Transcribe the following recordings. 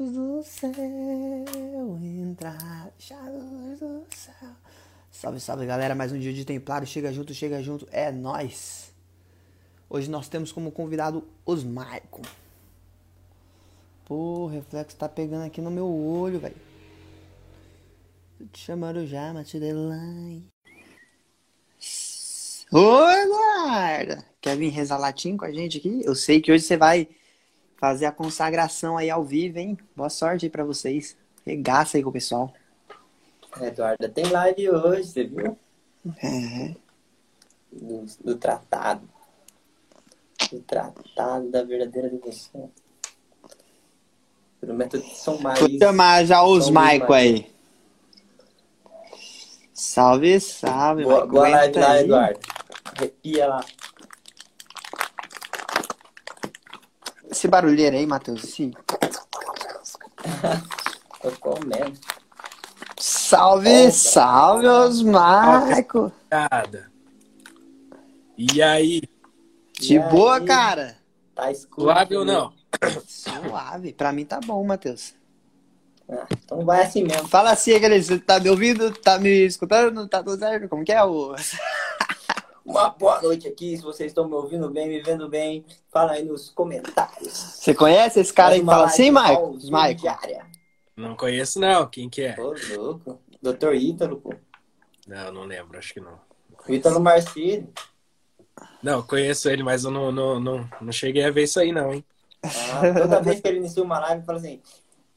do céu entrar, luz do céu. Salve, salve galera, mais um dia de Templário. Chega junto, chega junto, é nós. Hoje nós temos como convidado os Maicon. Pô, o reflexo tá pegando aqui no meu olho, velho. Tô te chamando já, Matildelai. Oi, guarda! Quer vir rezar latim com a gente aqui? Eu sei que hoje você vai fazer a consagração aí ao vivo, hein? Boa sorte aí pra vocês. Regaça aí com o pessoal. Eduardo, tem live hoje, você viu? É. Do, do tratado. Do tratado da verdadeira devoção. Pelo método de São Mais. Vou chamar já os São Maico aí. Salve, salve. Boa, boa live lá. Eduardo. Arrepia lá. Esse barulheiro aí, Matheus. Sim. Tô comendo. Salve, Opa. salve, os Maico. Nada. E aí, De E boa, aí? cara. Tá escuro. suave ou não? Suave. Pra mim tá bom, Matheus. Ah, então vai assim mesmo. Fala assim, galera. Você tá me ouvindo? Tá me escutando? Tá tudo certo? Como que é o... Uma boa noite aqui. Se vocês estão me ouvindo bem, me vendo bem, fala aí nos comentários. Você conhece esse cara aí que fala assim, Maico? ao Os vivo Maico. diária. Não conheço não. Quem que é? Ô, louco. Doutor Ítalo, pô. Não, não lembro, acho que não. Ítalo Marcílio. Não, conheço ele, mas eu não, não, não, não cheguei a ver isso aí não, hein? Ah, toda vez que ele inicia uma live, fala assim: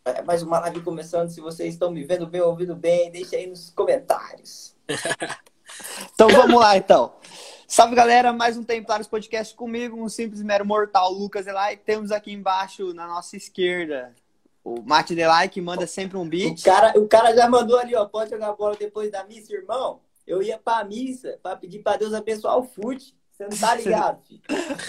"É mais uma live começando. Se vocês estão me vendo bem, ouvindo bem, deixa aí nos comentários. Então vamos lá, então. Salve, galera. Mais um Templários Podcast comigo, um simples mero mortal, Lucas Elai. Temos aqui embaixo, na nossa esquerda, o Mate Delay, que manda sempre um O beat. cara, o cara já mandou ali, ó. Pode jogar bola depois da missa, irmão? Eu ia pra missa pra pedir pra Deus abençoar o fute. Você não tá ligado, filho?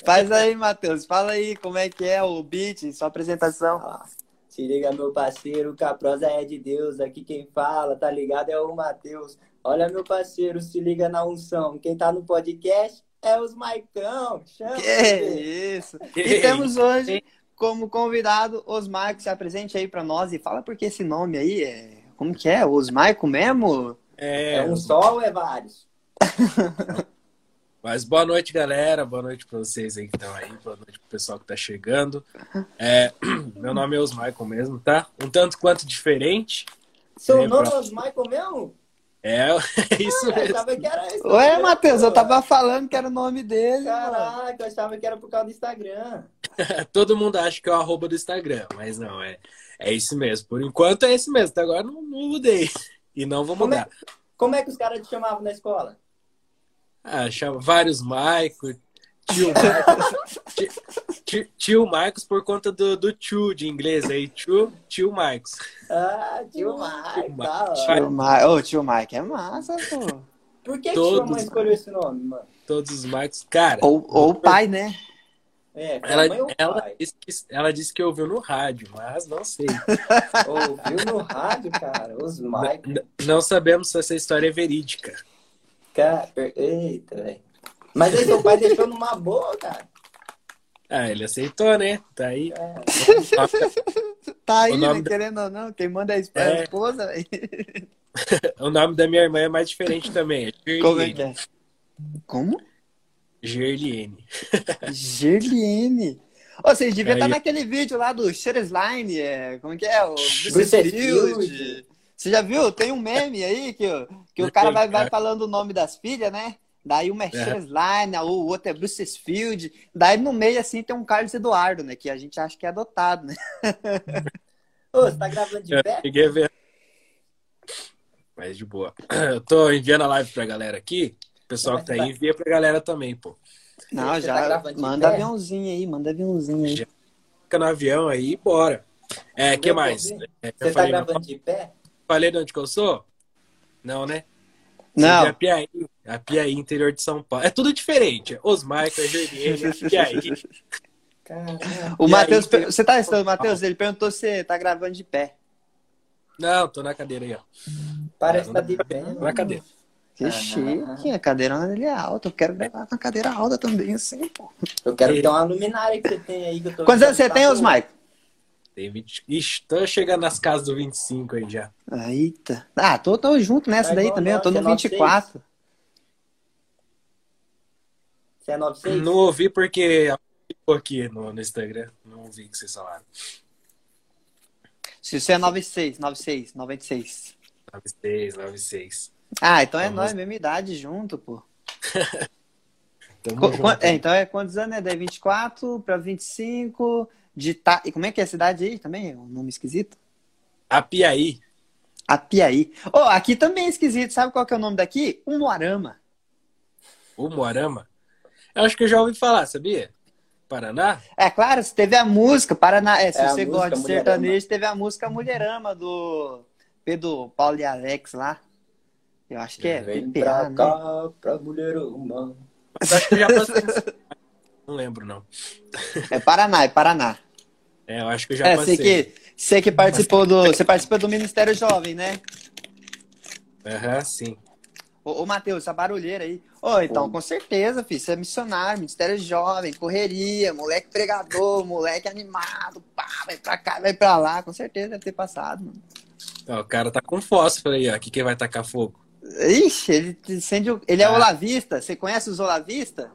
Faz aí, Matheus. Fala aí como é que é o beat, sua apresentação. Ah, se liga, meu parceiro, o Caprosa é de Deus. Aqui quem fala, tá ligado? É o Matheus. Olha, meu parceiro, se liga na unção. Quem tá no podcast é os Maicão. Chama, Que bebê. isso. E temos hoje como convidado os Maico. Se apresente aí pra nós e fala porque esse nome aí é. Como que é? Os Maico mesmo? É, É um só ou é vários? mas boa noite, galera. Boa noite pra vocês aí que estão aí. Boa noite pro pessoal que tá chegando. É, meu nome é Osmaicon mesmo, tá? Um tanto quanto diferente. Seu É, nome pra- é os Michael mesmo? É, é isso Ah, eu mesmo. achava que era isso. Ué, Matheus, eu tava falando que era o nome dele. mano. Caraca, eu achava que era por causa do Instagram. Todo mundo acha que é o arroba do Instagram, mas não, é, é isso mesmo. Por enquanto é esse mesmo. Até agora não, não mudei. E não vou Como é, mudar. como é que os caras te chamavam na escola? Ah, chama vários Maico, tio Marcos. tio, tio- tio Marcos por conta do, do tio de inglês aí. Tio, tio Marcos. Ah, tio Mike, Tio tá, Mike. Ô, tio Mike é massa, pô. Por que, que Todos. sua mãe escolheu esse nome, mano? Todos os Marcos. Cara, Ou, ou o pai, né? É, ela, ou ela, pai? disse que, ela disse que ouviu no rádio, mas não sei. Ouviu no rádio, cara? Os Mike. N- não sabemos se essa história é verídica. Cara, eita, velho. Mas aí seu pai deixou numa boa, cara. Ah, ele aceitou, né? Tá aí. É. Tá aí, né? da- Querendo ou não, quem manda é a É. a esposa, velho. O nome da minha irmã é mais diferente também. É Como é que Gerliene. é? Como? Gerliene. Gerliene. Ô, vocês deviam É, estar naquele vídeo lá do Slime, é, como que é? O Bruce Bruce Field. Você já viu? Tem um meme aí que, o- que o cara vai, vai falando o nome das filhas, né? Daí uma é É. Slime, o outro é Bruce Field. Daí no meio, assim, tem um Carlos Eduardo, né? Que a gente acha que é adotado, né? Ô, você tá gravando de Eu pé? cheguei a ver. Mas de boa. Eu tô enviando a live pra galera aqui. O pessoal que tá aí envia pra galera também, pô. Não, Você tá já gravando de manda pé? aviãozinho aí, manda aviãozinho aí. Já. Fica no avião aí e bora. É, que Eu mais? É, Você tá gravando de pé? Falei de onde que eu sou? Não, né? Não, Sou de Apiaí, Apiaí, interior de São Paulo. É tudo diferente. Osmar, Gerliene, Apiaí. Caraca. o E Matheus, tem- você tá estudando, Matheus? Ele perguntou se você tá gravando de pé. Não, tô na cadeira aí, ó. Parece que tá de pé. Na cadeira. Que Ah. chique, a cadeira dele é alta. Eu quero gravar com a cadeira alta também, assim, pô. Eu quero ter uma luminária que você tem aí. Que eu tô Quantos anos você tem. Osmar? Tem 20... Ixi, tô chegando nas casas do 25 aí já. Eita. Ah, tô, tô junto nessa Tá daí também. Eu tô no é 24. Você é 96? Não ouvi porque ficou aqui no, no Instagram. Não ouvi o que vocês falaram. Se você é 96, 96, 96. 96, 96. Ah, então é Vamos. nós, mesma idade junto, pô. Tamo Qu- junto. é, então é quantos anos? É daí 24 pra 25 de Ta... E como é que é a cidade aí também? É um nome esquisito? Apiaí. Apiaí. Oh, aqui também é esquisito. Sabe qual que é o nome daqui? Umuarama. O Moarama. Eu acho que eu já ouvi falar, sabia? Paraná? É claro, se teve a música, Paraná. É, se É você gosta de Mulherama. sertanejo, teve a música Mulherama do Pedro Paulo e Alex lá. Eu acho que é Vem PPA, pra né? cá, pra mulher uma. Mas acho que já passei. não lembro, não. É Paraná, é Paraná. É, eu acho que eu já É, passei. você que, você que participou do. Você participa do Ministério Jovem, né? Aham, sim. Ô, ô Matheus, essa barulheira aí. Ô, então, com certeza, filho. Você é missionário, Ministério Jovem, correria, moleque pregador, moleque animado, pá, vai pra cá, vai pra lá. Com certeza deve ter passado, mano. O cara tá com fósforo aí, ó. Que quem vai tacar fogo? Ixi, ele acende o... Ele é Ah. olavista. Você conhece os olavistas?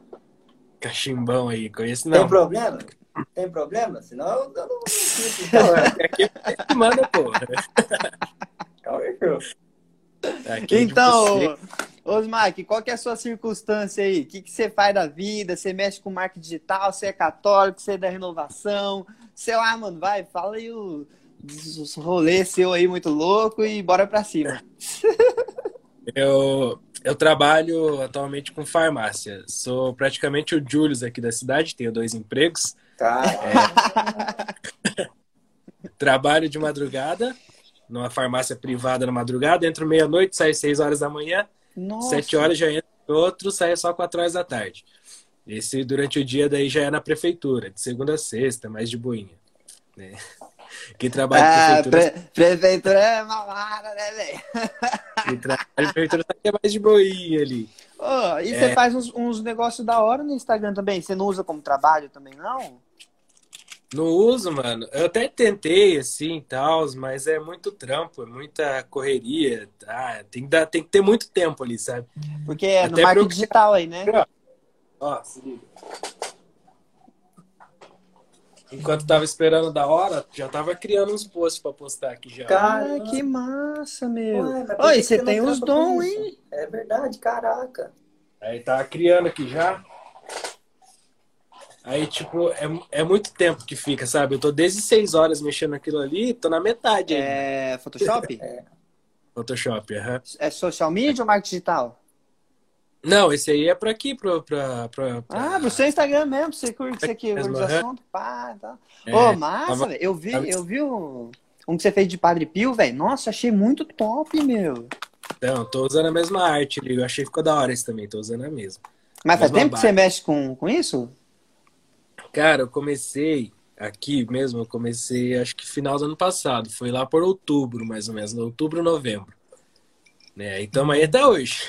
Cachimbão aí, conheço Tem não. problema? Tem problema? Senão eu eu não é aqui que manda, pô. Calma aí, meu. Aqui é de Então, ô, Osmar, qual que é a sua circunstância aí? O que, que você faz da vida? Você mexe com marketing digital? Você é católico? Você é da renovação? Sei lá, mano, vai, fala aí o- os rolês seu aí muito louco e bora pra cima. Eu, eu trabalho atualmente com farmácia. Sou praticamente o Julius aqui da cidade, tenho dois empregos. Cara, Trabalho de madrugada, numa farmácia privada na madrugada, entro meia-noite, saio seis horas da manhã, Nossa. sete horas já entro outro, saio só quatro horas da tarde. Esse durante o dia daí já é na prefeitura, de segunda a sexta, mais de boinha. Né? Quem trabalha Ah, prefeitura, pre- prefeitura é malvada, né, velho? quem trabalha prefeitura que é mais de boinha ali. Ô, e É. você faz uns, uns negócios da hora no Instagram também? Você não usa como trabalho também, não? Não uso, mano. Eu até tentei, assim, e tal, mas é muito trampo, é muita correria. Tá? Tem, que dar, tem que ter muito tempo ali, sabe? Porque é no Até marketing pro- digital aí, né? Ó, se liga. Enquanto tava esperando da hora, já tava criando uns posts pra postar aqui já. Cara, Ah, que massa, meu. Ué, Oi, você tem uns dons, hein? É verdade, caraca. Aí tava criando aqui já. Aí, tipo, é, é muito tempo que fica, sabe? Eu tô desde seis horas mexendo naquilo ali, tô na metade aí. É Photoshop? Photoshop, aham. É social media ou marketing digital? Não, esse aí é pra aqui, pra. pra, pra, pra- Ah, pro seu Instagram mesmo, você curte isso aqui, curte os assuntos, pá, tá. É, Ô, massa, tava- velho. Eu vi, eu vi um, um que você fez de Padre Pio, velho. Nossa, achei muito top, meu. Não, tô usando a mesma arte ali. Eu achei que ficou da hora esse também, tô usando a mesma. Mas faz Mesma tempo que você mexe com, com isso? Cara, eu comecei aqui mesmo, eu comecei acho que final do ano passado. Foi lá por outubro, mais ou menos, outubro, novembro. Né? E tamo aí até hoje.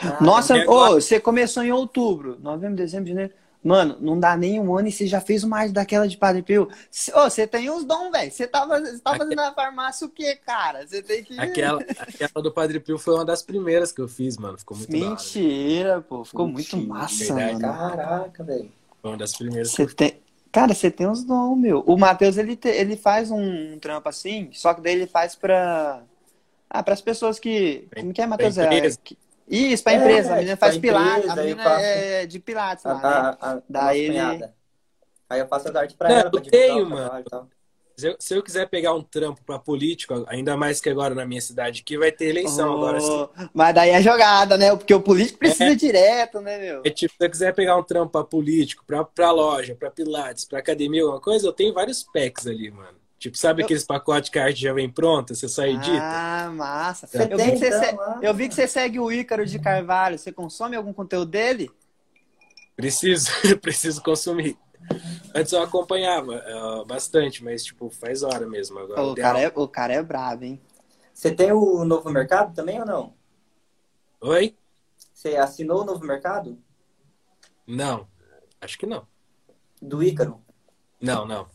Ah, Nossa, ô, agora? você começou em outubro, novembro, dezembro, janeiro. Mano, não dá nem um ano e você já fez uma arte daquela de Padre Pio. Ô, você tem uns dons, velho. Você tava, você tava fazendo na farmácia o quê, cara? Você tem que. Aquela, aquela do Padre Pio foi uma das primeiras que eu fiz, mano. Ficou muito da hora. Mentira, pô. Ficou muito Mentira, massa, verdade. mano. Caraca, velho. Foi uma das primeiras Você tem. Cara, você tem uns dons, meu. O Matheus, ele, te- ele faz um trampo assim, só que daí ele faz pra. Ah, pras pessoas que. Como que é, Matheus? Pra É, que- Isso, pra É, empresa. A menina pra faz pilates. A menina faço- é de pilates A, lá, né? a, a, a Daí ele-. Aí eu faço a arte pra Não, ela, eu tenho, mano. Se eu, se eu quiser pegar um trampo pra político, ainda mais que agora na minha cidade aqui vai ter eleição agora. assim. Oh, mas daí é jogada, né? Porque o político precisa direto, né, meu? É tipo, se eu quiser pegar um trampo pra político, pra, pra loja, pra pilates, pra academia, alguma coisa, eu tenho vários packs ali, mano. Tipo, sabe Eu- aqueles pacotes que a arte já vem pronta, você só edita? Ah, massa. Você Eu vi, tem, que você então, se- eu vi que você segue o Ícaro de Carvalho. Você consome algum conteúdo dele? Preciso, preciso consumir. Antes eu acompanhava ah, bastante, mas tipo, faz hora mesmo agora. O cara, é, o cara é brabo, hein? Você tem o Novo Mercado também ou não? Oi? Você assinou o Novo Mercado? Não. Acho que não. Do Ícaro? Não, não.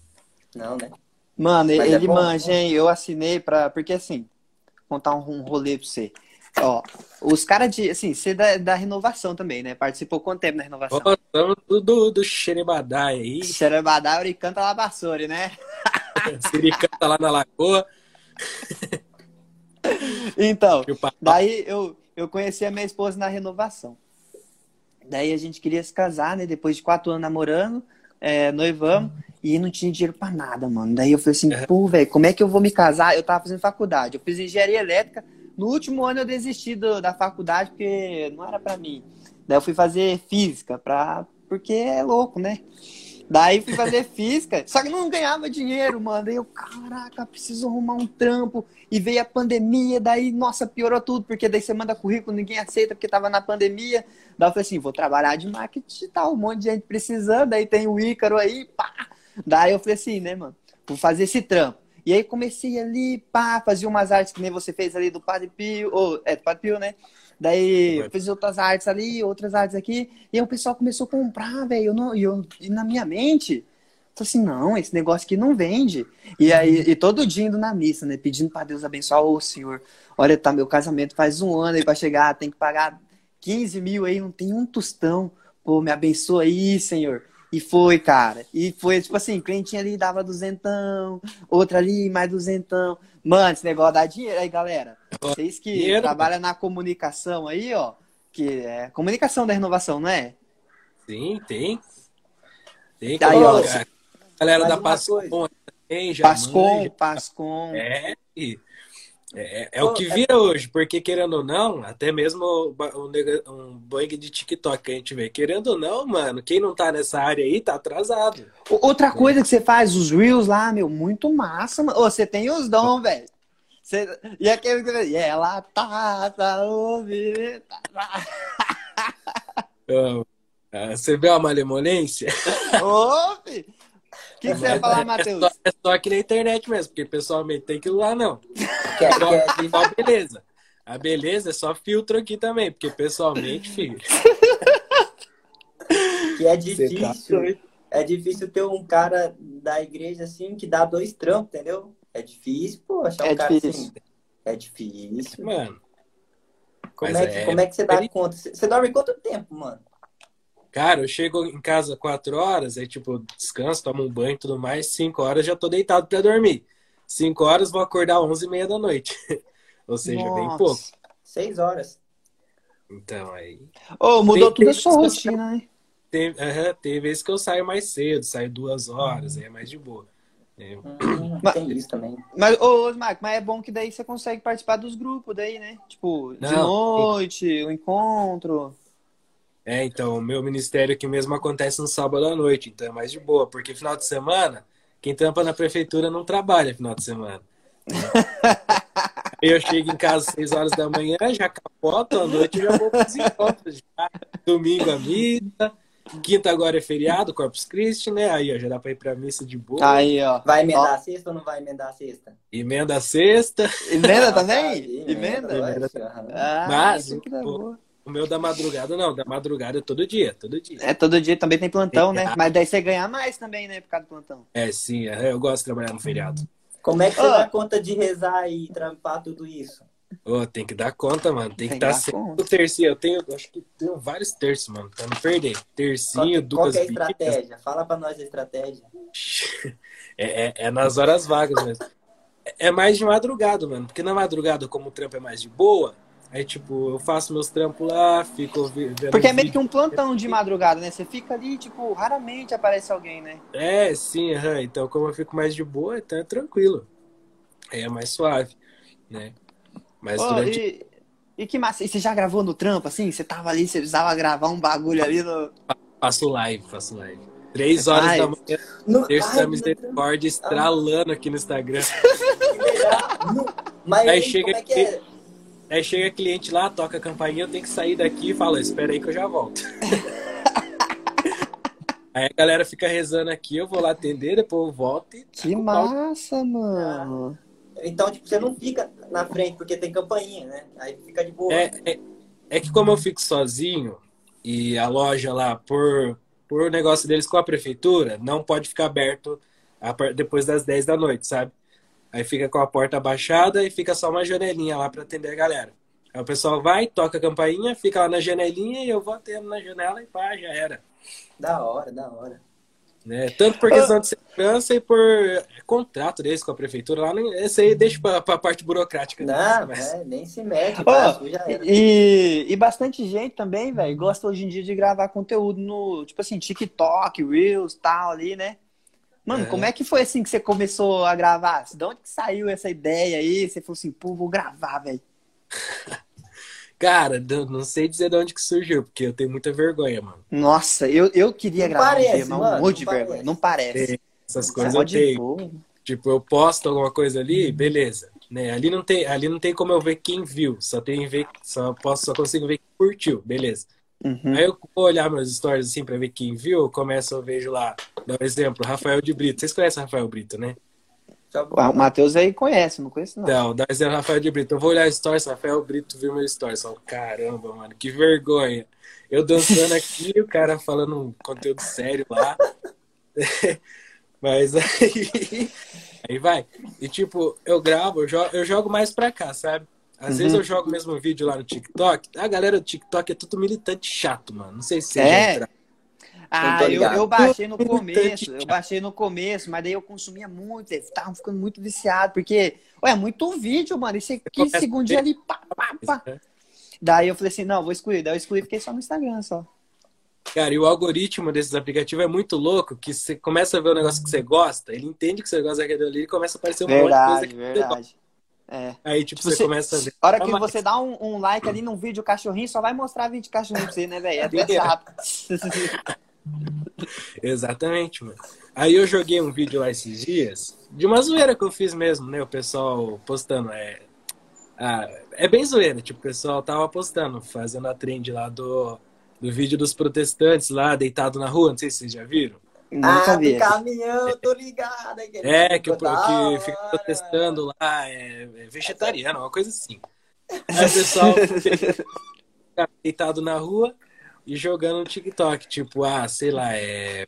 Não, né? Mano, Mas é ele bom, manja, hein? Eu assinei pra. Porque assim, contar um, um rolê pra você. Ó, os caras de. Assim, você da, da renovação também, né? Participou quanto tempo na renovação? Do, do, do Xerebadai aí. Xerabadá, canta Labassori, né? Siricanta lá na lagoa. Então, daí eu, eu conheci a minha esposa na renovação. Daí a gente queria se casar, né? Depois de quatro anos namorando, é, noivamos, e não tinha dinheiro pra nada, mano. Daí eu falei assim, pô, velho, como é que eu vou me casar? Eu tava fazendo faculdade, eu fiz engenharia elétrica. No último ano eu desisti do- da faculdade porque não era pra mim. Daí eu fui fazer física, pra, porque é louco, né? Daí fui fazer física, só que não ganhava dinheiro, mano. Daí eu, caraca, preciso arrumar um trampo. E veio a pandemia, daí, nossa, piorou tudo, porque daí você manda currículo, ninguém aceita porque tava na pandemia. Daí eu falei assim, vou trabalhar de marketing digital, um monte de gente precisando, daí tem o Ícaro aí, pá. Daí eu falei assim, né, mano, vou fazer esse trampo. E aí comecei ali, pá, fazia umas artes que nem você fez ali do Padre Pio, ou, é, do Padre Pio, né? Daí eu fiz outras artes ali, outras artes aqui, e aí o pessoal começou a comprar, velho, e eu, e na minha mente, Falei assim, não, esse negócio aqui não vende. E aí, e todo dia indo na missa, né? Pedindo para Deus abençoar, ô Senhor, olha, tá, meu casamento faz um ano aí para chegar, tem que pagar 15 mil aí, não tem um tostão. Pô, me abençoa aí, Senhor. E foi, cara. E foi, tipo assim, cliente ali dava duzentão, outra ali mais duzentão. Mano, esse negócio dá dinheiro aí, galera. Vocês que Dinheiro, trabalham na comunicação aí, ó, que é comunicação da renovação, não é? Sim, tem. Tem Aí, ó. colocar. Galera da Pascom também já Pascom, manja. Pascom. É, e- é, é o que vira hoje, porque querendo ou não, até mesmo um, um bang de TikTok que a gente vê, querendo ou não, mano, quem não tá nessa área aí tá atrasado. Outra coisa que você faz, os Reels lá, meu, muito massa, mano. Ô, Você tem os dons, velho. Você- E aquele que e ela tá, tá, ouvindo. tá, tá. Ah, Você vê a malemolência? Ô, fi. O que, que você ia falar, É Matheus? só, é só aqui na internet mesmo, porque pessoalmente tem aquilo lá não. Quer, Só, quer, só beleza. A beleza é só filtro aqui também, porque pessoalmente, filho. que é tá difícil. É difícil ter um cara da igreja assim que dá dois trampos, entendeu? É difícil, pô, achar É um cara difícil. assim. É difícil. Mano, Como é, que, é- como é que você dá conta? Você dorme quanto tempo, mano? Cara, eu chego em casa quatro horas, aí tipo, descanso, tomo um banho e tudo mais, cinco horas já tô deitado pra dormir. Cinco horas vou acordar onze e meia da noite. Ou seja, bem Nossa. pouco. Seis horas. Então, aí. Ô, mudou Tem- toda a sua rotina, né? Tem, aham, tem vezes que eu saio mais cedo, saio duas horas, aí é mais de boa. É, Hum, Mas- tem isso também. Mas, ô, Osmar, mas é bom que daí você consegue participar dos grupos daí, né? Tipo, de Não. noite, o encontro. É, então, o meu ministério aqui mesmo acontece no sábado à noite, então é mais de boa, porque final de semana, quem tampa na prefeitura não trabalha final de semana. Eu chego em casa às 6 horas da manhã, já capoto, à noite já vou para os encontros. Já. Domingo a missa, quinta agora é feriado, Corpus Christi, né? Aí ó, já dá para ir para missa de boa. Aí, ó. Vai emendar a sexta ou não vai emendar a sexta? Emenda a sexta, Emenda Ah, também? tá, Emenda? lógico, aham. Ah, Mas, que dá boa. O meu da madrugada não, da madrugada é todo dia, todo dia. É, todo dia também tem plantão, né? É. Mas daí você ganha mais também, né? Por causa do plantão. É, sim, é, eu gosto de trabalhar no feriado. Como é que você Ah. dá conta de rezar e trampar tudo isso? Ô, tem que dar conta, mano. Tem que Tem que estar dar sempre no tercinho. Eu tenho, acho que tenho vários terços, mano, pra não perder. Qual, Tercinho, qual duas que é a estratégia? Fala pra nós a estratégia. É, é, é nas horas vagas mesmo. É mais de madrugada, mano. Porque na madrugada, como o trampo é mais de boa, aí, tipo, eu faço meus trampos lá, fico vendo Porque é meio que um plantão de madrugada, né? Você fica ali, tipo, raramente aparece alguém, né? É, sim, aham. Então, como eu fico mais de boa, então é tranquilo. Aí é mais suave, né? Mas Ô, durante. e, e que massa. E você já gravou no trampo, assim? Você tava ali, você precisava gravar um bagulho ali no. Faço live, faço live. Três horas da manhã, No, Ai, da misericórdia, estralando aqui no Instagram. No- Mas aí, chega como é que é? Aí chega cliente lá, toca a campainha, eu tenho que sair daqui e fala, espera aí que eu já volto. aí a galera fica rezando aqui, eu vou lá atender, depois eu volto e. Que massa, mano. Então, tipo, você não fica na frente porque tem campainha, né? Aí fica de boa. É, é, é que como eu fico sozinho e a loja lá, por, por negócio deles com a prefeitura, não pode ficar aberto depois das 10 da noite, sabe? Aí fica com a porta abaixada e fica só uma janelinha lá para atender a galera. Aí o pessoal vai, toca a campainha, fica lá na janelinha e eu vou atendo na janela e pá, já era. Da hora, da hora. Né? Tanto por questão de segurança e por contrato deles com a prefeitura lá, esse aí deixa para a parte burocrática. Né? Não, mas... é, nem se mete, tá? e, e bastante gente também, velho, gosta hoje em dia de gravar conteúdo no, tipo assim, TikTok, Reels, tal ali, né? Mano, é. como é que foi assim que você começou a gravar? De onde que saiu essa ideia aí? Você falou assim, pô, vou gravar, velho. Cara, não sei dizer de onde que surgiu, porque eu tenho muita vergonha, mano. Mas eu, eu queria não gravar parece, um tema, um monte de parece. vergonha. Não parece. essas coisas eu tenho. Tipo, eu posto alguma coisa ali, beleza. Né? Ali, não tem, ali não tem como eu ver quem viu, só tem ver, só, posso, só consigo ver quem curtiu, beleza. Uhum. Aí eu vou olhar meus stories assim pra ver quem viu, eu começo, eu vejo lá, dá um exemplo, Rafael de Brito. Vocês conhecem o Rafael Brito, né? O Matheus aí conhece, não conhece não. Não, dá um exemplo, Rafael de Brito. Eu vou olhar stories, Rafael Brito viu meu stories. Falo, caramba, mano, que vergonha. Eu dançando aqui, o cara falando um conteúdo sério lá. Mas aí, aí vai. E tipo, eu gravo, eu jogo, eu jogo mais pra cá, sabe? Às uhum. vezes eu jogo o mesmo vídeo lá no TikTok. A galera do TikTok é tudo militante chato, mano. Não sei se você é. já ah, eu, eu, baixei no começo, eu baixei no começo, mas daí eu consumia muito, tava ficando muito viciado, porque, ué, é muito vídeo, mano, isso 15 segundos ali, pá, pá, pá. É. Daí eu falei assim, não, vou excluir, daí eu excluí fiquei só no Instagram, só. Cara, e o algoritmo desses aplicativos é muito louco, que você começa a ver um negócio que você gosta, ele entende que você gosta daquilo ali e começa a aparecer um verdade, monte de coisa que verdade. É. Aí, tipo, você, você, começa a ver. A hora que você dá um, um, like ali num vídeo cachorrinho, só vai mostrar vídeo cachorrinho pra você, né, velho? É até rápido. Exatamente, mano. Aí eu joguei um vídeo lá esses dias, de uma zoeira que eu fiz mesmo, né? O pessoal postando. É, ah, é bem zoeira, tipo, o pessoal tava postando, fazendo a trend lá do, do vídeo dos protestantes lá, deitado na rua, não sei se vocês já viram. Nunca ah, vi. caminhão, tô ligado. É, que, que fica protestando lá, é, é vegetariano, uma coisa assim. Aí o pessoal deitado na rua, e jogando no TikTok, tipo, ah, sei lá, é,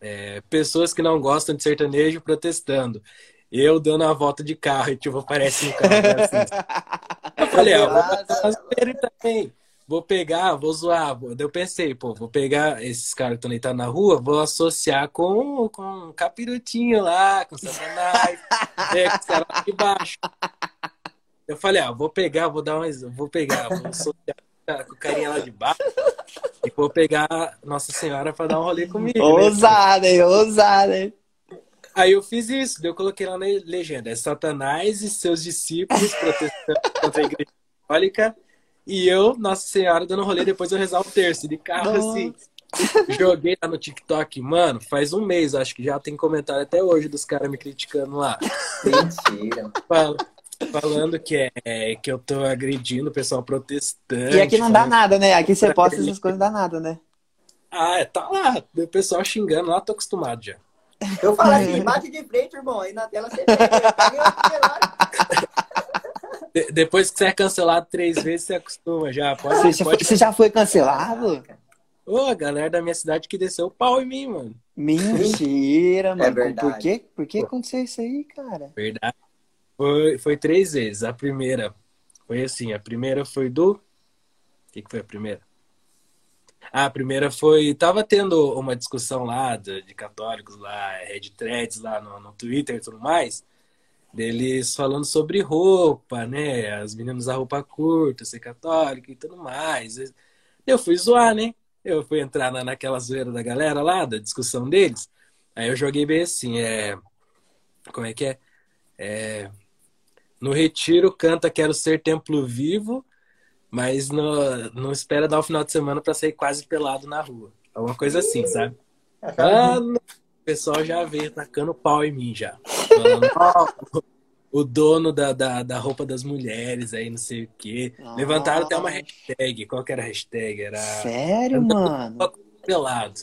é, pessoas que não gostam de sertanejo protestando. Eu dando a volta de carro e tipo, aparece no carro. Né, assim. Eu falei, ah, vou fazer também. Vou pegar, vou zoar. Eu pensei, pô, vou pegar esses caras que estão deitados na rua, vou associar com, com um capirotinho lá, com satanás, é, com de baixo. Eu falei, ah, vou pegar, vou dar mais. Vou pegar, vou associar com o carinha lá de baixo e vou pegar Nossa Senhora para dar um rolê comigo. Né? Ousada, hein? Ousada, hein? Aí eu fiz isso, eu coloquei lá na legenda: é Satanás e seus discípulos protestando contra a igreja católica e eu, Nossa Senhora, dando rolê depois eu rezar o terço de carro Nossa. assim. Joguei lá no TikTok, mano, faz um mês, acho que já tem comentário até hoje dos caras me criticando lá. Mentira. Fala, falando que é que eu tô agredindo o pessoal protestante. E aqui não dá nada, né? Aqui você posta essas coisas não dá nada, né? Ah, é, tá lá. O pessoal xingando lá, tô acostumado já. Eu falo assim, bate de frente, irmão. Aí na tela você de, Depois que você é cancelado três vezes, você acostuma já. Pode, você, pode... você já foi cancelado? Ô, oh, a galera da minha cidade que desceu o pau em mim, mano. Mentira, mano. É verdade. Por que, por que aconteceu isso aí, cara? Verdade. Foi, foi três vezes. A primeira foi assim, a primeira foi do. O que, que foi a primeira? Ah, a primeira foi. Tava tendo uma discussão lá de, de católicos lá, Red Threads lá no, no Twitter e tudo mais. Deles falando sobre roupa, né? As meninas usar roupa curta, ser católico e tudo mais. Eu fui zoar, né? Eu fui entrar na, naquela zoeira da galera lá, da discussão deles. Aí eu joguei bem assim, é. Como é que é? É. No retiro canta Quero Ser Templo Vivo, mas no, não espera dar o final de semana para sair quase pelado na rua. Alguma coisa assim, sabe? Ah, o pessoal já veio tacando pau em mim já. Falando, o dono da, da, da, roupa das mulheres aí, não sei o quê. Levantaram até uma hashtag. Qual que era a hashtag? Era. Sério, mano? Pelado.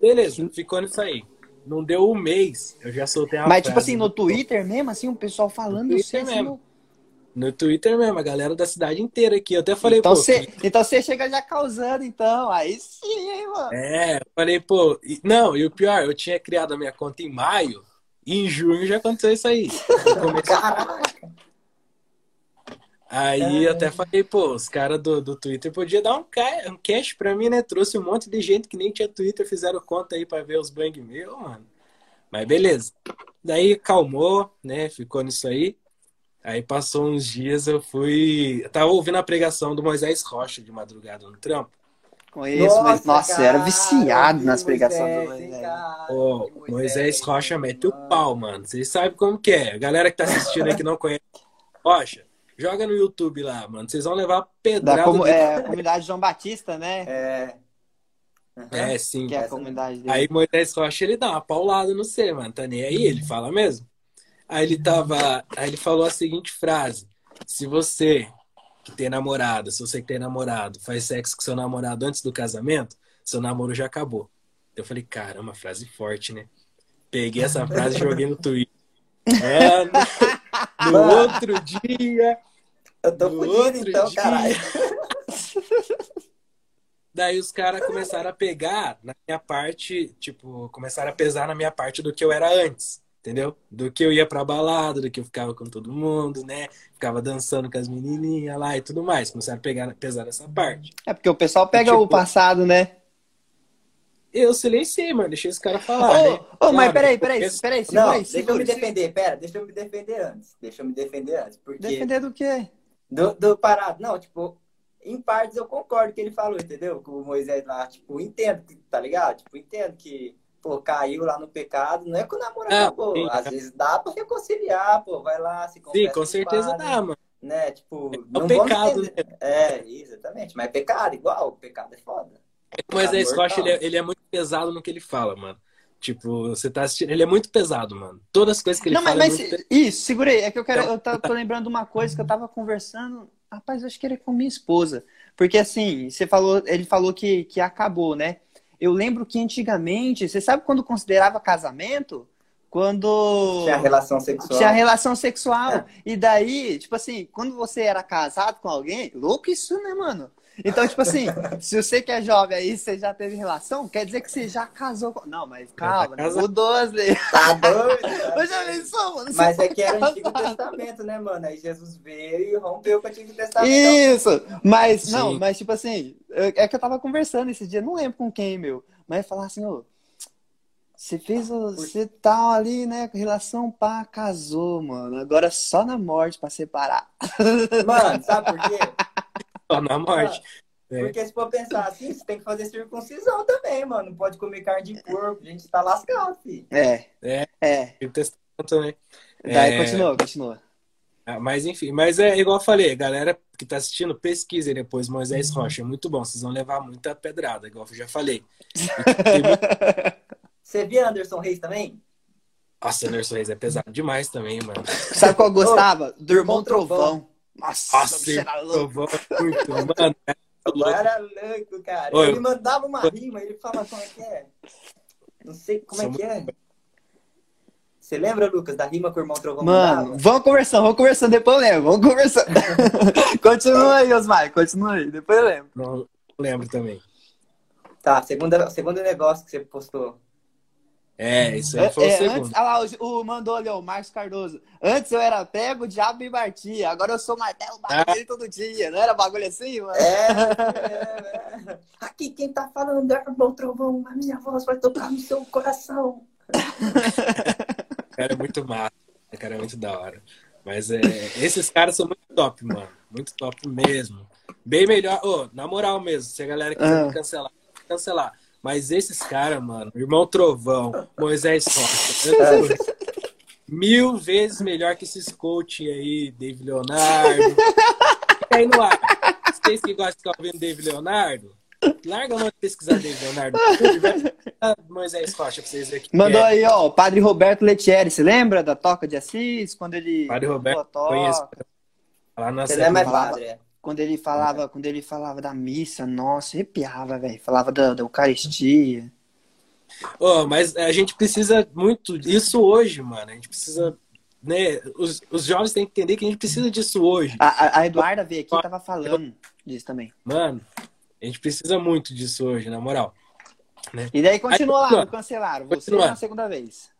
Beleza, ficou nisso aí. Não deu um mês, eu já soltei a Mas, tipo assim, no Twitter mesmo, assim, o pessoal falando no Twitter assim, mesmo. No Twitter mesmo, a galera da cidade inteira aqui. Eu até falei, então pô. Cê. Então você chega já causando, então. Aí sim, hein, mano. É, eu falei, pô. Não, e o pior, eu tinha criado a minha conta em maio e em junho já aconteceu isso aí. Caraca! Aí eu até falei, pô, os caras do, do Twitter podiam dar um, ca... um cash pra mim, né? Trouxe um monte de gente que nem tinha Twitter, fizeram conta aí pra ver os bang meu, mano. Mas beleza. Daí calmou, né? Ficou nisso aí. Aí passou uns dias, eu fui. Eu tava ouvindo a pregação do Moisés Rocha de madrugada no trampo. Conheço, nossa, mas nossa, cara, eu era viciado nas pregações do Moisés. Pô, Moisés Rocha mete o pau, mano. Vocês sabem como que é. A galera que tá assistindo aí que não conhece Rocha, joga no YouTube lá, mano. Vocês vão levar pedrada. Da como, é, a comunidade João Batista, né? É. Uhum. É, sim. Que é a comunidade dele. Aí Moisés Rocha, ele dá uma paulada no C, mano. Tá nem aí, ele fala mesmo. Aí ele tava. Aí ele falou a seguinte frase: Se você que tem namorada, se você que tem namorado, faz sexo com seu namorado antes do casamento, seu namoro já acabou. Eu falei, cara, uma frase forte, né? Peguei essa frase e joguei no Twitter. Mano, no Mano, outro dia. Eu tô fudido então, dia, caralho. Daí os caras começaram a pegar na minha parte, tipo, começaram a pesar na minha parte do que eu era antes entendeu? Do que eu ia pra balada, do que eu ficava com todo mundo, né? Ficava dançando com as menininhas lá e tudo mais. Começaram a pegar, pesar nessa parte. É porque o pessoal pega tipo, o passado, né? Eu silenciei, mano. Deixei os caras falar. Ô, né? oh, mas peraí, peraí, peraí. Segura Não, deixa eu me defender. Pera, deixa eu me defender antes. Deixa eu me defender antes. Porque... Defender do quê? Do, do parado. Não, tipo, em partes eu concordo com o que ele falou, entendeu? Com o Moisés lá, tipo, entendo, tá ligado? Tipo, entendo que pô, caiu lá no pecado, não é que o namoro ah, acabou. Sim, Às vezes dá pra reconciliar, pô, vai lá, se Sim, com certeza padre, dá, mano. Né, tipo, é não pecado, né? É, exatamente, mas é pecado, igual, o pecado é foda. Mas é isso, eu acho ele é, ele é muito pesado no que ele fala, mano. Tipo, você tá assistindo. Ele é muito pesado, mano. Todas as coisas que ele não, fala. Mas, é mas isso, segurei. É que eu quero. Eu tô, tô lembrando de uma coisa que eu tava conversando. Rapaz, eu acho que ele é com minha esposa. Porque assim, você falou, ele falou que, que acabou, né? Eu lembro que antigamente, você sabe quando considerava casamento? Quando. Tinha relação sexual. Tinha relação sexual. É. E daí, tipo assim, quando você era casado com alguém, louco isso, né, mano? Então, tipo assim, se você que é jovem aí, você já teve relação, quer dizer que você já casou com. Não, mas calma, tá mudou as leis. Tá doido? Eu já pensou, mano. Mas é que era o Antigo Testamento, né, mano? Aí Jesus veio e rompeu com o Antigo Testamento. Isso! Mas, Sim. não, mas tipo assim, é que eu tava conversando esse dia, não lembro com quem, meu. Mas falar assim, ô. Você fez, você tá ali, né, com relação pá, casou, mano. Agora só na morte pra separar. Mano, sabe por quê? Só na morte. É. Porque se for pensar assim, você tem que fazer circuncisão também, mano. Não pode comer carne de porco. A gente tá lascado, filho. É. É. É. O testamento também. Daí é... continua, continua. Ah, mas enfim, mas é igual eu falei, galera que tá assistindo, pesquisem depois Moisés Rocha, é muito bom, vocês vão levar muita pedrada, igual eu já falei. Você via Anderson Reis também? Nossa, Anderson Reis é pesado demais também, mano. Sabe qual eu gostava? Do Irmão Trovão. Trovão. Nossa, Nossa era louco. Muito, mano. Louco. Era louco, cara. Oi, ele mandava uma rima, ele falava como é que é. Não sei como é que é. Você lembra, Lucas, da rima que o irmão Trovão Mano, mandava? vamos conversando, vamos conversando, depois eu lembro, vamos conversando. continua aí, Osmar, continua aí, depois eu lembro. Não, lembro também. Tá, segunda, segundo negócio que você postou. É, isso aí foi é, o segundo. Antes, ah lá, o, o mandou ali, o Marcos Cardoso. Antes eu era pego, o diabo me batia. Agora eu sou martelo, bato ah. todo dia. Não era bagulho assim, mano? É, é, é. Aqui quem tá falando é o trovão. A minha voz vai tocar no seu coração. cara é muito massa. Cara é muito da hora. Mas é, esses caras são muito top, mano. Muito top mesmo. Bem melhor. Oh, na moral mesmo, se a galera quiser ah. me cancelar, cancelar mas esses caras, mano, Irmão Trovão, Moisés Rocha, mil vezes melhor que esses coaching aí, David Leonardo. Fica aí no ar. Vocês que gostam de ficar ouvindo David Leonardo, larga a mão de pesquisar David Leonardo. Moisés Rocha pra vocês verem. Mandou aí, ó, o Padre Roberto Letieri. Você lembra da Toca de Assis? Quando ele. Padre Roberto, conheço. Lá na não é mais padre, é. Quando ele falava, é. quando ele falava da missa, nossa, arrepiava, velho. Falava da, da Eucaristia. Oh, mas a gente precisa muito isso hoje, mano. A gente precisa né, os, os jovens têm que entender que a gente precisa disso hoje. A, a Eduarda veio aqui e tava falando disso também. Mano, a gente precisa muito disso hoje, na moral. Né? E daí continua Aí, lá, cancelaram. Você na segunda vez.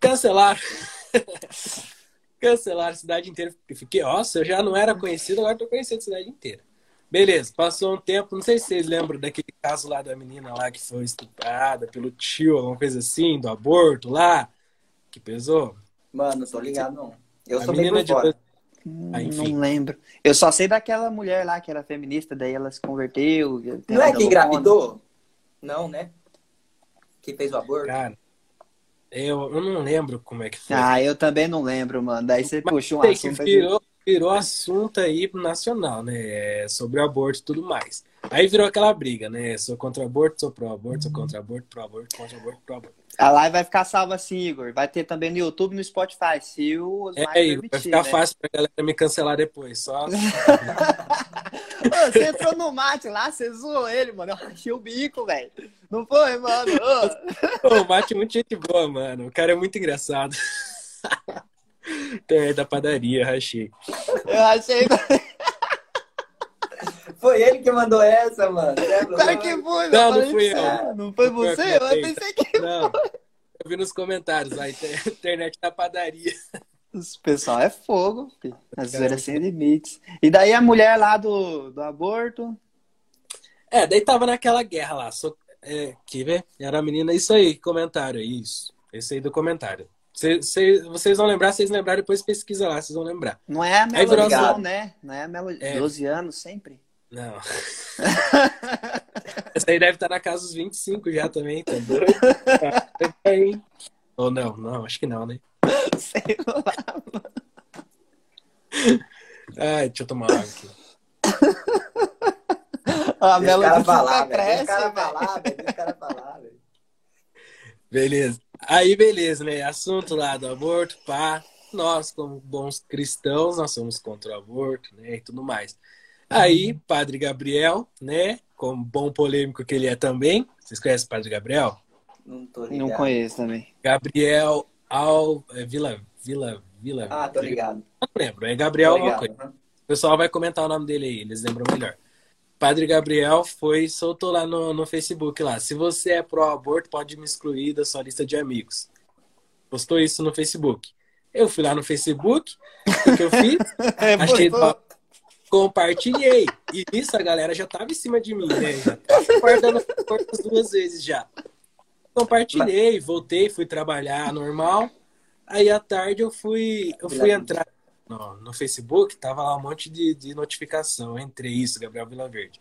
Cancelaram. cancelaram a cidade inteira. Fiquei, nossa, eu já não era conhecido, agora tô conhecendo a cidade inteira. Beleza, passou um tempo, não sei se vocês lembram daquele caso lá da menina lá que foi estuprada pelo tio, alguma coisa assim, do aborto lá, que pesou. Mano, tô ligado não. Eu a sou menina de fora. Ah, não lembro. Eu só sei daquela mulher lá que era feminista, daí ela se converteu. Não é que engravidou? Não, né? Que fez o aborto? Cara, eu, eu não lembro como é que foi. Ah, eu também não lembro, mano. Daí você Mas puxou um assunto. Virou, virou assunto aí nacional, né? É, sobre aborto e tudo mais. Aí virou aquela briga, né? Sou contra aborto, sou pró-aborto, sou contra aborto, pró-aborto, contra aborto, pró-aborto. A live vai ficar salva assim, Igor. Vai ter também no YouTube e no Spotify, se o É, Igor, vai ficar né? fácil pra galera me cancelar depois, só... Ô, você entrou no mate lá, você zoou ele, mano. Eu achei o bico, velho. Não foi, mano? Ô, o mate é muito gente boa, mano. O cara é muito engraçado. é da padaria, rachei. Eu achei... Foi ele que mandou essa, mano. Cara que foi, Não, não fui eu. Não foi você? Eu pensei que não. Foi. Eu vi nos comentários, a internet da padaria. O pessoal é fogo, filho. As zoeiras sem limites. E daí a mulher lá do, do aborto? É, daí tava naquela guerra lá. So, é, que vê? Era a menina, isso aí, comentário, isso. Esse aí do comentário. Cê, cê, vocês vão lembrar, vocês lembrarem, depois pesquisa lá, vocês vão lembrar. Não é a Melo, né? Não é a Melo, é. 12 anos sempre. Não. Essa aí deve estar na casa dos 25 já também, tá doido? Ou não, não, acho que não, né? Sei lá, mano. Ai, deixa eu tomar água aqui. A Melo cara falar, cresce, cara falar, velho. cara falar, velho. Beleza. Aí, beleza, né? Assunto lá do aborto, pá. Nós, como bons cristãos, nós somos contra o aborto, né? E tudo mais. Aí, Padre Gabriel, né? Como bom polêmico que ele é também. Vocês conhecem o Padre Gabriel? Não tô ligado. Não conheço também. Gabriel Al... É, Vila... Vila... Vila... Ah, tô ligado. Não lembro. É Gabriel alguma coisa. O pessoal vai comentar o nome dele aí. Eles lembram melhor. Padre Gabriel foi soltou lá no, no Facebook lá. Se você é pró-aborto, pode me excluir da sua lista de amigos. Postou isso no Facebook. Eu fui lá no Facebook, o que eu fiz? é, achei, compartilhei. E isso a galera já tava em cima de mim, né? Já tava guardando portas duas vezes já. Compartilhei, voltei, fui trabalhar normal. Aí à tarde eu fui, eu fui entrar no, no Facebook, tava lá um monte de, de notificação. Entrei isso, Gabriel Vilaverde.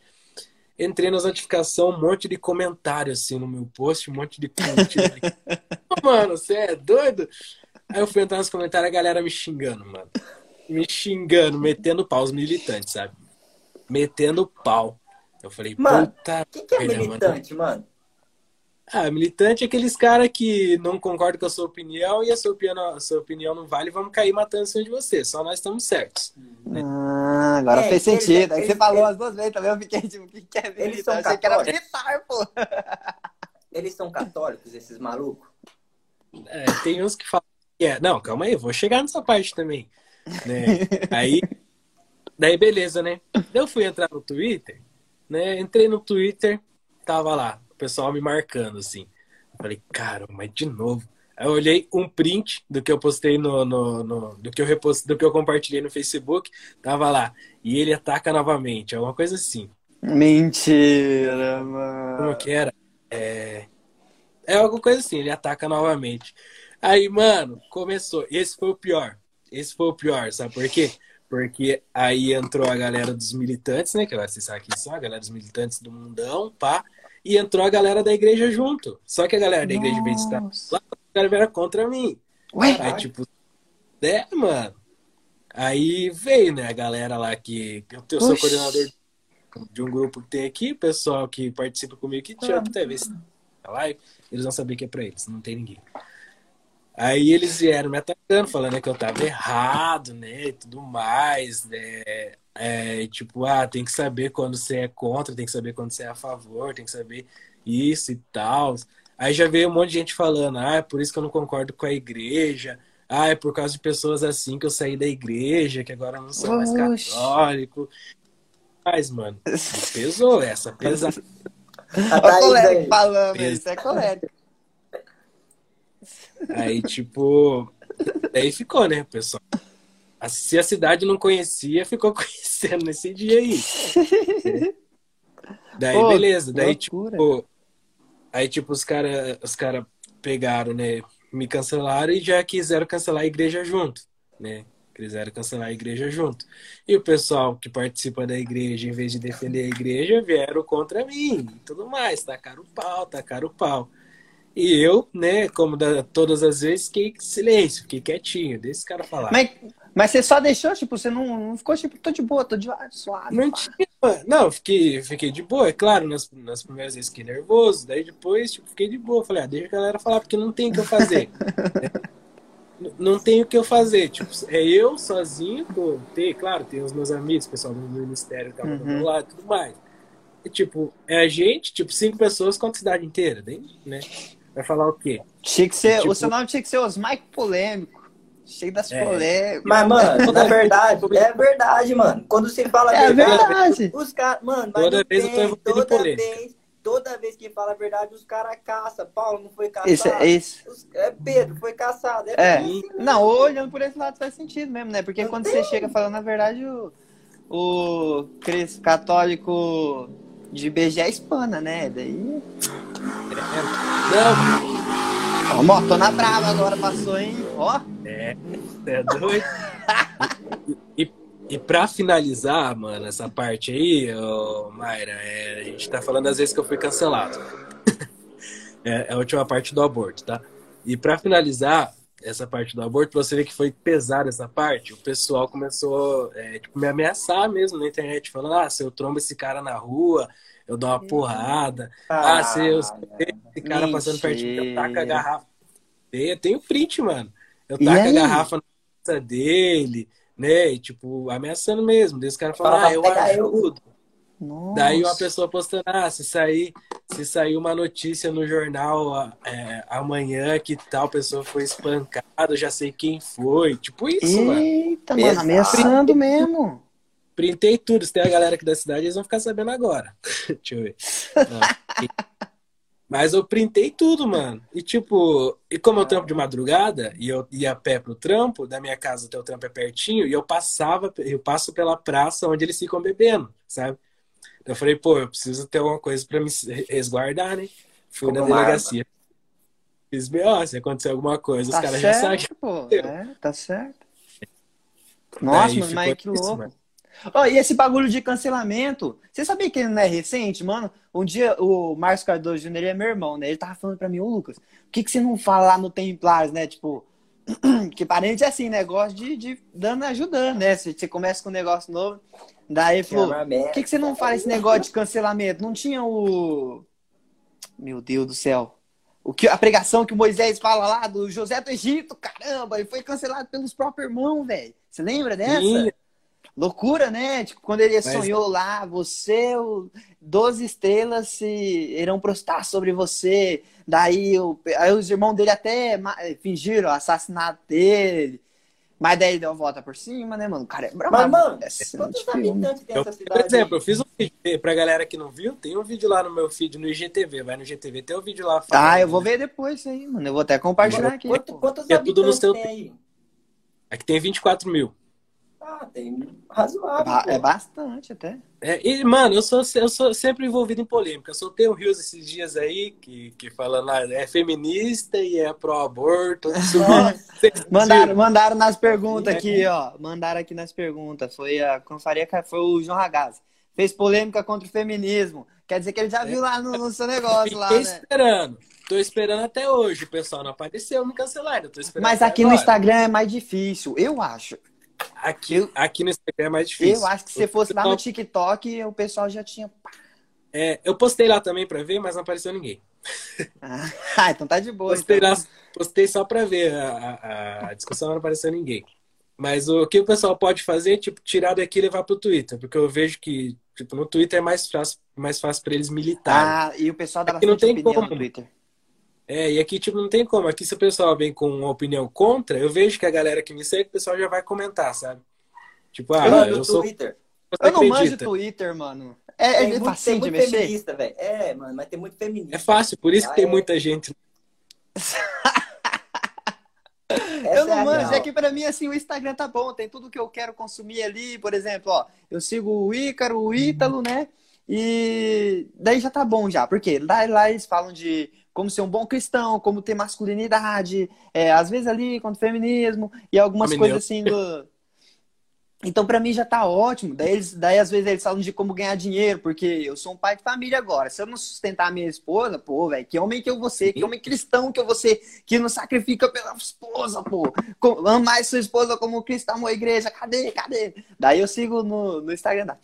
Entrei nas notificações, um monte de comentário assim no meu post, um monte de mano, você é doido? Aí eu fui entrar nos comentários, a galera me xingando, mano me xingando, metendo pau, os militantes, sabe? Metendo pau. Eu falei, mano, puta. O que, que é militante, mano? mano? Ah, militante é aqueles caras que não concordam com a sua opinião e a sua opinião, a sua opinião não vale, vamos cair matando em cima de você. Só nós estamos certos. Né? Ah, agora é, fez sentido. Aí você falou as duas vezes também, eu fiquei tipo, o que, que é militante? Eles são Achei que era militar, pô. Eles são católicos, esses malucos? É, tem uns que falam que é. Não, calma aí, vou chegar nessa parte também. Né? Aí, daí beleza, né? Eu fui entrar no Twitter, né? Entrei no Twitter, tava lá, pessoal me marcando, assim. Eu falei, cara, mas de novo. Aí eu olhei um print do que eu postei no, no, no, do que eu repost, do que eu compartilhei no Facebook, tava lá. E ele ataca novamente, alguma coisa assim. Mentira, mano. Como que era? É, é alguma coisa assim, ele ataca novamente. Aí, mano, começou. Esse foi o pior. Esse foi o pior, sabe por quê? Porque aí entrou a galera dos militantes, né? Que vocês sabem quem são, a galera dos militantes do mundão, pá. E entrou a galera da igreja junto. Só que a galera da igreja, em vez de estar lá, a galera era contra mim. Ué? Aí, tipo, é, mano. Aí veio, né, a galera lá que. Eu sou Oxi. coordenador de um grupo que tem aqui, pessoal que participa comigo que tira até ver se live, eles vão saber que é pra eles, não tem ninguém. Aí eles vieram me atacando, falando que eu tava errado, né? E tudo mais, né? É, tipo, ah, tem que saber quando você é contra, tem que saber quando você é a favor, tem que saber isso e tal. Aí já veio um monte de gente falando, ah, é por isso que eu não concordo com a igreja. Ah, é por causa de pessoas assim que eu saí da igreja, que agora eu não sou mais católico. Mas, mano, pesou essa, pesada. A colérico falando, isso é colérico. Aí, tipo, aí ficou, né, pessoal? Se a cidade não conhecia, ficou conhecendo nesse dia aí. Daí, Pô, beleza. Daí, loucura. tipo, aí, tipo, os caras os cara pegaram, né? Me cancelaram e já quiseram cancelar a igreja junto, né? Quiseram cancelar a igreja junto. E o pessoal que participa da igreja, em vez de defender a igreja, vieram contra mim e tudo mais. Tacaram o pau, tacaram o pau. E eu, né, como da, todas as vezes, fiquei silêncio, fiquei quietinho, deixa esse cara falar. Mas, mas você só deixou, tipo, você não, não ficou, tipo, tô de boa, tô de suave. Não, tinha, não fiquei, fiquei de boa, é claro, nas, nas primeiras vezes fiquei nervoso, daí depois, tipo, fiquei de boa. Falei, ah, deixa a galera falar, porque não tem o que eu fazer. não tem o que eu fazer, tipo, é eu sozinho, pô, tem, claro, tem os meus amigos, pessoal do ministério que estavam uhum. do meu lado e tudo mais. E, tipo, é a gente, tipo, cinco pessoas contra a cidade inteira, né? Vai falar o quê? Tinha que ser, tipo... O seu nome tinha que ser os Mike Polêmico. Cheio das é. polêmicas. Mas, mano, na verdade, é verdade, mano. Quando você fala é verdade, verdade. os caras. Mano, mas toda vez tem, eu tô toda polêmica. vez, toda vez que fala a verdade, os caras caçam. Paulo não foi caçado. Isso, é isso. Os, é Pedro, foi caçado. É, é. Assim, não, olhando por esse lado faz sentido mesmo, né? Porque não quando tem. você chega falando a verdade, o, o católico de beijar espana, né? Daí. Não. Ó, tô na brava agora, passou, hein? Ó. É, é doido. e, e pra finalizar, mano, essa parte aí, ô, Mayra, é, a gente tá falando às vezes que eu fui cancelado. é, é a última parte do aborto, tá? E pra finalizar, essa parte do aborto, você vê que foi pesada essa parte, o pessoal começou é, tipo, me ameaçar mesmo na internet, falando, ah, se eu trombo esse cara na rua, eu dou uma porrada. Ah, ah se eu esse cara passando pertinho, eu taco a garrafa. Tem, tem o print, mano. Eu taco a garrafa na cabeça dele, né? E, tipo, ameaçando mesmo. Daí os caras falam, ah, eu ajudo. Nossa. Daí uma pessoa postando, ah, se sair, se sair uma notícia no jornal é, amanhã que tal pessoa foi espancada, já sei quem foi. Tipo isso, Eita, mano. Eita, mano, ameaçando mesmo. Printei tudo. Se tem a galera aqui da cidade, eles vão ficar sabendo agora. Deixa eu ver. Mas eu printei tudo, mano. E tipo, e como eu trampo de madrugada e eu ia a pé pro trampo, da minha casa até o trampo é pertinho, e eu passava, eu passo pela praça onde eles ficam bebendo, sabe? Eu falei, pô, eu preciso ter alguma coisa para me resguardar, né? Fui Como na delegacia. Fiz B.O., se acontecer alguma coisa, tá os caras já sabem. Pô, é, tá certo. Nossa, mas que louco. Mano. Oh, e esse bagulho de cancelamento, você sabia que ele não é recente, mano? Um dia o Marcos Cardoso Jr. ele é meu irmão, né? Ele tava falando pra mim, ô Lucas, por que, que você não fala lá no Templares, né? Tipo, que parente é assim, negócio de, de dando ajudando, né? Você, você começa com um negócio novo, daí ele falou, por que, que você não fala esse negócio de cancelamento? Não tinha o. Meu Deus do céu. O que, a pregação que o Moisés fala lá do José do Egito, caramba, ele foi cancelado pelos próprios irmãos, velho. Você lembra dessa? Sim. Loucura, né? Tipo, quando ele Mas... sonhou lá, você, o 12 estrelas se irão prostar sobre você. Daí, o, aí os irmãos dele até fingiram o assassinato dele. Mas daí deu a volta por cima, né, mano? O cara é bravo. Mas, mano, quantos habitantes tem essa cidade? Por exemplo, eu fiz um vídeo pra galera que não viu, tem um vídeo lá no meu feed no IGTV. Vai no IGTV, tem um vídeo lá. Falando, ah, eu vou ver depois isso aí, mano. Eu vou até compartilhar aqui. Quanto, quantos é tudo no seu... tem aí? Aqui tem 24 mil. Ah, tem razoável. É bastante até. É, e, mano, eu sou, eu sou sempre envolvido em polêmica. Eu soltei o Rios esses dias aí, que, que falando ah, é feminista e é pró-aborto. mandaram, mandaram nas perguntas aqui, ó. Mandaram aqui nas perguntas. Foi a Confaria, foi o João Ragazzi. Fez polêmica contra o feminismo. Quer dizer que ele já viu lá no, no seu negócio lá, né? esperando. Tô esperando até hoje. O pessoal não apareceu no cancelar. Mas aqui agora. no Instagram é mais difícil, eu acho. Aqui, aqui no Instagram é mais difícil. Eu acho que se fosse lá no TikTok, o pessoal já tinha. É, eu postei lá também pra ver, mas não apareceu ninguém. Ah, então tá de boa. Postei, então. lá, postei só pra ver a, a, a discussão, não apareceu ninguém. Mas o que o pessoal pode fazer é, tipo, tirar daqui e levar pro Twitter, porque eu vejo que, tipo, no Twitter é mais fácil, mais fácil para eles militarem. Ah, e o pessoal dá aqui não tem como. no Twitter. É, e aqui, tipo, não tem como. Aqui, se o pessoal vem com uma opinião contra, eu vejo que a galera que me segue, o pessoal já vai comentar, sabe? Tipo, ah, Mano, eu no sou. Twitter. Eu não manjo? Twitter, mano. É, é muito, de mexer? feminista, velho. É, mano, mas tem muito feminista. É fácil, por isso que Ah, tem é. muita gente. Eu não é manjo, é que pra mim, assim, o Instagram tá bom, tem tudo que eu quero consumir ali, por exemplo, ó, eu sigo o Ícaro, o Ítalo, né, e daí já tá bom já, porque lá, lá eles falam de como ser um bom cristão, como ter masculinidade, é, às vezes ali contra o feminismo, e algumas coisas assim do... Então, pra mim já tá ótimo. Daí, eles, daí, às vezes, eles falam de como ganhar dinheiro, porque eu sou um pai de família agora. Se eu não sustentar a minha esposa, pô, velho, que homem que eu vou ser, que homem cristão que eu vou ser, que não sacrifica pela esposa, pô. Amar sua esposa como Cristo amou a igreja. Cadê? Cadê? Daí eu sigo no, no Instagram. da-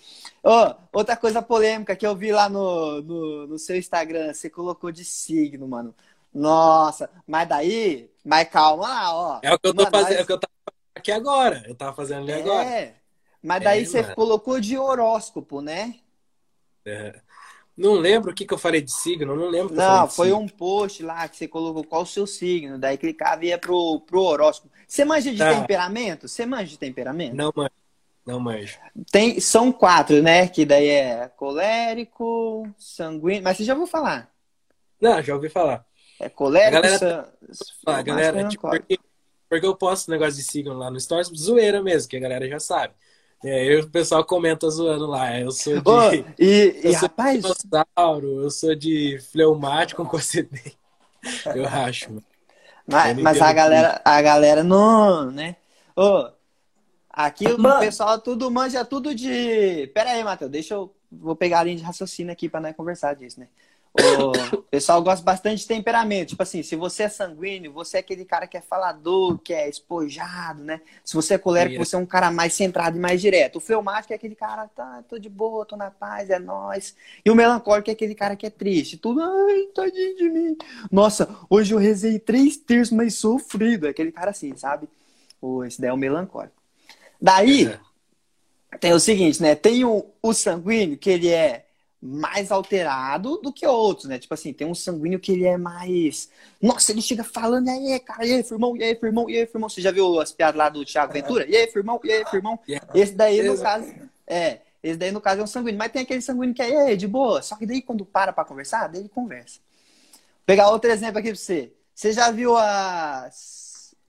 Ô, outra coisa polêmica que eu vi lá no, no, no seu Instagram, você colocou de signo, mano. Nossa, mas daí, mas calma lá, ó. É o que eu tô Mano, fazendo, é o que eu tava fazendo aqui agora. Eu tava fazendo ali agora. é. Mas daí É, você mano. colocou de horóscopo, né? É. Não lembro o que, que eu falei de signo, não lembro Não, foi signo. um post lá que você colocou qual o seu signo. Daí clicava e ia pro, pro horóscopo. Você manja de Tá. temperamento? Você manja de temperamento? Não manjo. Não manjo. Tem, são quatro, né? Que daí é colérico, sanguíneo. Mas você já ouviu falar? Não, já ouvi falar. É colérico, A galera- san... Ah, galera, melancólico. tipo, porque, porque eu posto negócio de signo lá no Stories, zoeira mesmo, que a galera já sabe. É, aí o pessoal comenta zoando lá. Eu sou de. Ô, e, eu e sou rapaz, de dinossauro, eu sou de fleumático com acidente. Eu acho, mano. mas, eu mas a galera, a galera não, né? Ô, aqui o Mano. pessoal tudo manja tudo de. Pera aí, Matheus, deixa eu. Vou pegar a linha de raciocínio aqui pra nós conversar disso, né? O pessoal gosta bastante de temperamento. Tipo assim, se você é sanguíneo, você é aquele cara que é falador, que é espojado, né? Se você é colérico, Isso. você é um cara mais centrado e mais direto. O fleumático é aquele cara, tá, tô de boa, tô na paz, é nóis. E o melancólico é aquele cara que é triste. Tudo, ai, tadinho de mim. Nossa, hoje eu rezei três terços, mas sofrido. É aquele cara assim, sabe? Esse daí é o melancólico. Daí, É. tem o seguinte, né? Tem o, o sanguíneo, que ele é mais alterado do que outros, né? Tipo assim, tem um sanguíneo que ele é mais. Nossa, ele chega falando, e aí, cara, e aí, firmão, e aí, firmão, e aí, firmão. Você já viu as piadas lá do Thiago Ventura? E aí, firmão, e aí, firmão. Esse daí, no caso, é. Esse daí, no caso, é um sanguíneo. Mas tem aquele sanguíneo que é, de boa. Só que daí, quando para pra conversar, daí ele conversa. Vou pegar outro exemplo aqui pra você. Você já viu a...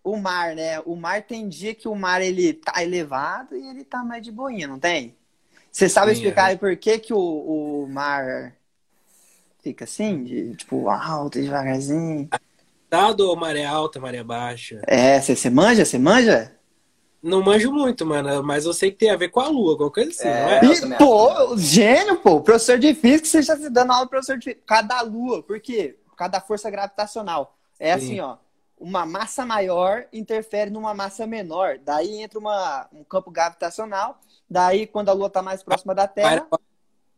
o mar, né? O mar tem dia que o mar ele tá elevado e ele tá mais de boinha, não tem? Você sabe Sim, explicar é. por que, que o, o mar fica assim? De, tipo, alto e devagarzinho? Dado ou maré alta, maré baixa? É, você, você manja? Você manja? Não manjo muito, mano, mas eu sei que tem a ver com a lua, alguma coisa assim, É. não é? E, pô, gênio, pô. Professor de física, você já se dando aula professor de física. Cada lua, por quê? Cada força gravitacional. É Sim. assim, ó. Uma massa maior interfere numa massa menor. Daí entra uma, um campo gravitacional. Daí, quando a lua tá mais próxima da Terra,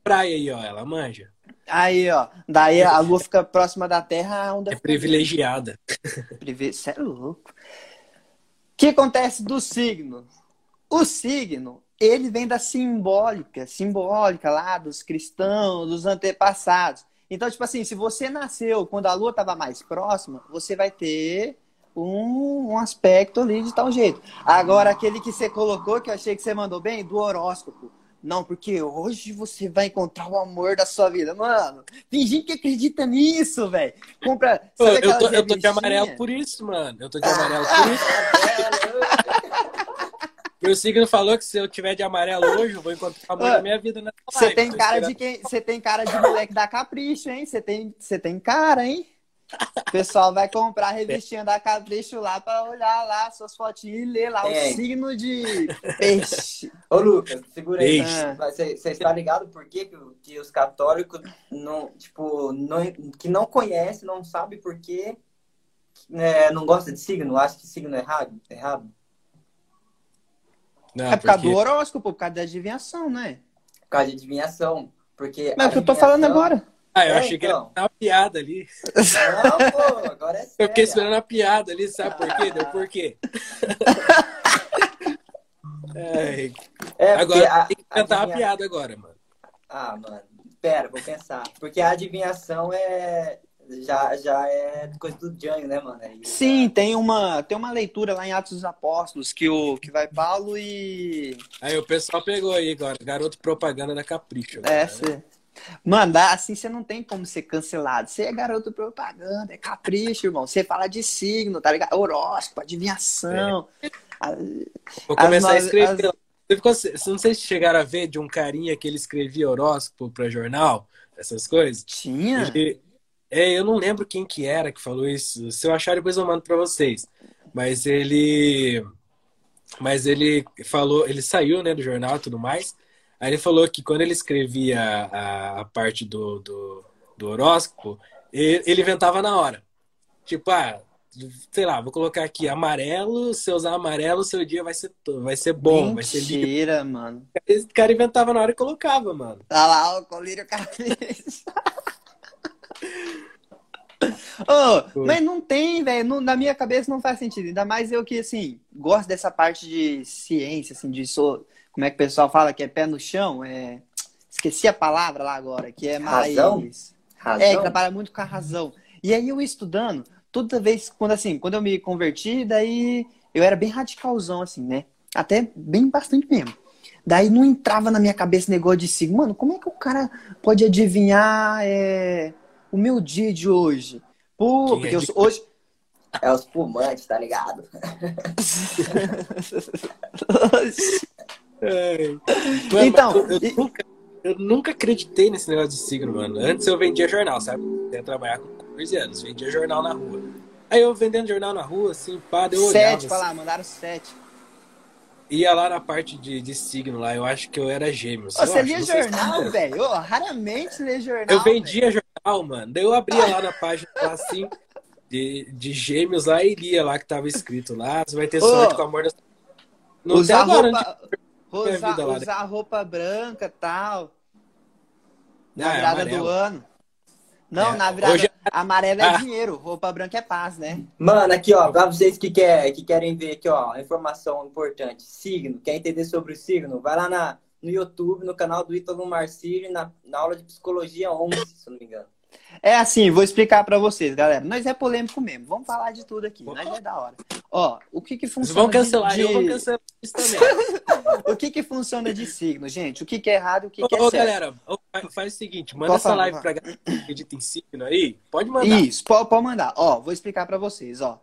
Praia aí, ó, ela manja. aí, ó. Daí a lua fica próxima da Terra, a onda É privilegiada. Privi- Cê é louco. O que acontece do signo? O signo, ele vem da simbólica, simbólica lá dos cristãos, dos antepassados. Então, tipo assim, se você nasceu quando a lua estava mais próxima, você vai ter um, um aspecto ali de tal jeito. Agora, aquele que você colocou, que eu achei que você mandou bem, do horóscopo. Não, porque hoje você vai encontrar o amor da sua vida. Mano, tem gente que acredita nisso, velho. Compra. Pô, eu, tô, eu tô de amarelo por isso, mano. Eu tô de amarelo por isso. O signo falou que se eu tiver de amarelo hoje, eu vou encontrar o amor Ah, da minha vida nessa Você tem Tô cara de quem? Você tem cara de moleque da Capricho, hein? Você tem, você tem cara, hein? O pessoal vai comprar a revistinha da Capricho lá pra olhar lá suas fotinhas e ler lá É. o signo de peixe. Ô, Lucas, segura aí. Ah. Você está ligado por que, que, que os católicos não, tipo, não, que não conhecem, não sabem por quê, é, não gosta de signo, acha que signo é errado? errado? Não, é por causa porque- do horóscopo, por causa da adivinhação, né? Por causa de adivinhação. Porque Mas é o que eu tô falando agora. Ah, eu É, achei que então. era uma piada ali. Não, pô, agora é sério. Eu fiquei esperando a piada ali, sabe por quê? Deu por quê? É, É, porque agora a- tem que cantar a adivinha- piada agora, mano. Ah, mano, pera, vou pensar. Porque a adivinhação é, já, já é coisa do Jânio, né, mano? Aí, Sim, tem uma, tem uma leitura lá em Atos dos Apóstolos que, o, que vai Paulo e. Aí o pessoal pegou aí agora, garoto propaganda da Capricho. É, você. Mano, assim você não tem como ser cancelado. Você é garoto propaganda, é capricho, irmão. Você fala de signo, tá ligado? Horóscopo, adivinhação. É. Vou começar as, a escrever. As... Não sei se chegaram a ver de um carinha que ele escrevia horóscopo para jornal, essas coisas. Tinha? Ele, é, eu não lembro quem que era que falou isso. Se eu achar, depois eu mando para vocês. Mas ele. Mas ele falou, ele saiu né, do jornal e tudo mais. Aí ele falou que quando ele escrevia a, a parte do, do, do horóscopo, ele, ele, inventava na hora. Tipo, ah, sei lá, vou colocar aqui amarelo, se eu usar amarelo, seu dia vai ser, vai ser bom, Mentira, vai ser Mentira, mano. Esse cara inventava na hora e colocava, mano. Tá lá, o colírio cabeça. oh, mas não tem, velho. Na minha cabeça não faz sentido. Ainda mais eu que, assim, gosto dessa parte de ciência, assim, de sou. Como é que o pessoal fala que é pé no chão? É... Esqueci a palavra lá agora, que é mais. Razão? Razão? É, que trabalha muito com a razão. E aí eu estudando, toda vez, quando assim, quando eu me converti, daí eu era bem radicalzão, assim, né? Até bem bastante mesmo. Daí não entrava na minha cabeça negócio de signo. Mano, como é que o cara pode adivinhar é, o meu dia de hoje? Pô, Quem porque é eu, hoje. É os fumantes, tá ligado? é. então, eu, eu, nunca, eu, nunca, acreditei nesse negócio de signo, mano. Antes eu vendia jornal, sabe? Eu ia trabalhar com 14 anos, vendia jornal na rua. Aí eu vendendo jornal na rua, assim, pá, deu Sete, olhava, assim. mandaram sete ia lá na parte de, de signo lá, eu acho que eu era gêmeos. Você acho, lia jornal, velho? raramente lê jornal. Eu vendia véio. jornal, mano. Daí eu abria lá na página lá, assim, de, de gêmeos lá e lia lá que tava escrito lá. Você vai ter sorte com a amor da. Não usar agora, roupa, usar, lá, usar roupa branca e tal. Na ah, virada é do ano. Não, é, na virada, hoje... amarelo é ah. dinheiro, roupa branca é paz, né? Mano, aqui, ó, pra vocês que, quer, que querem ver aqui, ó, informação importante. Signo, quer entender sobre o signo? Vai lá na, no YouTube, no canal do Ítalo Marcílio, na, na aula de Psicologia 11, se não me engano. É assim, vou explicar para vocês, galera. Nós é polêmico mesmo. Vamos falar de tudo aqui. Nós é da hora. Ó, o que que funciona vão cancelar, de... eu vou cancelar isso também. o que que funciona de signo, gente? O que que é errado e o que, que é ô, certo? galera, faz o seguinte, manda essa live pra galera que acredita em signo aí. Pode mandar. Isso, pode, mandar. Ó, vou explicar para vocês, ó.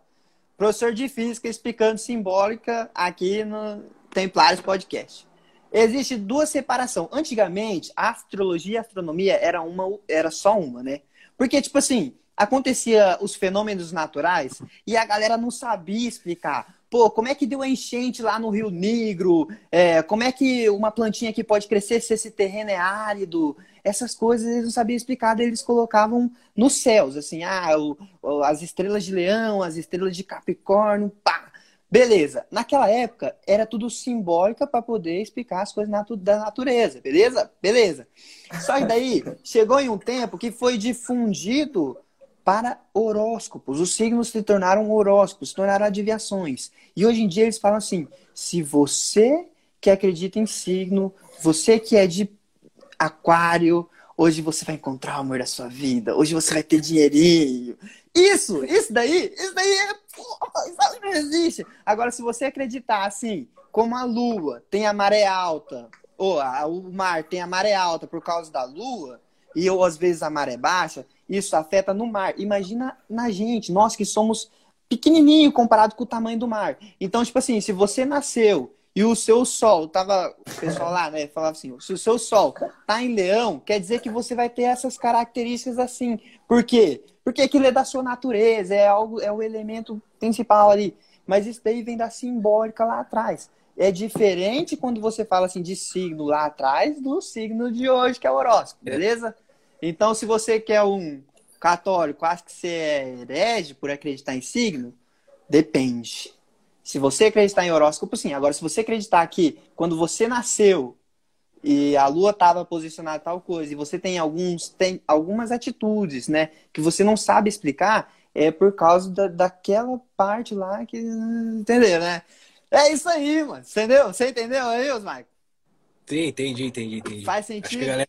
Professor de Física explicando simbólica aqui no Templários Podcast. Existe duas separações. Antigamente, a astrologia e a astronomia era, uma, era só uma, né? Porque, tipo assim, acontecia os fenômenos naturais e a galera não sabia explicar. Pô, como é que deu a enchente lá no Rio Negro? É, como é que uma plantinha aqui pode crescer se esse terreno é árido? Essas coisas eles não sabiam explicar, eles colocavam nos céus, assim, ah, o, as estrelas de leão, as estrelas de Capricórnio, pá, Beleza. Naquela época era tudo simbólica para poder explicar as coisas natu da natureza, beleza? Beleza. Só que daí chegou em um tempo que foi difundido para horóscopos. Os signos se tornaram horóscopos, se tornaram adivinhações. E hoje em dia eles falam assim: se você que acredita em signo, você que é de aquário, hoje você vai encontrar o amor da sua vida, hoje você vai ter dinheirinho. Isso, isso daí, isso daí é isso não existe. Agora, se você acreditar assim, como a lua tem a maré alta, ou a, o mar tem a maré alta por causa da lua, e ou às vezes a maré baixa, isso afeta no mar. Imagina na gente, nós que somos pequenininho comparado com o tamanho do mar. Então, tipo assim, se você nasceu e o seu sol tava, o pessoal lá, né, falava assim, se o seu sol tá em leão, quer dizer que você vai ter essas características assim. Por quê? Porque aquilo é da sua natureza, é algo, é o elemento principal ali. Mas isso daí vem da simbólica lá atrás. É diferente quando você fala assim de signo lá atrás do signo de hoje, que é o horóscopo, é. beleza? Então, se você quer um católico, acha que você é herege por acreditar em signo, depende. Se você acreditar em horóscopo, sim. Agora, se você acreditar que quando você nasceu e a lua estava posicionada tal coisa, e você tem alguns tem algumas atitudes, né, que você não sabe explicar, é por causa da, daquela parte lá que entendeu, né? É isso aí, mano. Entendeu? Você entendeu aí, Osmar? Sim, entendi, entendi, entendi. Faz sentido. Galera...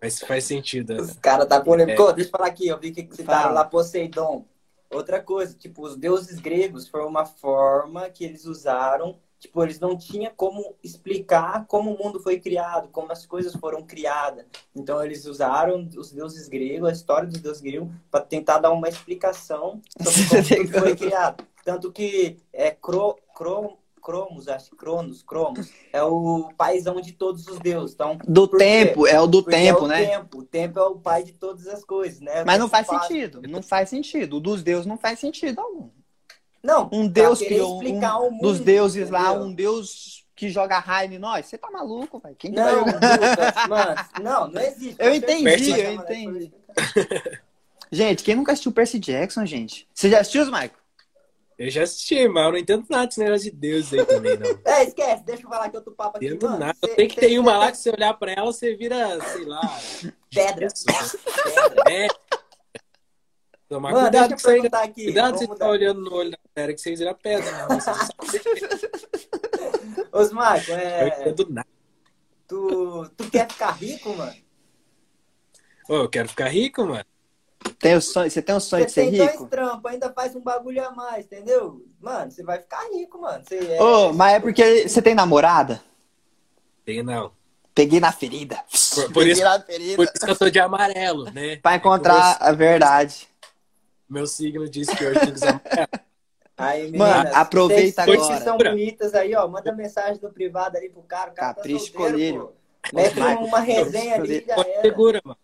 Mas faz sentido. Os caras tá polêmico. É. Deixa eu falar aqui, eu vi que citaram lá Poseidon. Outra coisa, tipo, os deuses gregos foi uma forma que eles usaram Tipo, eles não tinham como explicar como o mundo foi criado, como as coisas foram criadas. Então, eles usaram os deuses gregos, a história dos deuses gregos, para tentar dar uma explicação sobre como tudo foi criado. Tanto que é Cro, Cro, Cromos, acho que Cronos, Cromos, é o paizão de todos os deuses. Então, do tempo, é o do Porque tempo, é o né? Tempo. O tempo é o pai de todas as coisas, né? Mas não faz sentido, não faz sentido. O dos deuses não faz sentido algum. Não, um deus que um, um dos deuses entendeu? lá, um deus que joga raio em nós. Você tá maluco, velho? Quem que não, vai Lucas, mano, não, não existe. Eu entendi, eu entendi. gente, quem nunca assistiu Percy Jackson, gente? Você já assistiu, Michael? Eu já assisti, mas eu não entendo nada desse negócio de Deus aí também, não. É, esquece, deixa eu falar aqui outro papo aqui. Entendo mano, nada. Cê, Tem que ter uma lá que você olhar pra ela, você vira, sei lá. Pedra. Pedra. É. Tomar Mano, cuidado deixa eu perguntar aqui. Cuidado se você tá olhando no olho da galera que vocês viram pedra. Não, Osmar, é... Do nada. Tu, tu quer ficar rico, mano? Ô, eu quero ficar rico, mano. Tem o sonho, você tem um sonho você de ser rico? Você tem dois trampos, ainda faz um bagulho a mais, entendeu? Mano, você vai ficar rico, mano. Você é... Ô, mas é porque você tem namorada? Tem não. Peguei na ferida. Por, por isso, ferida. por isso que eu tô de amarelo, né? Pra encontrar é a verdade. Meu signo diz que hoje tem que usar Aí, meninas, Mano, aproveita vocês, agora. Vocês são bonitas aí, ó. Manda mensagem no privado ali pro cara. O cara Capricho tá colírio. Mete uma resenha ali já Pode era. segura, mano.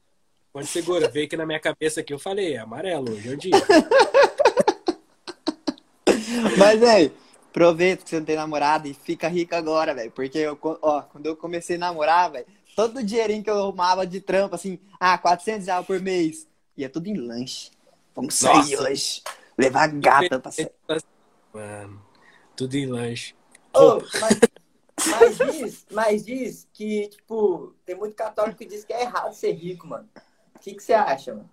Pode segura. Veio aqui na minha cabeça que eu falei, é amarelo, hoje é o dia. Mas, aí, aproveita que você não tem namorada e fica rica agora, velho. Porque, eu, ó, quando eu comecei a namorar, velho, todo o dinheirinho que eu arrumava de trampo, assim, ah, 400 reais por mês, ia tudo em lanche. Vamos sair Nossa. hoje. Levar a gata pra sair. Mano, tudo em lanche. Oh, mas, mas, diz, mas diz que, tipo, tem muito católico que diz que é errado ser rico, mano. O que, que você acha, mano?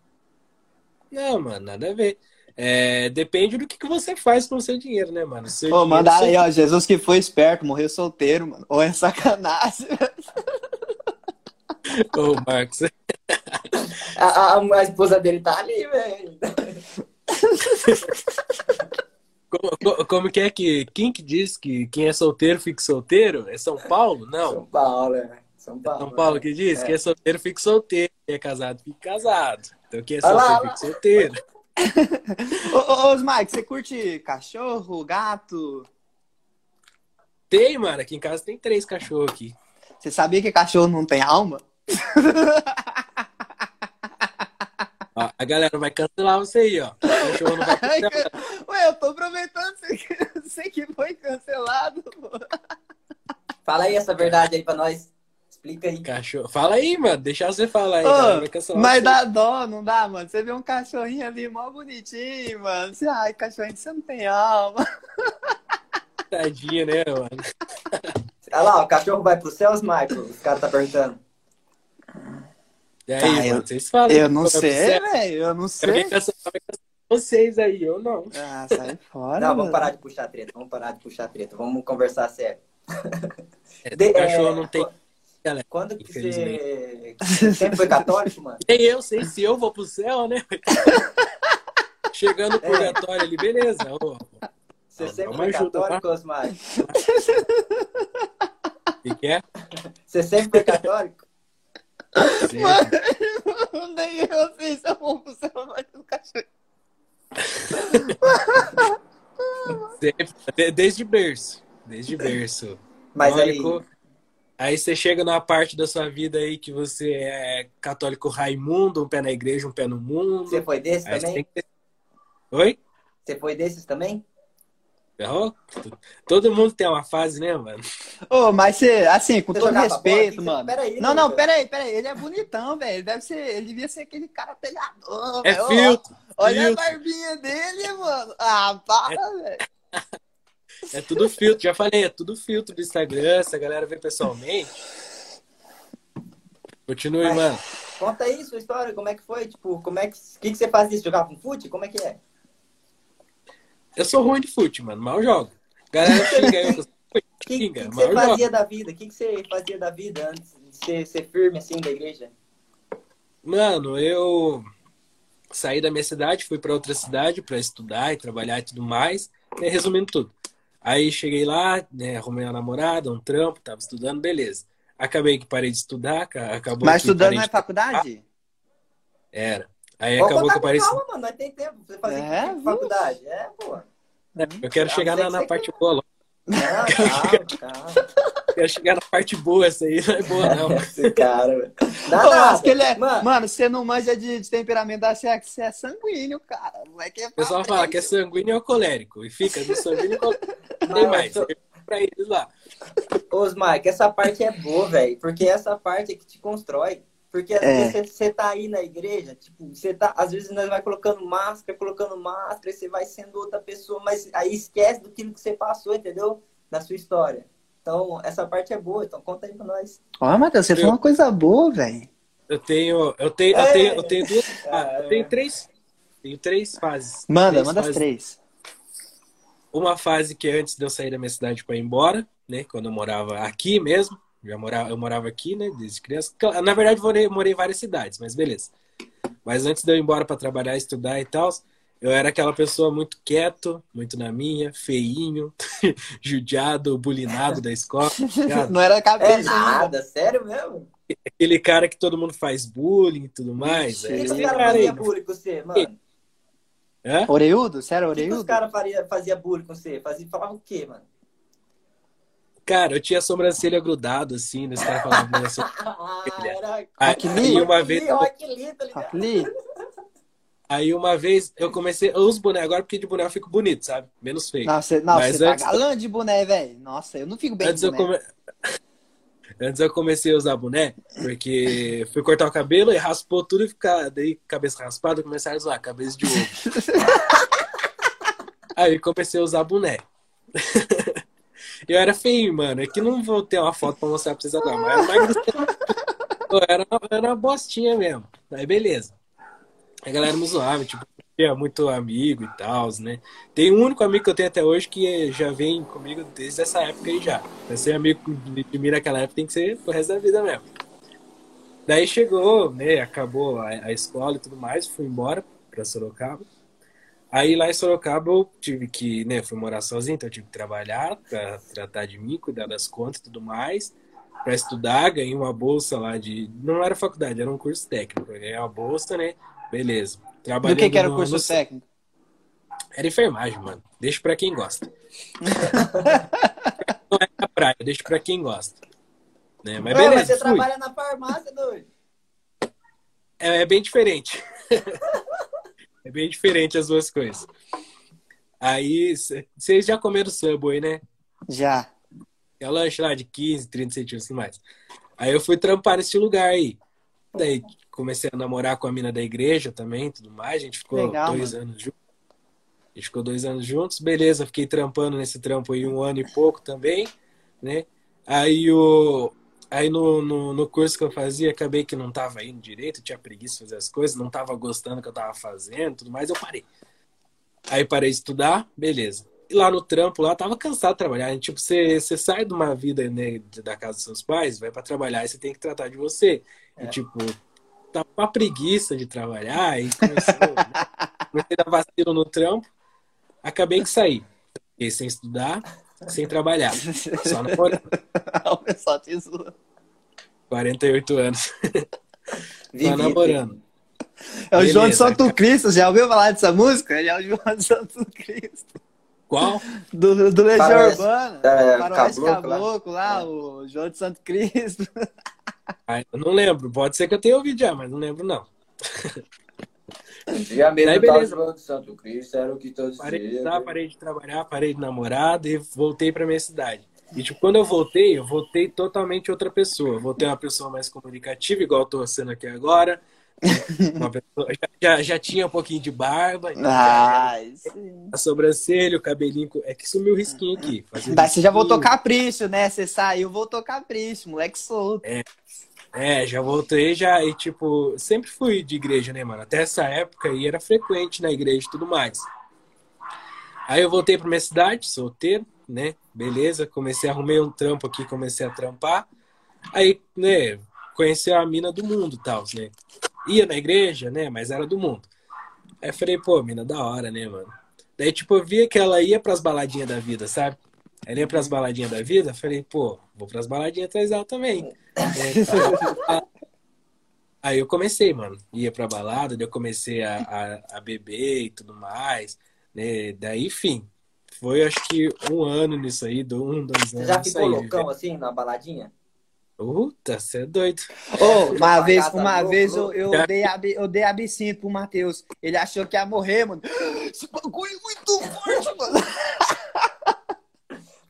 Não, mano, nada a ver. É, depende do que, que você faz com o seu dinheiro, né, mano? Seu Pô, manda aí, ó, Jesus que foi esperto, morreu solteiro, mano. Ou é sacanagem. Ô, Marcos. A, a, a, esposa dele tá ali, velho. Como, como, que é que. Quem que diz que quem é solteiro fica solteiro? É São Paulo? Não. São Paulo, é. São Paulo. São Paulo que diz? É. Quem é solteiro fica solteiro. Quem é casado fica casado. Então quem é solteiro lá, fica solteiro. ô, ô, ô, Mike, você curte cachorro, gato? Tem, mano. Aqui em casa tem três cachorros aqui. Você sabia que cachorro não tem alma? Ó, a galera vai cancelar você aí, ó. O show não vai cancelar. Ué, eu tô aproveitando sei que foi cancelado. Fala aí essa verdade aí pra nós. Explica aí. Cachorro. Fala aí, mano. Deixa você falar aí. Ô, mas dá dó, não dá, mano? Você vê um cachorrinho ali mó bonitinho, mano. Você, ai, cachorrinho, você não tem alma. Tadinha, né, mano? Olha lá, o cachorro vai pro céu, Michael? Os caras tá perguntando. E aí, tá, mano, eu, vocês falam. Eu não sei, velho. Eu não sei. Vocês aí, eu não. Ah, sai fora. Não, vamos parar de puxar treta. Vamos parar de puxar treta. Vamos conversar sério. É, de, cachorro é, não tem. Galera, quando que você... sempre foi católico, mano? Nem eu sei se eu vou pro céu, né? Chegando no é. purgatório ali, beleza. Você sempre foi católico, Osmar? O que, que é? Você sempre foi católico? Mano, nem eu sei se eu vou pro céu mais do cachorro. Desde berço. Desde berço. Mas aí... Aí você chega numa parte da sua vida aí que você é católico raimundo, um pé na igreja, um pé no mundo. Você foi desses também? Que... Oi? Você foi desses também? Todo mundo tem uma fase, né, mano? Ô, oh, mas você, assim, com você todo respeito, mano. Peraí, não, não, peraí, peraí. Ele é bonitão, velho. Ele deve ser. Ele devia ser aquele cara pegador. É véio. filtro. Olha filtro. a barbinha dele, mano. Ah, para, é... velho. É tudo filtro, já falei, é tudo filtro do Instagram, se a galera vê pessoalmente. Continue, mas, mano. Conta aí sua história, como é que foi? Tipo, como é que. O que, que você faz isso? Jogar com fute? Como é que é? Eu sou ruim de fute, mano, mal jogo. Galera xinga eu. O que, que, que, você fazia da vida? O que, que você fazia da vida antes de ser, ser firme assim da igreja? Mano, eu saí da minha cidade, fui para outra cidade para estudar e trabalhar e tudo mais. E resumindo tudo. Aí cheguei lá, né, arrumei uma namorada, um trampo, tava estudando, beleza. Acabei que parei de estudar, acabou Mas estudando na faculdade? Era. Aí Vou acabou que eu parei. Calma, mano, nós tem tempo pra você fazer é, faculdade. É, pô. Eu quero chegar na, na parte boa. Não, calma, calma. Quero chegar na parte boa, essa aí não é boa, não. Esse cara, velho. Pô, que ele é... Mano, mano, você não manja de, de temperamento, você é, você é sanguíneo, cara. Moleque é o pessoal fala que é sanguíneo ou colérico. E fica do sanguíneo colérico. Tem mais. Tô... Pra eles lá. Ô, Mike, essa parte é boa, velho. Porque essa parte é que te constrói. Porque às é. vezes você tá aí na igreja, tipo, você tá, às vezes nós vai colocando máscara, colocando máscara, você vai sendo outra pessoa, mas aí esquece do que você passou, entendeu? Na sua história. Então, essa parte é boa, então conta aí pra nós. Ó, Matheus, você eu... falou uma coisa boa, velho. Eu tenho, eu tenho, é. eu tenho, eu tenho duas, é. eu tenho três, tenho três fases. Manda, três manda fases. as três. Uma fase que é antes de eu sair da minha cidade para ir embora, né? Quando eu morava aqui mesmo. Já morava, eu morava aqui, né, desde criança. Na verdade, morei, morei em várias cidades, mas beleza. Mas antes de eu ir embora para trabalhar, estudar e tal, eu era aquela pessoa muito quieto, muito na minha, feinho, judiado, bulinado da escola. Não era cabeça. É nada, sério mesmo? Aquele cara que todo mundo faz bullying e tudo mais. Por que, os caras faziam bullying com você, mano? É? Oreudo? Sério, oreudo? Por que, os caras faziam bullying com você? Fazia, falava o quê, mano? Cara, eu tinha a sobrancelha grudada, assim, nesse cara falava assim. Era... Aí, uma vez. Aí, aí uma vez eu comecei. Eu uso boné agora porque de boné eu fico bonito, sabe? Menos feio. Você, não, Mas você tá antes... tá galã de boné, velho. Nossa, eu não fico bem antes de boné. Eu come... Antes eu comecei a usar boné, porque fui cortar o cabelo e raspou tudo e ficar. Daí, cabeça raspada, comecei a usar cabeça de ovo. aí comecei a usar boné. Eu era feio, mano. É que não vou ter uma foto pra mostrar pra vocês agora, mas eu era, era uma bostinha mesmo. Aí beleza. A galera me zoava, tipo, tinha muito amigo e tal, né? Tem um único amigo que eu tenho até hoje que já vem comigo desde essa época aí já. Pra ser amigo de mim naquela época tem que ser pro resto da vida mesmo. Daí chegou, né? Acabou a, a escola e tudo mais, fui embora pra Sorocaba. Aí lá em Sorocaba eu tive que, né, fui morar sozinho, então eu tive que trabalhar para tratar de mim, cuidar das contas e tudo mais, para estudar, ganhei uma bolsa lá de, não era faculdade, era um curso técnico, ganhei uma bolsa, né, beleza. Do que, que era o curso no... técnico? Era enfermagem, mano. Deixa para quem gosta. não é na praia, deixa para quem gosta. Né? Mas beleza. Mas você fui. trabalha na farmácia, doido? É, é bem diferente. É bem diferente as duas coisas. Aí, vocês já comeram Subway, né? Já. É o lanche lá de 15, 30 centímetros e mais. Aí eu fui trampar nesse lugar aí. Daí comecei a namorar com a mina da igreja também, tudo mais. A gente ficou Legal, dois mano. anos juntos. A gente ficou dois anos juntos, beleza. Fiquei trampando nesse trampo aí um ano e pouco também, né? Aí o, Aí no, no, no, curso que eu fazia, acabei que não tava indo direito, tinha preguiça de fazer as coisas, não tava gostando do que eu tava fazendo, tudo mais, eu parei. Aí parei de estudar, beleza. E lá no trampo, lá, tava cansado de trabalhar. Tipo, você, você sai de uma vida né, da casa dos seus pais, vai para trabalhar e você tem que tratar de você. É. E, tipo, tava com a preguiça de trabalhar e começou, né? comecei a dar vacilo no trampo. Acabei que saí. Fiquei sem estudar, sem trabalhar. Só namorando. o pessoal te zoa. 48 anos. Só namorando. É o Beleza, João de Santo cara. Cristo, já ouviu falar dessa música? Ele é o João de Santo Cristo. Qual? Do, do Legião Faroeste, Urbana. É, Faroeste Caboclo, Caboclo lá, lá o João de Santo Cristo. Ai, eu não lembro, pode ser que eu tenha ouvido já, mas não lembro não. Já mesmo Aí, beleza. de Santo Cristo, era o que todos parei de estudar, parei de trabalhar, parei de namorar e voltei para minha cidade. E tipo, quando eu voltei, eu voltei totalmente outra pessoa. Voltei uma pessoa mais comunicativa, igual eu tô sendo aqui agora. Pessoa, já, já, tinha um pouquinho de barba. Ah, a sobrancelha, o cabelinho. É que sumiu o risquinho aqui. Mas você já voltou capricho, né? Você saiu, voltou capricho, moleque solto. É, é, já voltei já e tipo, sempre fui de igreja, né, mano? Até essa época e era frequente na igreja e tudo mais. Aí eu voltei pra minha cidade, solteiro, né? Beleza, comecei a arrumar um trampo aqui, comecei a trampar. Aí, né, conheci a mina do mundo tal, né? ia na igreja, né? Mas era do mundo. Aí falei, pô, mina, da hora, né, mano? Daí, tipo, eu via que ela ia pras baladinhas da vida, sabe? Ela ia pras baladinhas da vida, falei, pô, vou pras baladinhas atrás dela também. É, tá. Aí eu comecei, mano. Ia pra balada, daí eu comecei a, a, a beber e tudo mais. Né? Daí, enfim. Foi acho que um ano nisso aí, do um, dois anos. Você já ficou aí, loucão assim, na baladinha? Puta, você é doido. Oh, uma vez, uma louco, vez eu, louco. eu, dei ab, eu dei absinto pro Matheus. Ele achou que ia morrer, mano. Esse bagulho é muito forte, mano.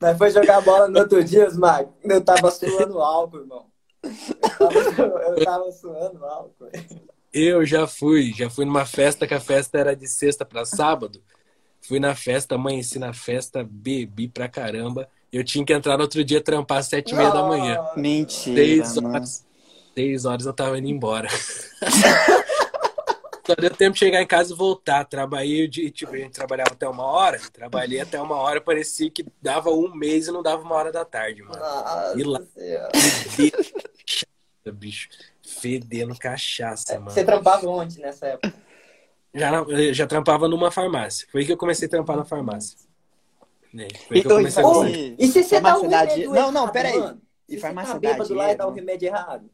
Nós foi jogar bola no outro dia, Osmar. Eu tava suando álcool, irmão. Eu tava, su- eu tava suando álcool. Eu já fui, já fui numa festa que a festa era de sexta pra sábado. Fui na festa, amanheci na festa, bebi pra caramba. Eu tinha que entrar no outro dia trampar às sete e meia da manhã. Mentira, Seis mano. horas, seis horas eu tava indo embora. Só deu tempo de chegar em casa e voltar. Trabalhei, de, tipo, a gente trabalhava até uma hora. Trabalhei até uma hora, parecia que dava um mês e não dava uma hora da tarde, mano. Nossa E lá? Senhora. Fedendo cachaça, bicho. Fedendo cachaça, mano. Você trampava onde nessa época? Já, já trampava numa farmácia. Foi aí que eu comecei a trampar na farmácia. Né? Foi aí que eu E- comecei a e- e- E se você dá um remédio di- Não, não, errado, pera aí. mano? E você farmácia tá bêbado lá e dá um remédio errado.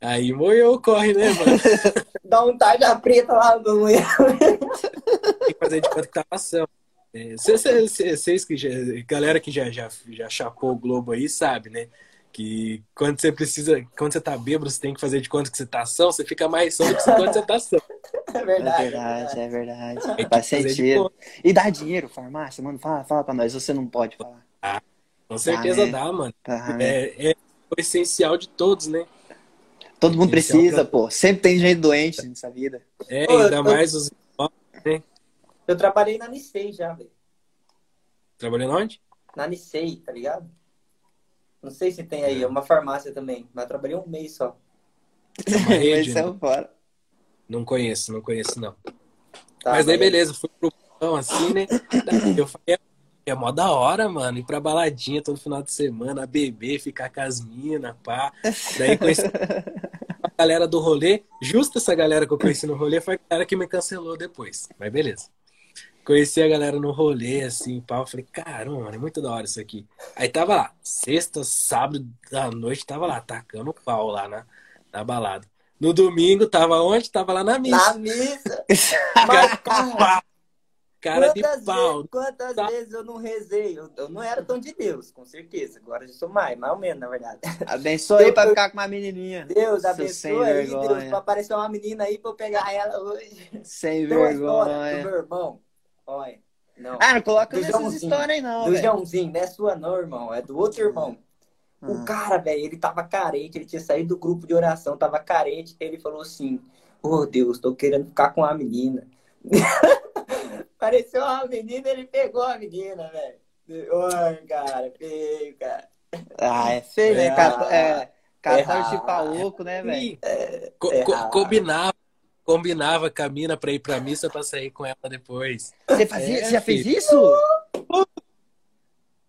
Aí morreu, corre, né, mano? Dá um tarja preta lá no Tem que fazer de conta que tá passando. É, Vocês vocês que já, galera que já, já, já chapou o Globo aí sabe, né? Que quando você precisa, quando você tá bêbado, você tem que fazer de conta que você tá ação, você fica mais são do que quando você tá ação. É É verdade. verdade, é verdade. Tem que Faz fazer de sentido. E dá dinheiro, farmácia, mano. Fala, fala pra nós. Você não pode falar. Com certeza né? dá, mano. Tá, né? É, é o essencial de todos, né? Todo mundo Esse é precisa, pô. Sempre tem gente doente nessa vida. É, Ô, ainda eu- mais os. Eu trabalhei na Nicei já, velho. Trabalhando onde? Na Nicei, tá ligado? Não sei se tem aí, é uma farmácia também. Mas eu trabalhei um mês só. É uma rede, é né? fora. Não conheço, não conheço, não. Tá, Mas daí, beleza, fui pro então, assim, né? Eu falei, é mó da hora, mano, ir pra baladinha todo final de semana, beber, ficar com as minas, pá. Daí conheci a galera do rolê. Justo essa galera que eu conheci no rolê foi a galera que me cancelou depois. Mas beleza. Conheci a galera no rolê, assim, pá. Eu falei, caramba, mano, é muito da hora isso aqui. Aí tava lá, sexta, sábado da noite, tava lá, tacando pau lá na, na balada. No domingo, tava onde? Tava lá na missa. Na missa. Mas, cara. Cara de quantas pau. vezes, quantas Tá. vezes eu não rezei? Eu, eu não era tão de Deus, com certeza. Agora eu sou mais, mais ou menos, na verdade. Abençoe Eu- pra eu- ficar com uma menininha. Deus Seu abençoe aí, Deus, pra aparecer uma menina aí pra eu pegar ela hoje. Sem do vergonha. meu irmão. Olha, não. Ah, não coloca Do nessas histórias aí, não, do velho. Joãozinho, não é sua não, irmão. É do outro irmão. O Ah. cara, velho, ele tava carente, ele tinha saído do grupo de oração, tava carente. Ele falou assim: Ô Deus, tô querendo ficar com uma menina. Pareceu uma menina, ele pegou a menina, velho. Oi, cara, feio, cara. Ah, é feio, né? É. Cata- É, catar É. de pau louco, né, velho? Co- É co- errado. combinava, combinava com a mina pra ir pra missa pra sair com ela depois. Você fazia, É, você já fez isso?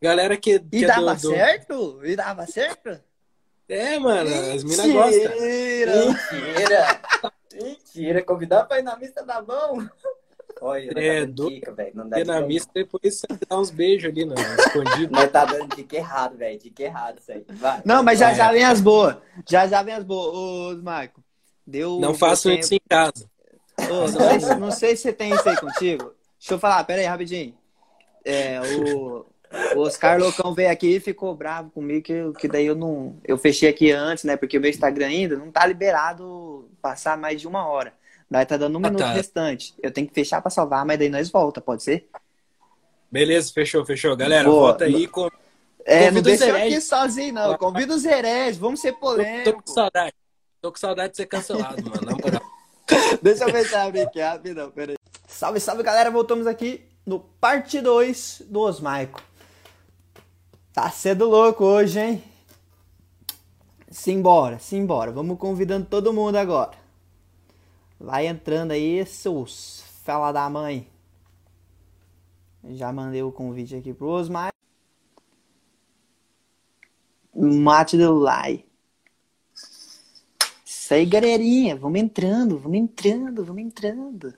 Galera que, que E é dava do, do- certo? E dava certo? É, mano, as minas gostam. Mentira! Mentira! Mentira, convidar pra ir na missa da mão. Olha, É, tá do- dica, velho. Não dá E na dica, missa depois você dá uns beijos ali, não, escondido. não. Nós tá dando dica errado, velho. Dica errado isso aí. Vai. Não, mas já É. já vem as boas. Já já vem as boas. Ô, Marco, deu. Não façam tempo. isso em casa. Ô, não, sei, se- não sei se você tem isso aí contigo. Deixa eu falar, pera aí, rapidinho. É, o, o Oscar Loucão veio aqui e ficou bravo comigo, que, que daí eu não. Eu fechei aqui antes, né? Porque o meu Instagram ainda não tá liberado passar mais de uma hora. Daí tá dando um Ah, minuto tá. restante. Eu tenho que fechar pra salvar, mas daí nós volta, pode ser? Beleza, fechou, fechou. Galera, Boa. volta aí. Com... É, Convida não deixa eu aqui sozinho, não. Convida os hereges, vamos ser Tô, tô polêmicos. com saudade. Tô com saudade de ser cancelado, mano. Deixa eu abre aqui rapidão, peraí. Salve, salve galera, voltamos aqui no parte 2 do Osmaico. Tá sendo louco hoje, hein? Simbora, simbora. Vamos convidando todo mundo agora. Vai entrando aí, seus fela da mãe. Já mandei o convite aqui pro Osmar. Mate Lai. Isso aí, galerinha. Vamos entrando, vamos entrando, vamos entrando.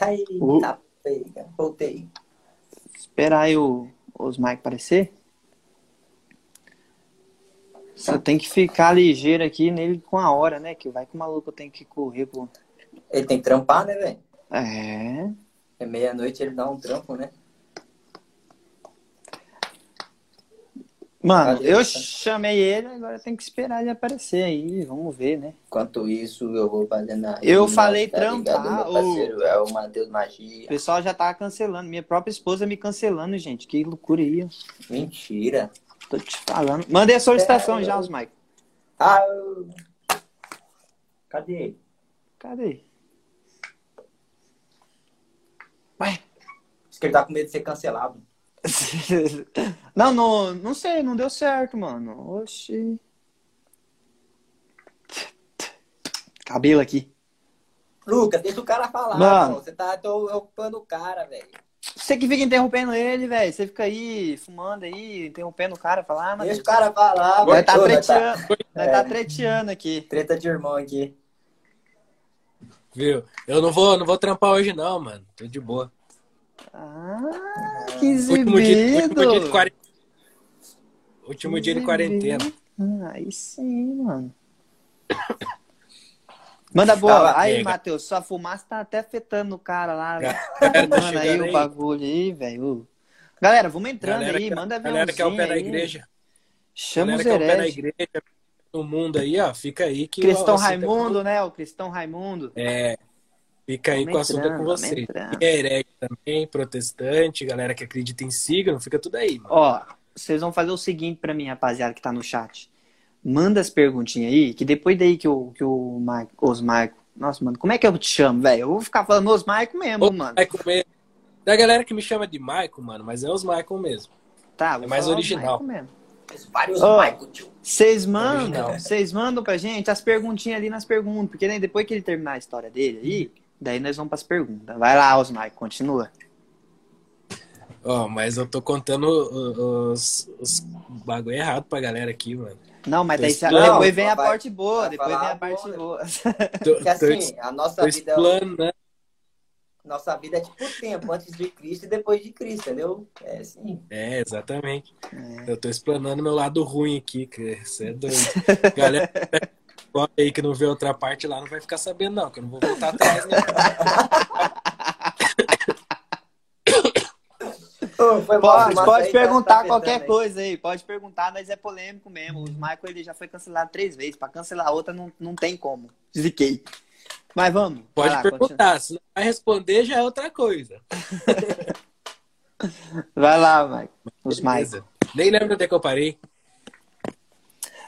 Aí, Uh. tá pega. Voltei. Esperar aí o, os Mike aparecer. Só tem que ficar ligeiro aqui nele com a hora, né? Que vai que o maluco tem que correr pro. Ele tem que trampar, né, velho? É. É meia-noite ele dá um trampo, né? Mano, eu chamei ele, agora tem que esperar ele aparecer aí. Vamos ver, né? Enquanto isso, eu vou fazendo a Eu falei tá trampar, parceiro é o Matheus Magia. O pessoal já tá cancelando. Minha própria esposa me cancelando, gente. Que loucura aí. Mentira. Tô te falando. Mandei a solicitação É, já, os Mike. Ah, eu... Cadê? Cadê? Ué? Diz que ele tá com medo de ser cancelado. Não, não, não sei, não deu certo, mano. Oxi. Cabelo aqui. Lucas, deixa o cara falar, Mano. mano. Você tá ocupando o cara, velho. Você que fica interrompendo ele, velho. Você fica aí fumando aí, interrompendo o cara, falar, ah, mas Deixa o cara falar, nós tá Ô, nós tá- treteando, nós É. tá treteando aqui. Treta de irmão aqui. Viu? Eu não vou, não vou trampar hoje, não, mano. Tô de boa. Ah, que Último dia, último dia de exibido. quarentena. Último dia de quarentena. Ah, aí sim, mano. Manda boa. Fala, aí, pega. Matheus, sua fumaça tá até afetando o cara lá. velho. Galera, tá Manda aí chegando o aí. bagulho aí, velho. Galera, vamos entrando Galera aí, que- manda Galera que é o pé da aí. igreja. Chama os Galera que é o pé da hereges. igreja no mundo aí, ó. Fica aí que. Cristão você tá- Raimundo, né? O Cristão Raimundo. É. Fica aí Vamos com o assunto é com você. E é herege também, protestante, galera que acredita em signo, fica tudo aí, mano. Ó, vocês vão fazer o seguinte pra mim, rapaziada, que tá no chat. Manda as perguntinhas aí, que depois daí que o, que o os Maico. Nossa, mano, como é que eu te chamo, velho? Eu vou ficar falando os Maico mesmo, Ô, mano. Michael mesmo. Da galera que me chama de Michael, mano, mas é os Michael mesmo. Tá, vou é mais falar os original. Maico mesmo. Vários. Michael, tio. Vocês mandam, vocês mandam pra gente as perguntinhas ali nas perguntas, porque daí depois que ele terminar a história dele aí, daí nós vamos pras perguntas. Vai lá, Osmar, continua. Ó, mas eu tô contando os, os bagulho errado pra galera aqui, mano. Não, mas daí depois vem a vai- parte boa, depois vem a parte boa, né? boa. Tô, Porque assim, a nossa vida, explanando, nossa vida é tipo o tempo antes de Cristo e depois de Cristo, entendeu? É assim. É, exatamente. É. Eu tô explanando meu lado ruim aqui, que você é doido. Galera aí que não vê outra parte lá não vai ficar sabendo, não, que eu não vou voltar atrás, não. Pode, pode perguntar tá qualquer coisa aí, pode perguntar, mas é polêmico mesmo. O Michael ele já foi cancelado três vezes, pra cancelar outra não, não tem como. Ziquei. Mas vamos. Pode vai lá, continua. perguntar, se não vai responder já é outra coisa. Vai lá, Michael. Os Michael. Nem lembro até que eu parei.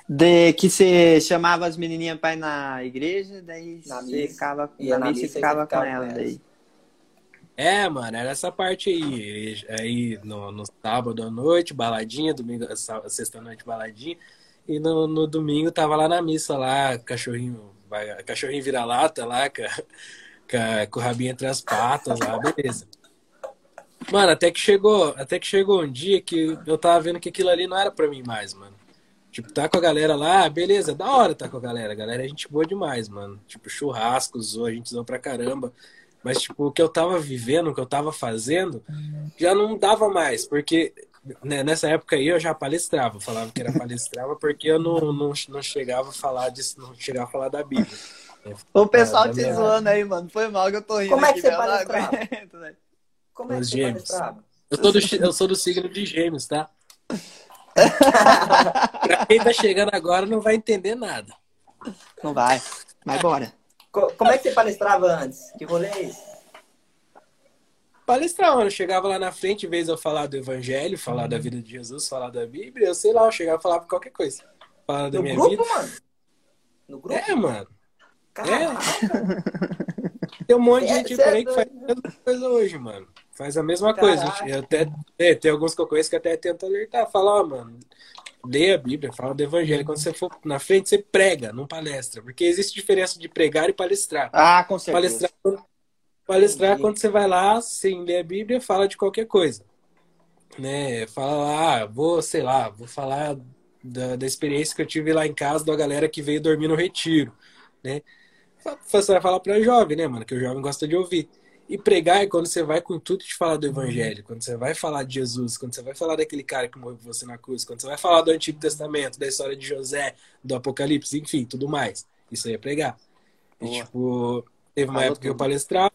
De que você chamava as menininhas pra ir na igreja, daí Na você missa. ficava, Ia na missa e missa e ficava você com ficava ela daí. É, mano, era essa parte aí. Aí no, no sábado à noite, baladinha, domingo, sexta-noite, baladinha. E no, no domingo tava lá na missa, lá, cachorrinho, cachorrinho vira-lata lá, com, a- com, a- o rabinho entre as patas lá, beleza. Mano, até que chegou, até que chegou um dia que eu tava vendo que aquilo ali não era pra mim mais, mano. Tipo, tá com a galera lá, beleza, da hora tá com a galera. A galera é gente boa demais, mano. Tipo, churrasco, zoou, a gente zoou pra caramba. Mas, tipo, o que eu tava vivendo, o que eu tava fazendo, já não dava mais. Porque né, nessa época aí eu já palestrava. Falava que era palestrava porque eu não, não, não chegava a falar disso, não chegava a falar da Bíblia. O pessoal te também. zoando aí, mano. Foi mal que eu tô rindo. Como é que você palestrava? velho. Como é que Os você palestrava? Eu sou do, eu sou do signo de gêmeos, tá? pra quem tá chegando agora não vai entender nada. Não vai. Mas bora. Co- Como é que você palestrava antes? Que rolê é esse? Palestrar, mano. Eu chegava lá na frente, em vez de eu falar do evangelho, falar da vida de Jesus, falar da Bíblia, eu sei lá, eu chegava e falava qualquer coisa. Falar da No minha grupo, vida. mano? No grupo? É, mano. Caraca. Tem um monte de É, gente é por aí que faz doido. a mesma coisa hoje, mano. Faz a mesma coisa. Caraca. Eu até, é, tem alguns que eu conheço que até tentam alertar. Fala, ó, mano, leia a Bíblia, fala do Evangelho. Quando você for na frente, você prega, não palestra. Porque existe diferença de pregar e palestrar. Ah, com certeza. Palestrar, palestrar quando você vai lá, sem ler a Bíblia, fala de qualquer coisa. Né? Fala lá, ah, vou, sei lá, vou falar da, da experiência que eu tive lá em casa da galera que veio dormir no retiro, né? Você vai falar para jovem, né, mano? Que o jovem gosta de ouvir. E pregar é quando você vai com tudo de falar do evangelho, quando você vai falar de Jesus, quando você vai falar daquele cara que morreu por você na cruz, quando você vai falar do Antigo Testamento, da história de José, do Apocalipse, enfim, tudo mais. Isso aí é pregar. E, tipo, teve uma Falou época tudo. que eu palestrava,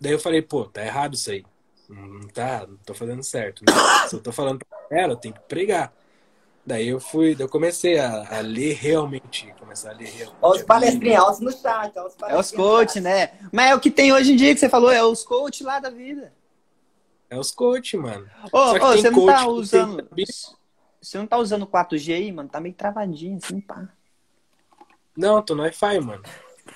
daí eu falei, pô, tá errado isso aí. Não tá, não tô fazendo certo. Né? Se eu tô falando pra ela, eu tenho que pregar. Daí eu fui, eu comecei a, a ler realmente, começar a ler realmente. Olha os palestrinhos no chat. Os é os coach, né? Mas é o que tem hoje em dia que você falou, é os coach lá da vida. É os coach, mano. Ô, ô você não tá usando. Tem... Você não tá usando 4G aí, mano? Tá meio travadinho, assim, pá. Não, tô no Wi-Fi, mano.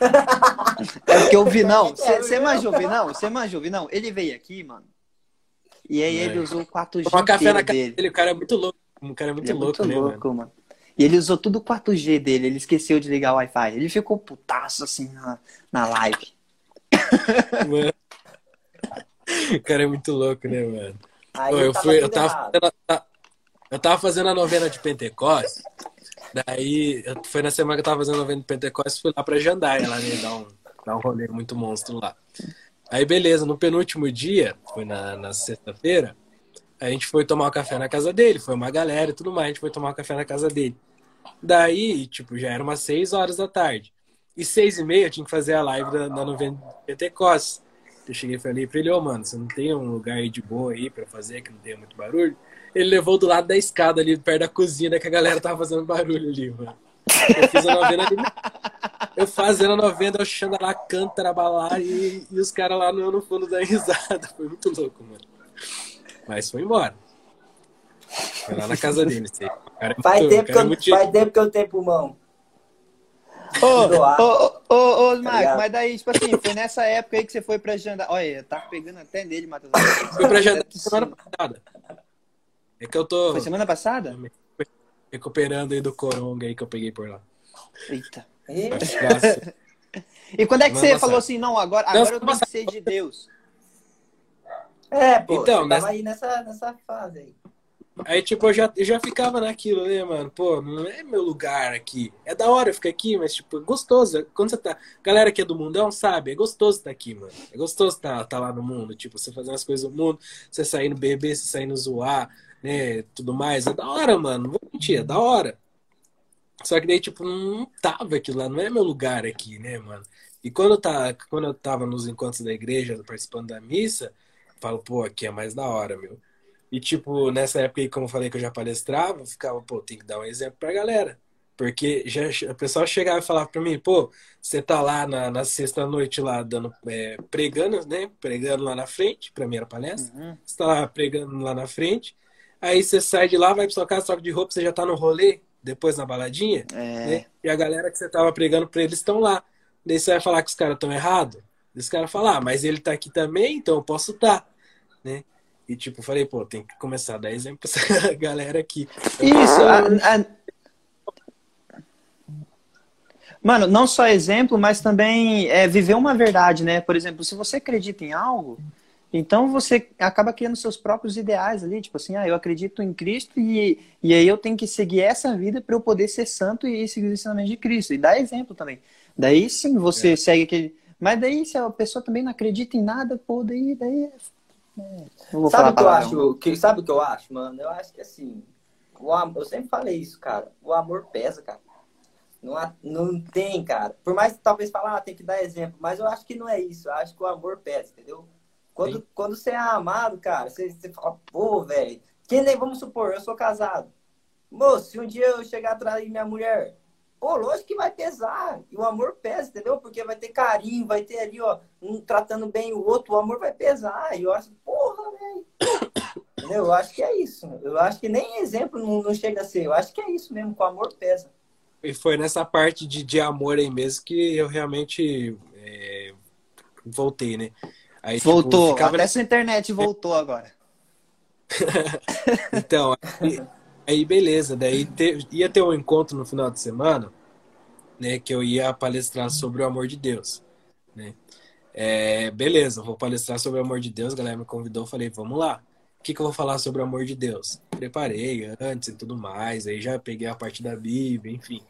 é porque eu vi, não. Você manja ouvir, não? Você manja ouvir, não? Ele veio aqui, mano. E aí é. ele usou o 4G. Uma café na dele. dele, o cara é muito louco. Um cara é muito ele louco, é muito né, louco, mano? mano? E ele usou tudo o 4G dele, ele esqueceu de ligar o Wi-Fi. Ele ficou putaço assim na, na live. Mano. O cara é muito louco, né, mano? Aí eu, fui, eu, tava fazendo, eu tava fazendo a novena de Pentecostes. Daí, foi na semana que eu tava fazendo a novena de Pentecostes, fui lá pra Jandaia, lá, né, dar um, dar um rolê muito monstro lá. Aí, beleza, no penúltimo dia, foi na, na sexta-feira, a gente foi tomar um café na casa dele, foi uma galera e tudo mais, a gente foi tomar um café na casa dele. Daí, tipo, já era umas 6 horas da tarde. E seis e meia eu tinha que fazer a live da, da novena Pentecostes. Eu cheguei e falei pra ele, ô oh, mano, você não tem um lugar aí de boa aí pra fazer, que não tenha muito barulho? Ele levou do lado da escada ali, perto da cozinha, que a galera tava fazendo barulho ali, mano. Eu fiz a novena ali. Eu fazendo a novena, eu chando lá, canta, trabalhar e, e os caras lá no, no fundo da risada. Foi muito louco, mano. Mas foi embora. Foi lá na casa dele. Cara é faz, muito, tempo que eu, muito... faz tempo que eu tenho pulmão. Ô, ô, ô, ô, Marcos, mas daí, tipo assim, foi nessa época aí que você foi pra Jandar. Olha, tá pegando até nele, Matheus. Fui pra Jandar semana passada. É que eu tô. Foi semana passada? Recuperando aí do coronga aí que eu peguei por lá. Eita. e quando é que semana você passada. falou assim, não, agora, agora eu tenho que ser de Deus? É, pô, então, nessa... aí nessa, nessa fase aí. Aí, tipo, eu já, eu já ficava naquilo, né, mano? Pô, não é meu lugar aqui. É da hora ficar aqui, mas, tipo, é gostoso. Quando você tá. Galera que é do mundão sabe, é gostoso estar tá aqui, mano. É gostoso estar tá, tá lá no mundo. Tipo, você fazendo as coisas do mundo, você saindo beber, você saindo zoar, né? Tudo mais. É da hora, mano. Não vou mentir, é da hora. Só que daí, tipo, não tava aquilo lá, não é meu lugar aqui, né, mano? E quando eu, tava, quando eu tava nos encontros da igreja, participando da missa, falo, pô, aqui é mais da hora, meu. E, tipo, nessa época aí, como eu falei que eu já palestrava, eu ficava, pô, tem que dar um exemplo pra galera. Porque já, o pessoal chegava e falava pra mim, pô, você tá lá na, na sexta-noite lá dando, é, pregando, né? Pregando lá na frente, pra mim era palestra. Uhum. Você tá lá pregando lá na frente. Aí você sai de lá, vai pra sua casa, troca de roupa, você já tá no rolê, depois na baladinha. É. Né? E a galera que você tava pregando pra eles estão lá. Daí você vai falar que os caras estão errados? Esse cara falar, ah, mas ele tá aqui também, então eu posso estar, tá, né? E tipo, falei, pô, tem que começar a dar exemplo pra essa galera aqui. Isso, a, a... Mano, não só exemplo, mas também é, viver uma verdade, né? Por exemplo, se você acredita em algo, então você acaba criando seus próprios ideais ali, tipo assim, ah, eu acredito em Cristo e, e aí eu tenho que seguir essa vida para eu poder ser santo e seguir o ensinamento de Cristo. E dá exemplo também. Daí sim você é. segue aquele mas daí, se a pessoa também não acredita em nada, pô, daí. daí é, sabe o que eu acho? Que, sabe o que eu acho, mano? Eu acho que assim. O amor, eu sempre falei isso, cara. O amor pesa, cara. Não, não tem, cara. Por mais que talvez falar, ah, tem que dar exemplo, mas eu acho que não é isso. Eu acho que o amor pesa, entendeu? Quando, quando você é amado, cara, você, você fala, pô, velho. Quem nem, vamos supor, eu sou casado. Moço, se um dia eu chegar atrás de minha mulher, Pô, lógico que vai pesar. E o amor pesa, entendeu? Porque vai ter carinho, vai ter ali, ó, um tratando bem o outro, o amor vai pesar. E eu acho, porra, velho. Entendeu? Eu acho que é isso. Eu acho que nem exemplo não, não, chega a ser. Eu acho que é isso mesmo, que o amor pesa. E foi nessa parte de, de amor aí mesmo que eu realmente é, voltei, né? Aí, tipo, voltou. Tipo, ficava... Até essa internet voltou agora. então, aí, Aí beleza, daí te, ia ter um encontro no final de semana, né, que eu ia palestrar sobre o amor de Deus, né? É, beleza, vou palestrar sobre o amor de Deus, a galera me convidou, falei, vamos lá. O que, que eu vou falar sobre o amor de Deus? preparei antes e tudo mais, aí já peguei a parte da Bíblia, enfim.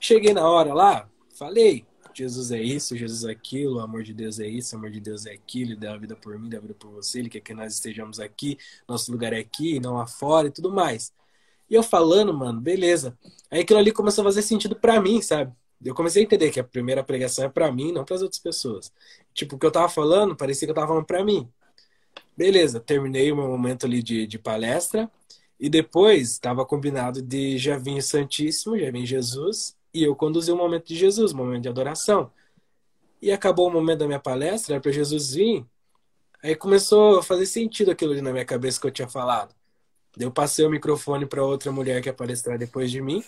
Cheguei na hora lá, falei, Jesus é isso, Jesus é aquilo, o amor de Deus é isso, o amor de Deus é aquilo, ele dá a vida por mim, dá a vida por você, ele quer que nós estejamos aqui, nosso lugar é aqui, não lá fora e tudo mais. E eu falando, mano, beleza. Aí aquilo ali começou a fazer sentido para mim, sabe? Eu comecei a entender que a primeira pregação é para mim, não para as outras pessoas. Tipo, o que eu tava falando, parecia que eu tava falando para mim. Beleza, terminei o meu momento ali de, de palestra. E depois estava combinado de já vir Santíssimo, já vim Jesus, e eu conduzi o momento de Jesus, o momento de adoração. E acabou o momento da minha palestra, era para Jesus vir. Aí começou a fazer sentido aquilo ali na minha cabeça que eu tinha falado. Eu passei o microfone para outra mulher que ia palestrar depois de mim,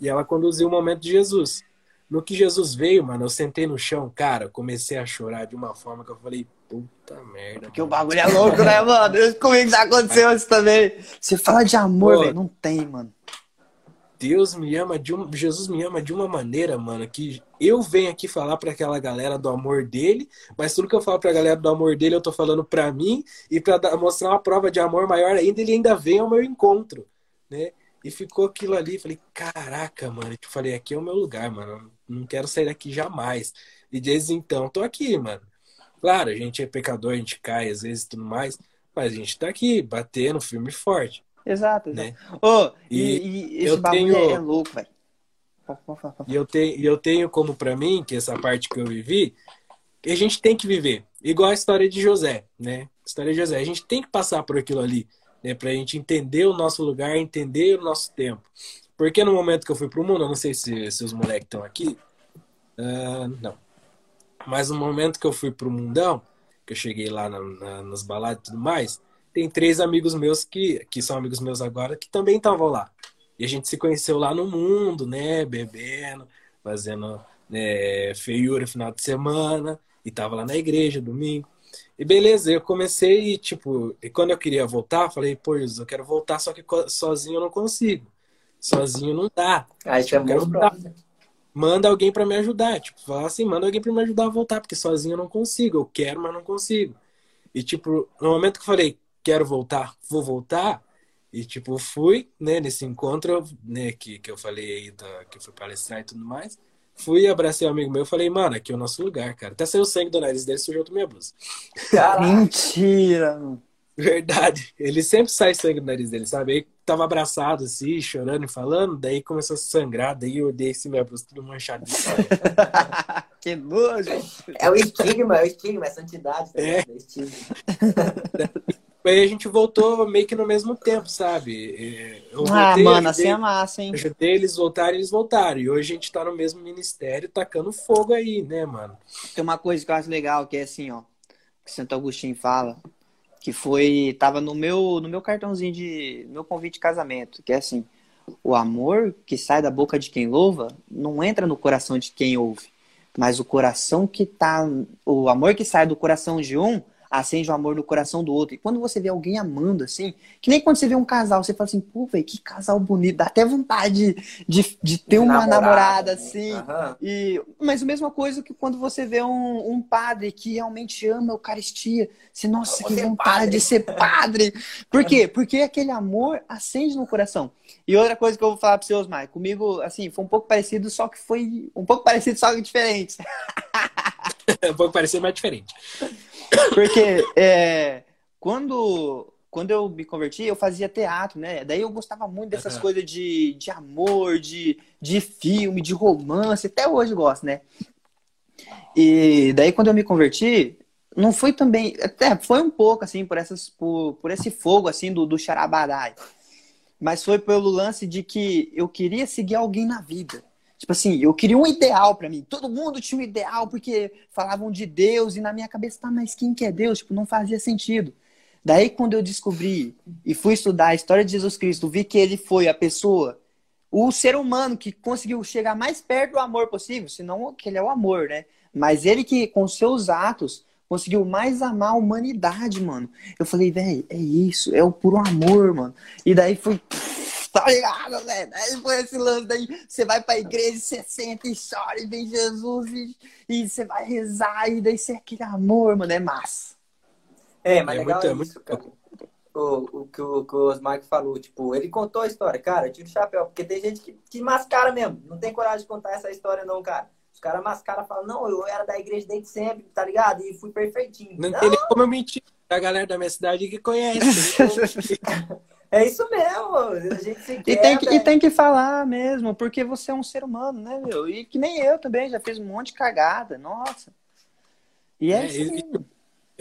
e ela conduziu o momento de Jesus. No que Jesus veio, mano, eu sentei no chão, cara, comecei a chorar de uma forma que eu falei, puta merda. Porque mano. o bagulho é louco, né, mano? Comigo já aconteceu isso também. Você fala de amor, velho, não tem, mano. Deus me ama de um, Jesus me ama de uma maneira, mano, que eu venho aqui falar para aquela galera do amor dele, mas tudo que eu falo para a galera do amor dele, eu tô falando para mim e para mostrar uma prova de amor maior ainda, ele ainda vem ao meu encontro, né? E ficou aquilo ali, falei, caraca, mano. Eu falei, aqui é o meu lugar, mano. Não quero sair daqui jamais. E desde então, tô aqui, mano. Claro, a gente é pecador, a gente cai às vezes e tudo mais, mas a gente tá aqui, batendo firme e forte. Exato, exato. Né? Oh, e, e, esse eu tenho... é louco, velho. E eu tenho, eu tenho como para mim, que essa parte que eu vivi, que a gente tem que viver. Igual a história de José, né? A história de José. A gente tem que passar por aquilo ali né, para a gente entender o nosso lugar, entender o nosso tempo. Porque no momento que eu fui para o mundo, eu não sei se, se os moleques estão aqui, uh, não. Mas no momento que eu fui para o mundão, que eu cheguei lá na, na, nas baladas e tudo mais, tem três amigos meus que, que são amigos meus agora, que também estavam lá. E a gente se conheceu lá no mundo, né, bebendo, fazendo né, feiura final de semana, e tava lá na igreja domingo. E beleza, eu comecei, tipo, e quando eu queria voltar, falei, pô, eu quero voltar, só que sozinho eu não consigo. Sozinho não dá. Aí tipo, chamou Manda alguém para me ajudar. Tipo, fala assim, manda alguém para me ajudar a voltar, porque sozinho eu não consigo. Eu quero, mas não consigo. E, tipo, no momento que eu falei, quero voltar, vou voltar, e, tipo, fui, né, nesse encontro, né, que, que eu falei aí, da, que eu fui palestrar e tudo mais. Fui, abracei um amigo meu e falei, mano, aqui é o nosso lugar, cara. Até saiu sangue do nariz dele, sujou minha blusa. Mentira! Verdade. Ele sempre sai sangue do nariz dele, sabe? Aí tava abraçado assim, chorando e falando, daí começou a sangrar, daí eu odeio esse minha blusa tudo manchado. que nojo! É o estigma, é o estigma, é santidade. Tá é. é estigma. Aí a gente voltou meio que no mesmo tempo, sabe? Eu ah, voltei, ah, mano, ajudei, assim é massa, hein? Ajudei eles voltarem, eles voltaram. E hoje a gente tá no mesmo ministério, tacando fogo aí, né, mano? Tem uma coisa que eu acho legal, que é assim, ó. Que Santo Agostinho fala, que foi. Tava no meu, no meu cartãozinho de. meu convite de casamento, que é assim. O amor que sai da boca de quem louva não entra no coração de quem ouve. Mas o coração que tá. O amor que sai do coração de um acende o amor no coração do outro. E quando você vê alguém amando assim, que nem quando você vê um casal, você fala assim, pô, velho, que casal bonito, dá até vontade de, de ter uma namorada, namorada assim. Uhum. E, mas a mesma coisa que quando você vê um, um padre que realmente ama a Eucaristia, você, nossa, que vontade padre. de ser padre. Por quê? Porque aquele amor acende no coração. E outra coisa que eu vou falar para vocês, Osmar, comigo, assim, foi um pouco parecido, só que foi um pouco parecido, só que diferente. pouco parecido, mas diferente. Porque é, quando, quando eu me converti, eu fazia teatro, né? Daí eu gostava muito dessas uhum. coisas de, de amor, de, de filme, de romance. Até hoje eu gosto, né? E daí quando eu me converti, não foi também. Até foi um pouco, assim, por, essas, por, por esse fogo, assim, do, do Xarabadai. Mas foi pelo lance de que eu queria seguir alguém na vida. Tipo assim, eu queria um ideal para mim. Todo mundo tinha um ideal porque falavam de Deus e na minha cabeça, tá, mas quem que é Deus? Tipo, não fazia sentido. Daí, quando eu descobri e fui estudar a história de Jesus Cristo, vi que ele foi a pessoa, o ser humano que conseguiu chegar mais perto do amor possível, senão que ele é o amor, né? Mas ele que, com seus atos, conseguiu mais amar a humanidade, mano. Eu falei, velho, é isso, é o puro amor, mano. E daí foi Tá ligado, velho? Aí foi esse lance daí. Você vai pra igreja, você senta e chora e vem Jesus e, e você vai rezar e daí você é aquele amor, mano. É massa. É, mas é legal muito, é muito... cara. o, o, que o que o Osmar falou, tipo, ele contou a história, cara, tira o chapéu, porque tem gente que, que mascara mesmo, não tem coragem de contar essa história não, cara. Os caras mascaram e falam, não, eu era da igreja desde sempre, tá ligado? E fui perfeitinho. Não, não. tem nem como eu mentir. A galera da minha cidade que conhece. é isso mesmo, a gente se quer, e, tem que, e tem que falar mesmo, porque você é um ser humano, né, meu? E que nem eu também, já fiz um monte de cagada, nossa. E é, é isso mesmo.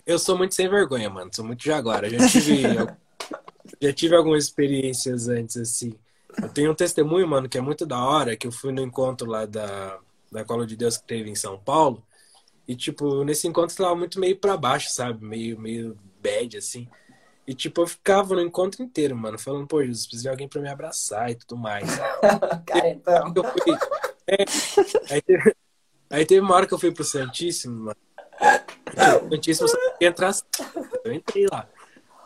Eu sou muito sem vergonha, mano. Sou muito jaguara. Já tive, já tive algumas experiências antes, assim. Eu tenho um testemunho, mano, que é muito da hora, que eu fui no encontro lá da, da Cola de Deus que teve em São Paulo. E, tipo, nesse encontro eu tava muito meio pra baixo, sabe? Meio, meio bad, assim. E, tipo, eu ficava no encontro inteiro, mano, falando, pô, Jesus, preciso de alguém pra me abraçar e tudo mais. Cara, então. É, aí, teve, aí teve uma hora que eu fui pro Santíssimo, mano. Santíssimo só entrar. Eu entrei lá.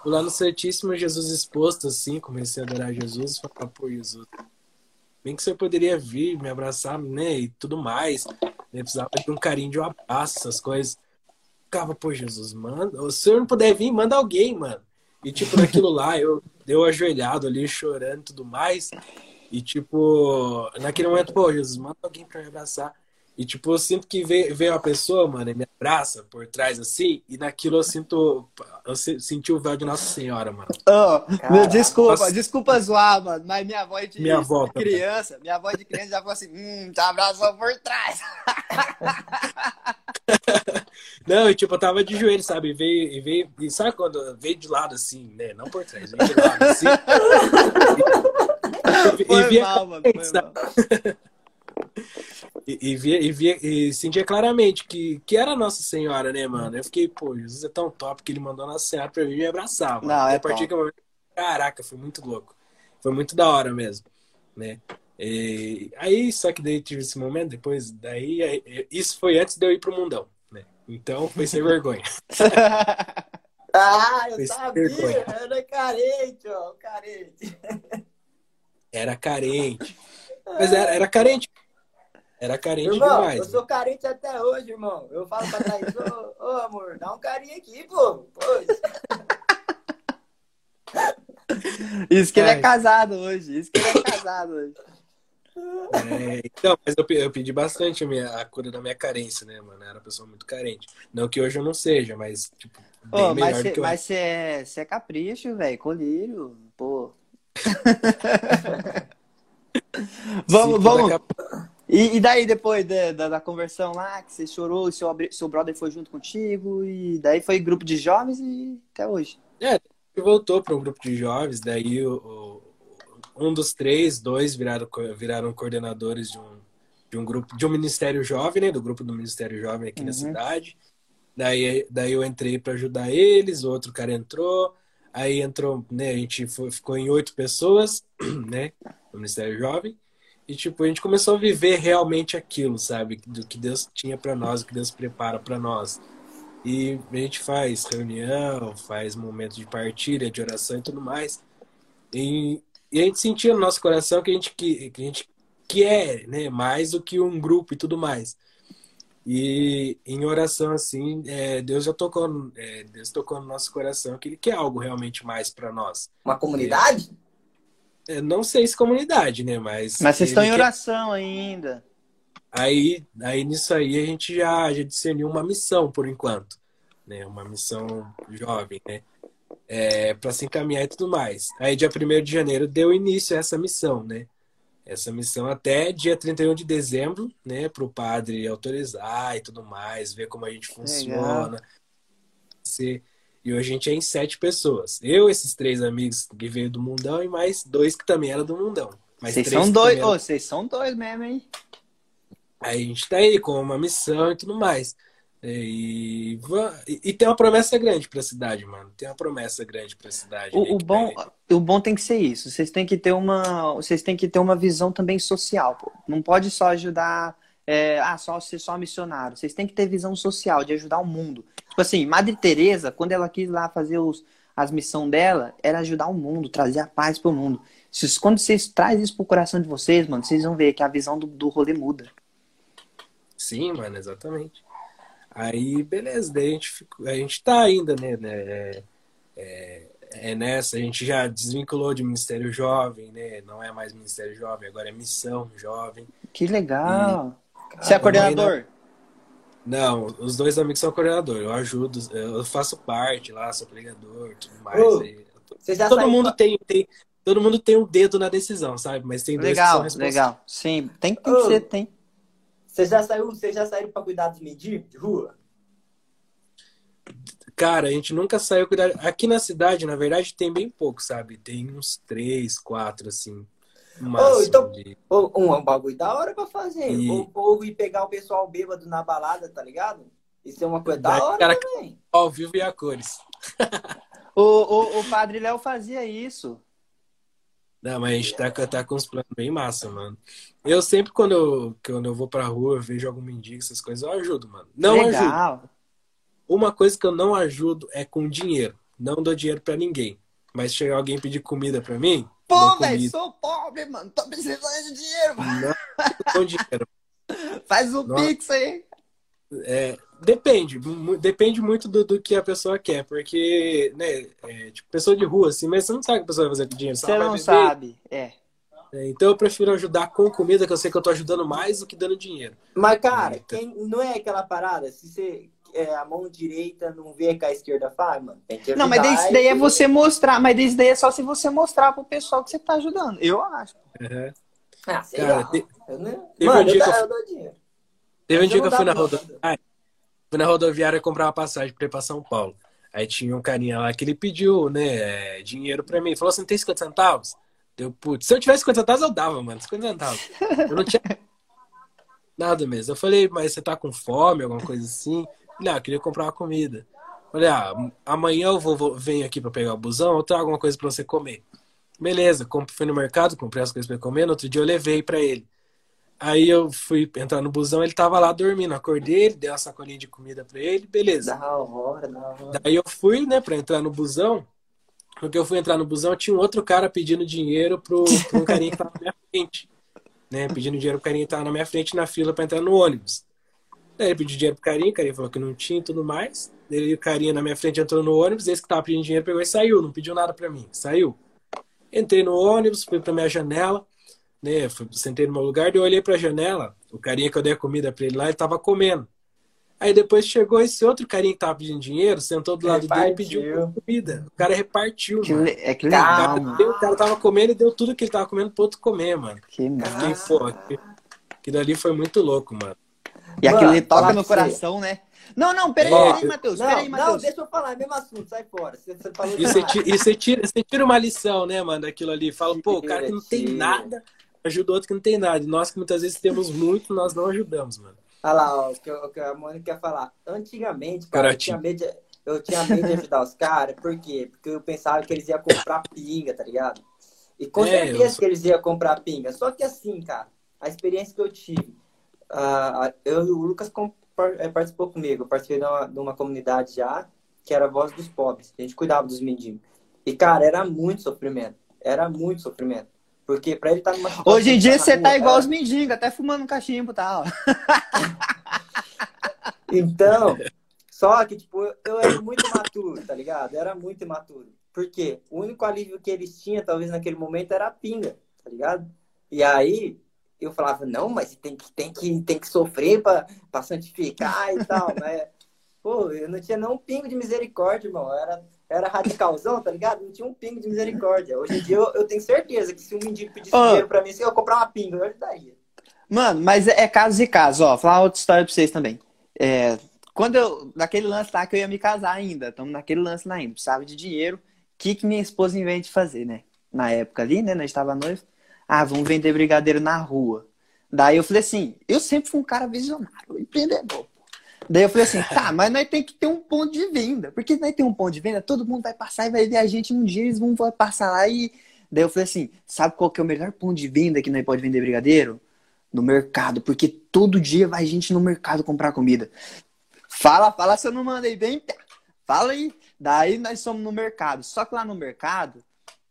Lá no Santíssimo, Jesus exposto, assim, comecei a adorar Jesus e falar, pô, Jesus, bem que você poderia vir, me abraçar, né, e tudo mais. Eu precisava de um carinho, de um abraço, essas coisas. Ficava, pô, Jesus, manda. Se o senhor não puder vir, manda alguém, mano. E, tipo, naquilo lá, eu deu ajoelhado ali, chorando e tudo mais. E, tipo, naquele momento, pô, Jesus, manda alguém pra me abraçar. E, tipo, eu sinto que veio, veio uma pessoa, mano, e me abraça por trás, assim, e naquilo eu sinto. Eu senti o véu de Nossa Senhora, mano. Oh, meu, desculpa, Nossa... desculpa zoar, mano, mas minha voz de, minha avó, criança, minha voz de criança já falou assim: hum, te abraçou por trás. Não, e tipo, eu tava de joelho, sabe? E veio, e veio, e sabe quando veio de lado assim, né? Não por trás, veio de lado assim. e, foi e via mal, mano, foi mal. E, e, via, e, via, e sentia claramente que, que era Nossa Senhora, né, mano? Eu fiquei, pô, Jesus é tão top que ele mandou Nossa Senhora pra vir me abraçar, mano. Não, é a partir que Caraca, foi muito louco. Foi muito da hora mesmo, né? E, aí, só que daí tive esse momento, depois daí, aí, isso foi antes de eu ir pro mundão, né? Então foi sem vergonha. ah, eu foi sabia, era carente, ó, carente. Era carente. Mas era, era carente era carente irmão, demais. Eu sou carente até hoje, irmão. Eu falo pra Thaís, ô, ô amor, dá um carinho aqui, pô. Isso que ele é casado hoje. Isso que ele é casado hoje. É, então, mas eu, eu, pedi bastante a, minha, a cura da minha carência, né, mano? Eu era uma pessoa muito carente. Não que hoje eu não seja, mas, tipo, bem melhor mas do que eu Mas você é, é capricho, velho. Colírio, pô. vamos, Sim, vamos. E, e, daí, depois da, da, da, conversão lá, que você chorou, seu, seu brother foi junto contigo, e daí foi grupo de jovens e até hoje. É, voltou para um grupo de jovens, daí o, o, um dos três, dois viraram, viraram coordenadores de um, de um grupo, de um ministério jovem, né, do grupo do ministério jovem aqui uhum. na cidade. Daí, daí eu entrei para ajudar eles, o outro cara entrou, aí entrou, né, a gente foi, ficou em oito pessoas, né, no ministério jovem. E, tipo, a gente começou a viver realmente aquilo, sabe? Do que Deus tinha para nós, o que Deus prepara para nós. E a gente faz reunião, faz momentos de partilha, de oração e tudo mais. E, e a gente sentia no nosso coração que a gente, que, que a gente quer né, mais do que um grupo e tudo mais. E em oração, assim, é, Deus já tocou, é, Deus tocou no nosso coração que Ele quer algo realmente mais para nós. Uma comunidade? Não sei se comunidade, né? Mas. Mas vocês estão em oração quer... ainda. Aí, aí nisso aí a gente já, já discerniu uma missão por enquanto, né? Uma missão jovem, né? É, para se encaminhar e tudo mais. Aí dia 1 de janeiro deu início a essa missão, né? Essa missão até dia 31 de dezembro, né? Para o padre autorizar e tudo mais, ver como a gente funciona. Se e hoje a gente é em sete pessoas. Eu, esses três amigos que veio do Mundão e mais dois que também eram do Mundão. Vocês são dois, oh, vocês são dois mesmo, hein? Aí a gente tá aí com uma missão e tudo mais. E, e, tem uma promessa grande para a cidade, mano. Tem uma promessa grande para a cidade. O, o bom, o bom tem que ser isso. Vocês têm que ter uma, vocês têm que ter uma visão também social. Pô. Não pode só ajudar, é, ah, só ser só missionário. Vocês têm que ter visão social de ajudar o mundo. Tipo assim, Madre Teresa, quando ela quis lá fazer os, as missões dela, era ajudar o mundo, trazer a paz pro mundo. Quando vocês trazem isso pro coração de vocês, mano, vocês vão ver que a visão do, do rolê muda. Sim, mano, exatamente. Aí, beleza, daí a gente, a gente tá ainda, né? né é, é, é nessa, a gente já desvinculou de Ministério Jovem, né? Não é mais Ministério Jovem, agora é Missão Jovem. Que legal. Você é coordenador? Não, os dois amigos são coordenador. Eu ajudo, eu faço parte lá, sou pregador, tudo mais. Ô, todo mundo tem, tem, todo mundo tem um dedo na decisão, sabe? Mas tem dois legal, que são Legal, sim, tem, tem Ô, que ser, tem. Você já saiu, você já saiu para cuidar dos mendigos de rua? Cara, a gente nunca saiu cuidar. Aqui na cidade, na verdade, tem bem pouco, sabe? Tem uns três, quatro, assim. Oh, então, de... um, um bagulho da hora pra fazer. E... Ou, ou ir pegar o pessoal bêbado na balada, tá ligado? Isso é uma coisa da hora cara, também. Ao vivo e a cores. o, o, o Padre Léo fazia isso. Não, mas a gente tá, tá com uns planos bem massa, mano. Eu sempre, quando eu, quando eu vou pra rua, vejo algum mendigo, essas coisas, eu ajudo, mano. Não Legal. ajudo. Uma coisa que eu não ajudo é com dinheiro. Não dou dinheiro para ninguém. Mas se chegar alguém pedir comida para mim. Pô, velho, sou pobre, mano. Tô precisando de dinheiro, mano. Não dou dinheiro. Faz o não, Pix aí. É, depende. Depende muito do, do, que a pessoa quer. Porque, né, é, tipo, pessoa de rua, assim, mas você não sabe o que a pessoa vai fazer com dinheiro. Você não sabe, é. é. Então eu prefiro ajudar com comida, que eu sei que eu tô ajudando mais do que dando dinheiro. Mas, cara, então... quem, não é aquela parada, se você é, a mão direita não vê que a esquerda faz, mano. Tem que não, mas isso daí é você mostrar, mas isso daí é só se você mostrar pro pessoal que você tá ajudando. Eu acho. Uhum. Ah, sei Cara, lá. Te... Eu, né? Teve mano, um dia eu, que eu, eu dinheiro. Teve um dia que eu fui na rodoviária. Fui na rodoviária comprar uma passagem pra ir pra São Paulo. Aí tinha um carinha lá que ele pediu, né, dinheiro pra mim. Falou assim, tem 50 centavos? Deu, putz, se eu tivesse 50 centavos, eu dava, mano. 50 centavos. Eu não tinha nada mesmo. Eu falei, mas você tá com fome, alguma coisa assim? Falei, ah, queria comprar uma comida. Falei, ah, amanhã eu vou, vou venho aqui para pegar o busão, eu trago alguma coisa para você comer. Beleza, fui no mercado, comprei as coisas para comer, no outro dia eu levei para ele. Aí eu fui entrar no busão, ele tava lá dormindo, acordei, ele dei uma sacolinha de comida para ele, beleza. Da hora, da hora. Daí eu fui, né, para entrar no busão. Porque eu fui entrar no busão, tinha um outro cara pedindo dinheiro pro, pro um carinha que tava na minha frente. Né, pedindo dinheiro pro carinha que tava na minha frente na fila para entrar no ônibus. Daí ele pediu dinheiro pro carinha, o carinha falou que não tinha e tudo mais. Daí o carinha na minha frente entrou no ônibus, esse que tava pedindo dinheiro pegou e saiu, não pediu nada para mim, saiu. Entrei no ônibus, fui pra minha janela, né, fui, sentei no meu lugar, daí eu olhei pra janela, o carinha que eu dei a comida pra ele lá, ele tava comendo. Aí depois chegou esse outro carinha que tava pedindo dinheiro, sentou do lado repartiu. dele e pediu comida. O cara repartiu, que mano. É que legal, o, cara, deu, o cara tava comendo e deu tudo que ele tava comendo pro outro comer, mano. Que Fiquei, pô, aquilo ali foi muito louco, mano. E aquilo toca no coração, né? Não, não, peraí, é, peraí, Matheus. Não, peraí, Matheus. Não, deixa eu falar, é mesmo assunto, sai fora. Você, você falou e, você tira, e você tira, você tira uma lição, né, mano, daquilo ali. Fala, pô, o cara que não tem nada ajuda outro que não tem nada. E nós que muitas vezes temos muito, nós não ajudamos, mano. Olha lá, ó, o que, o que a Mônica quer falar. Antigamente, cara, eu tinha, medo de, eu tinha medo de ajudar os caras, por quê? Porque eu pensava que eles iam comprar pinga, tá ligado? E com é, certeza eu... que eles iam comprar pinga. Só que assim, cara, a experiência que eu tive eu o Lucas eh, participou comigo. Eu participei de uma, de uma comunidade já, que era a Voz dos Pobres. A gente cuidava dos mendigos. E, cara, era muito sofrimento. Era muito sofrimento. Porque pra ele estar tá numa Hoje em dia você tá igual os mendigos, até fumando um cachimbo e tal. então, só que, tipo, eu era muito imaturo, tá ligado? era muito imaturo. Por quê? O único alívio que eles tinham, talvez, naquele momento, era a pinga, tá ligado? E aí, eu falava, não, mas tem que, tem que, tem que sofrer para santificar e tal, né? Pô, eu não tinha nem um pingo de misericórdia, irmão. Eu era, era radicalzão, tá ligado? Não tinha um pingo de misericórdia. Hoje em dia eu, eu tenho certeza que se um mendigo pedisse oh. dinheiro pra mim, se eu comprar uma pinga, eu ajudaria. Mano, mas é, é casos e casos, ó. Vou falar outra história pra vocês também. É, quando eu, naquele lance lá que eu ia me casar ainda, estamos naquele lance lá ainda, precisava de dinheiro. O que, que minha esposa inventa de fazer, né? Na época ali, né? Nós estava noivo. Ah, vamos vender brigadeiro na rua. Daí eu falei assim, eu sempre fui um cara visionário, empreendedor. Daí eu falei assim, tá, mas nós tem que ter um ponto de venda. Porque nós tem um ponto de venda, todo mundo vai passar e vai ver a gente um dia, eles vão passar lá e. Daí eu falei assim, sabe qual que é o melhor ponto de venda que nós pode vender brigadeiro? No mercado, porque todo dia vai gente no mercado comprar comida. Fala, fala se eu não mandei bem, fala aí. Daí nós somos no mercado. Só que lá no mercado,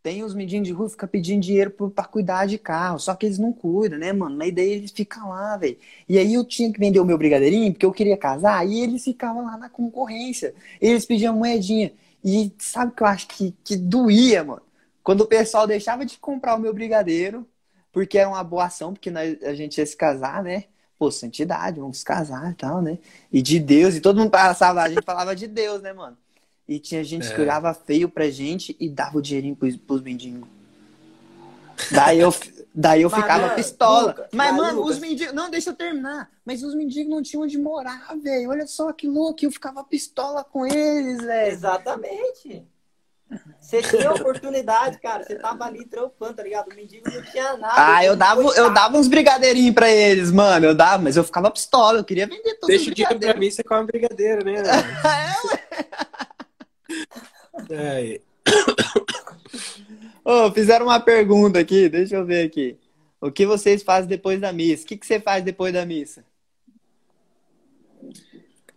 tem os meninos de rua que ficam pedindo dinheiro para cuidar de carro, só que eles não cuidam, né, mano? Na ideia eles ficam lá, velho. E aí eu tinha que vender o meu brigadeirinho porque eu queria casar e eles ficavam lá na concorrência. Eles pediam moedinha. E sabe o que eu acho que, que doía, mano? Quando o pessoal deixava de comprar o meu brigadeiro, porque era uma boa ação, porque nós, a gente ia se casar, né? Pô, santidade, vamos se casar e tal, né? E de Deus, e todo mundo passava, a gente falava de Deus, né, mano? E tinha gente É. que olhava feio pra gente e dava o dinheirinho pros, pros mendigos. Daí eu, daí eu Mas, ficava pistola. Lucas, mas, mas, mano, Lucas. os mendigos. Não, deixa eu terminar. Mas os mendigos não tinham onde morar, velho. Olha só que louco. Eu ficava pistola com eles, velho. Exatamente. Você tinha oportunidade, cara. Você tava ali trampando, tá ligado? O mendigo não tinha nada. Ah, eu dava, eu dava uns brigadeirinhos pra eles, mano. Eu dava, mas eu ficava pistola. Eu queria vender todos Deixa os o dinheiro pra brigadeiros. mim, você come brigadeiro, né? É, Ô, fizeram uma pergunta aqui, deixa eu ver aqui. O que vocês fazem depois da missa? O que, que você faz depois da missa?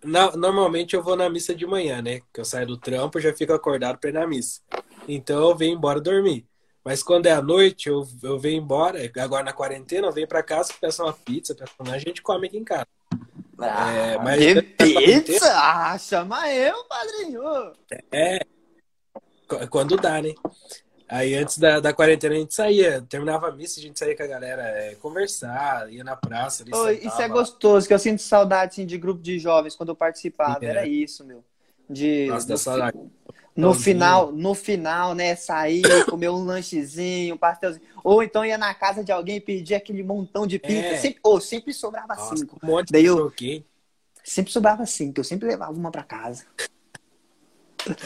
Na- normalmente eu vou na missa de manhã, né? Que eu saio do trampo, já fico acordado pra ir na missa. Então eu venho embora dormir. Mas quando é à noite, eu, eu venho embora. Agora na quarentena, eu venho pra casa, peço uma pizza, peço uma... a gente come aqui em casa. Ah, É, mas da quarentena- pizza? Ah, chama eu, padrinho. Qu- Quando dá, né? Aí antes da, da quarentena a gente saía, terminava a missa, a gente saía com a galera, é, conversar, ia na praça. Ali, isso é gostoso, que eu sinto saudade assim, de grupo de jovens quando eu participava. É. Era isso, meu. De, Nossa, no, dá saudade. No final, no final, né, sair, comer um lanchezinho, um pastelzinho. Ou então ia na casa de alguém e pedir aquele montão de pizza. É. Sempre, ou sempre sobrava Nossa, cinco. um monte Daí eu- troquei. Sempre sobrava cinco, eu sempre levava uma pra casa.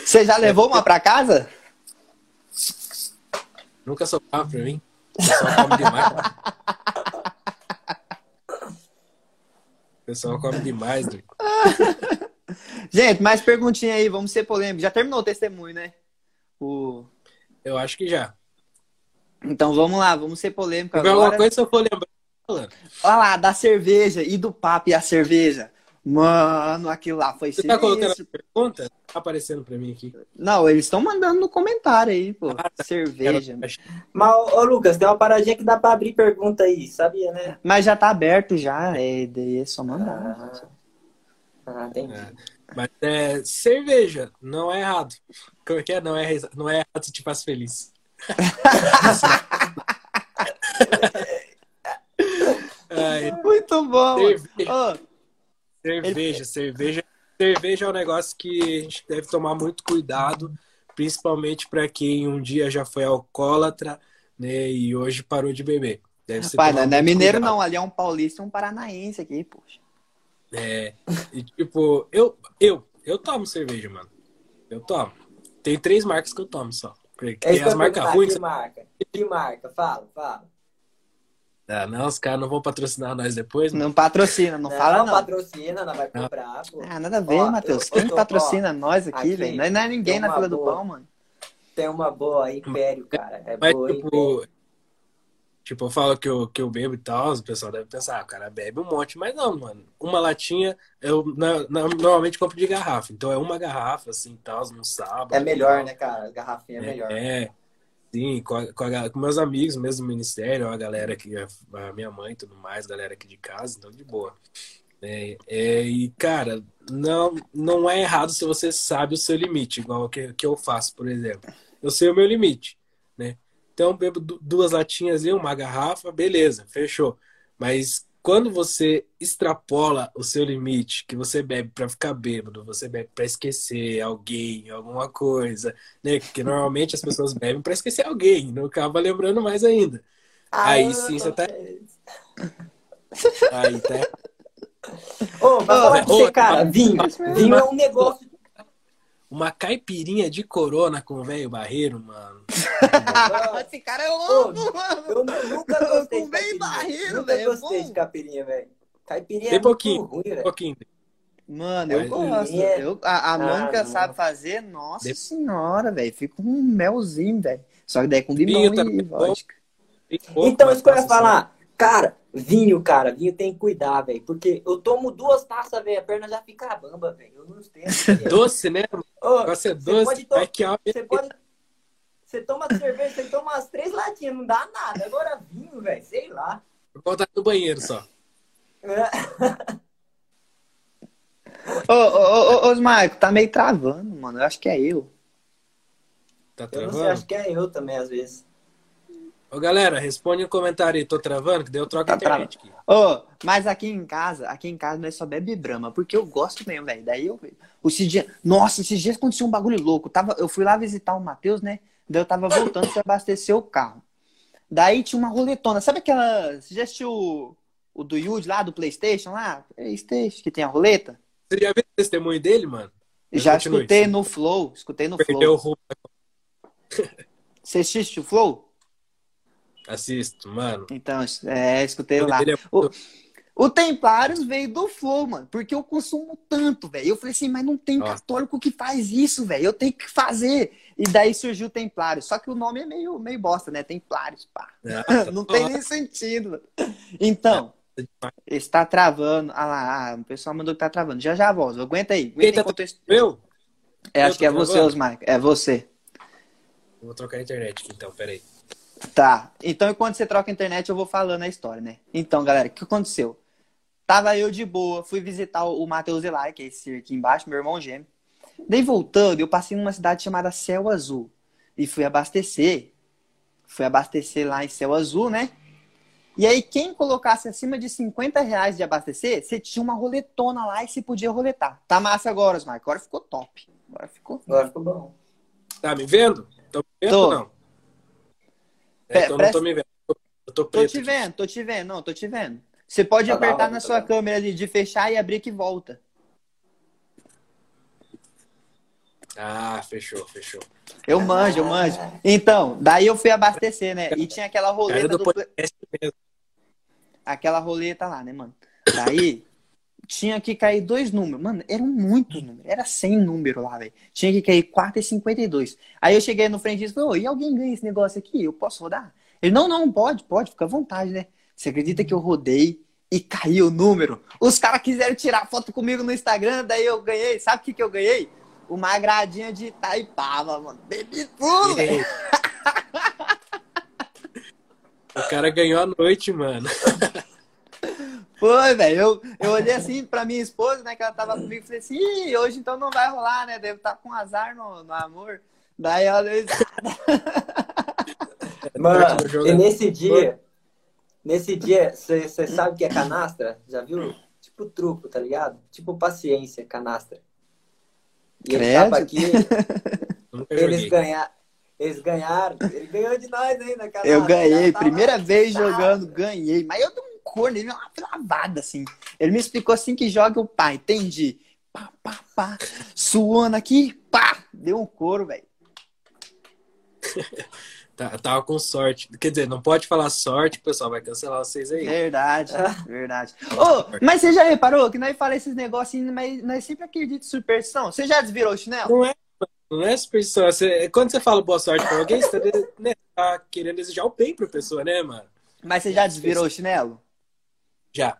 Você já levou uma pra casa? Nunca sobrava pra mim. O pessoal come demais. O pessoal come demais. Gente, mais perguntinha aí, vamos ser polêmicos. Já terminou o testemunho, né? O... Eu acho que já. Então vamos lá, vamos ser polêmico Se tiver alguma agora. coisa, se eu for lembrar. Olha lá, da cerveja e do papo e a cerveja. Mano, aquilo lá foi Você tá colocando a pergunta? Tá aparecendo pra mim aqui. Não, eles estão mandando no comentário aí, pô. Ah, tá. Cerveja. Mas, ô Lucas, tem uma paradinha que dá pra abrir pergunta aí, sabia, né? Mas já tá aberto já, é, daí é só mandar. Ah, entendi. É. Mas é, cerveja, não é errado. Como é que é? Não é, não é errado se te faz feliz. Ai, Muito bom. mano. cerveja, Ô, cerveja, cerveja. Cerveja é um negócio que a gente deve tomar muito cuidado, principalmente para quem um dia já foi alcoólatra, né, e hoje parou de beber. Deve ser pai, não, não é mineiro cuidado. não, ali é um paulista e um paranaense aqui, poxa. É, e tipo, eu, eu, eu tomo cerveja, mano. Eu tomo. Tem três marcas que eu tomo só. Porque É Tem as marcas ruins. Que marca? Que marca? Fala, fala. Ah, não, os caras não vão patrocinar nós depois. mano. Não patrocina, não, fala não. patrocina, não vai comprar, pô. Ah, nada a ver, Ó, Matheus. eu- Quem tô- patrocina nós aqui, velho? Não é ninguém na fila do boa. pão, mano. Tem uma boa aí, Império, cara. É Mas, boa, Império. Tipo, eu falo que eu, que eu bebo e tal, o pessoal deve pensar, ah, o cara bebe um monte. Mas não, mano. Uma latinha, eu na- na- normalmente compro de garrafa. Então é uma garrafa, assim, tal, num sábado. É melhor, tal. né, cara? Garrafinha é melhor. É, sim, com, a- com, a com meus amigos mesmo do ministério, a galera aqui, a, minha mãe e tudo mais, galera aqui de casa, então de boa. É, é, e, cara, não, não é errado se você sabe o seu limite, igual o que, que eu faço, por exemplo. Eu sei o meu limite, né? Então, bebo du- duas latinhas e uma garrafa, beleza, fechou. Mas quando você extrapola o seu limite, que você bebe para ficar bêbado, você bebe para esquecer alguém, alguma coisa, né? Porque normalmente as pessoas bebem para esquecer alguém, não acaba lembrando mais ainda. Aí eu sim, tô você tá-. Aí tá. Ô, pra falar pra ô, você, cara, vinho. Vinho é um negócio. Uma caipirinha de corona com o velho barreiro, mano. Esse cara é louco, mano. Eu nu- nunca gostei Com caipirinha. barreiro, Nunca velho, é gostei de caipirinha, velho. Caipirinha Tem é pouquinho, muito ruim, Um velho. pouquinho. Mano, eu gosto. É. Eu, a a Ah, Mônica sabe fazer, nossa De- senhora, velho. Fica um melzinho, velho. Só que daí com limão Vinho e é vodka. Pouco, Então, isso que eu ia falar. Cara, vinho, cara, vinho tem que cuidar, velho. Porque eu tomo duas taças, velho, a perna já fica bamba, velho. Eu não tenho. assim. Doce, né? O Ô, negócio é você doce. pode to- Vai que ó, Você pode. Você toma cerveja, você toma umas três latinhas, não dá nada. Agora vinho, velho, sei lá. voltar no banheiro só. Ô, ô, ô, ô, ô, Marco, tá meio travando, mano. Eu acho que é eu. Tá Eu travando? não sei, acho que é eu também, às vezes. Ô, galera, responde no comentário aí. Tô travando? Que daí eu troco a Tá internet aqui. Ô, mas aqui em casa, aqui em casa nós só bebe Brahma, porque eu gosto mesmo, velho. Daí eu. Esse dia, nossa, esses dias aconteceu um bagulho louco. Tava, eu fui lá visitar o Matheus, né? Daí eu tava voltando pra abastecer o carro. Daí tinha uma roletona. Sabe aquela. Você já assistiu o, o do Yude lá, do PlayStation lá? PlayStation, que tem a roleta? Você já viu o testemunho dele, mano? Já Continue. escutei no Flow. Escutei no Perdeu o Flow. rumo. Você assiste o Flow? Assisto, mano. Então, é, escutei lá. É O, o Templários veio do Flow, mano, porque eu consumo tanto, velho. Eu falei assim, mas não tem Nossa. católico que faz isso, velho. Eu tenho que fazer. E daí surgiu o Templários. Só que o nome é meio, meio bosta, né? Templários, pá. Ah, tá Não tem nem sentido. Então, está travando. Ah lá, ah, o pessoal mandou que tá travando. Já já volto. Aguenta aí. Aguenta Quem tá enquanto eu... Eu? É, eu acho que é você, travando? Osmar. É você. Vou trocar a internet aqui então, peraí. Tá. Então, enquanto você troca a internet, eu vou falando a história, né? Então, galera, o que aconteceu? Tava eu de boa, fui visitar o Matheus Elai, que é esse aqui embaixo, meu irmão gêmeo. Daí voltando, eu passei numa cidade chamada Céu Azul. E fui abastecer. Fui abastecer lá em Céu Azul, né? E aí, quem colocasse acima de 50 reais de abastecer, você tinha uma roletona lá e você podia roletar. Tá massa agora, Osmar. Agora ficou top. Agora ficou. Agora ficou bom. Tá me vendo? Tô me vendo Tô. não? É, então presta- não tô me vendo. Eu tô Tô preto. te aqui. vendo, tô te vendo, não, tô te vendo. Você pode Tá da apertar hora, na tá sua da hora. câmera ali de fechar e abrir que volta. Ah, fechou, fechou. Eu manjo, eu manjo. Então, daí eu fui abastecer, né? E tinha aquela roleta do do... Aquela roleta lá, né, mano? Daí tinha que cair dois números. Mano, eram muitos números. Era 100 números lá, velho. Tinha que cair 4 e 52. Aí eu cheguei no frente e falei, ô, e alguém ganha esse negócio aqui? Eu posso rodar? Ele, não, não, pode, pode, fica à vontade, né? Você acredita que eu rodei e caiu o número? Os caras quiseram tirar foto comigo no Instagram, daí eu ganhei. Sabe o que, que eu ganhei? Uma gradinha de Itaipava, mano. Bebi tudo, velho. O cara ganhou a noite, mano. Foi, velho. Eu, eu olhei assim pra minha esposa, né, que ela tava comigo, e falei assim, Ih, hoje então não vai rolar, né? Deve estar com azar no, no amor. Daí ela deu risada. Mano, e nesse dia, nesse dia, você sabe o que é canastra? Já viu? Tipo truco, tá ligado? Tipo paciência, canastra. E ele tava aqui, eles ganharam. Eles ganharam. Ele ganhou de nós ainda, canastra. Eu ganhei, primeira vez jogando, ganhei. Mas eu um corno, ele deu uma lavada, assim. Ele me explicou assim que joga o pá, entendi. Pá, pá, pá. Suando aqui, pá. Deu um couro, velho. Tá, tava com sorte. Quer dizer, não pode falar sorte, o pessoal vai cancelar vocês aí. Verdade, verdade. Ô, mas você já reparou que nós falamos esses negócios, mas nós sempre acreditamos em superstição? Você já desvirou o chinelo? Não é, não é superstição. Você- quando você fala boa sorte pra alguém, você tá, né, tá querendo desejar o bem pra pessoa, né, mano? Mas você já desvirou o chinelo? Já.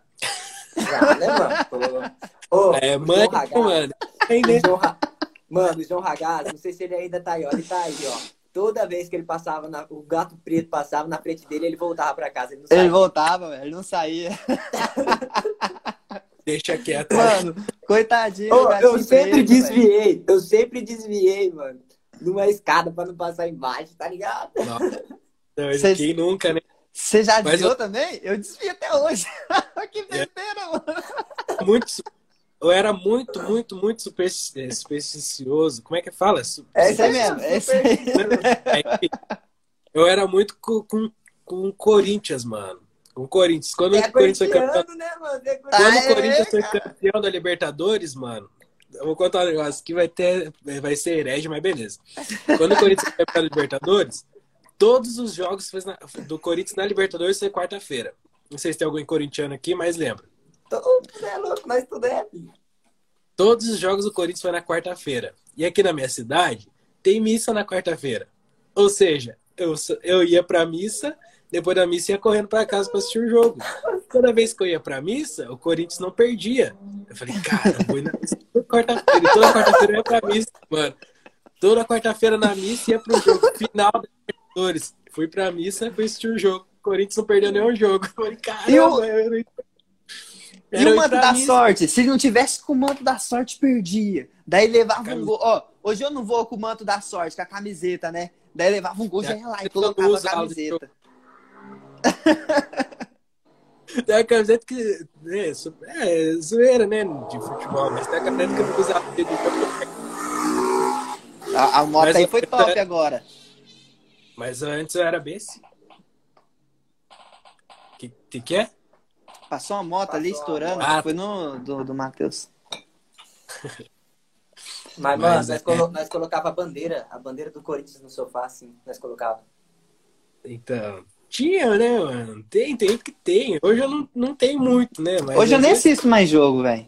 Já, né, mano? Ô, ô, É, mãe, mano. Né? o João Ra- Mano, o João Ragazzi, não sei se ele ainda tá aí, ó. Ele tá aí, ó. Toda vez que ele passava, na- o gato preto passava na frente dele, ele voltava pra casa. Ele não Ele voltava, velho, ele não saía. Deixa quieto. Mano, coitadinho. Ô, eu sempre preto, velho. desviei, eu sempre desviei, mano. Numa escada pra não passar embaixo, tá ligado? Não, mas Cês- Quem nunca, né? Você já desviou eu- também? Eu desvio até hoje. que besteira, mano. Muito, eu era muito, muito, muito supersti- eh, supersticioso. Como é que fala? É isso aí mesmo, é isso aí. Aí, Eu era muito com, com, com o Corinthians, mano. Com o Corinthians. Quando É o Corinthians foi campeão, né, mano? É quando. Ah, o Corinthians é, foi campeão da Libertadores, mano. Eu vou contar um negócio que vai ter, vai ser herege, mas beleza. Quando o Corinthians foi campeão da Libertadores, todos os jogos na- do Corinthians na Libertadores foi quarta-feira. Não sei se tem algum corintiano aqui, mas lembra. Mundo é louco, nós tudo é, filho. Todos os jogos do Corinthians foi na quarta-feira. E aqui na minha cidade, tem missa na quarta-feira. Ou seja, eu, eu ia pra missa, depois da missa ia correndo pra casa pra assistir o jogo. Toda vez que eu ia pra missa, o Corinthians não perdia. Eu falei, cara, eu ir na missa toda quarta-feira. Toda quarta-feira eu ia pra missa, mano. Toda quarta-feira na missa ia pro jogo final da Libertadores. Fui pra missa, fui assistir o jogo. O Corinthians não perdeu nenhum jogo. Eu falei, caramba, E o- eu E o manto da sorte? Se não tivesse com o manto da sorte, perdia. Daí levava um gol. Ó, hoje eu não vou com o manto da sorte, com a camiseta, né? Daí levava um gol, já ia lá e colocava a camiseta. Tem a camiseta que. É, é zoeira, né? De futebol, mas tem a camiseta que eu usava. A, a moto mas aí foi top agora. Mas antes eu era besse. Que, que que é? Passou uma moto Passou ali estourando. Ah, foi no do, do Matheus. Mas, mano, nós, é... colo nós colocava a bandeira, a bandeira do Corinthians no sofá, assim, nós colocava. Então, tinha, né, mano? Tem, tem que tem. Hoje eu não, não tenho muito, né? Mas Hoje eu nem vezes... assisto mais jogo, velho.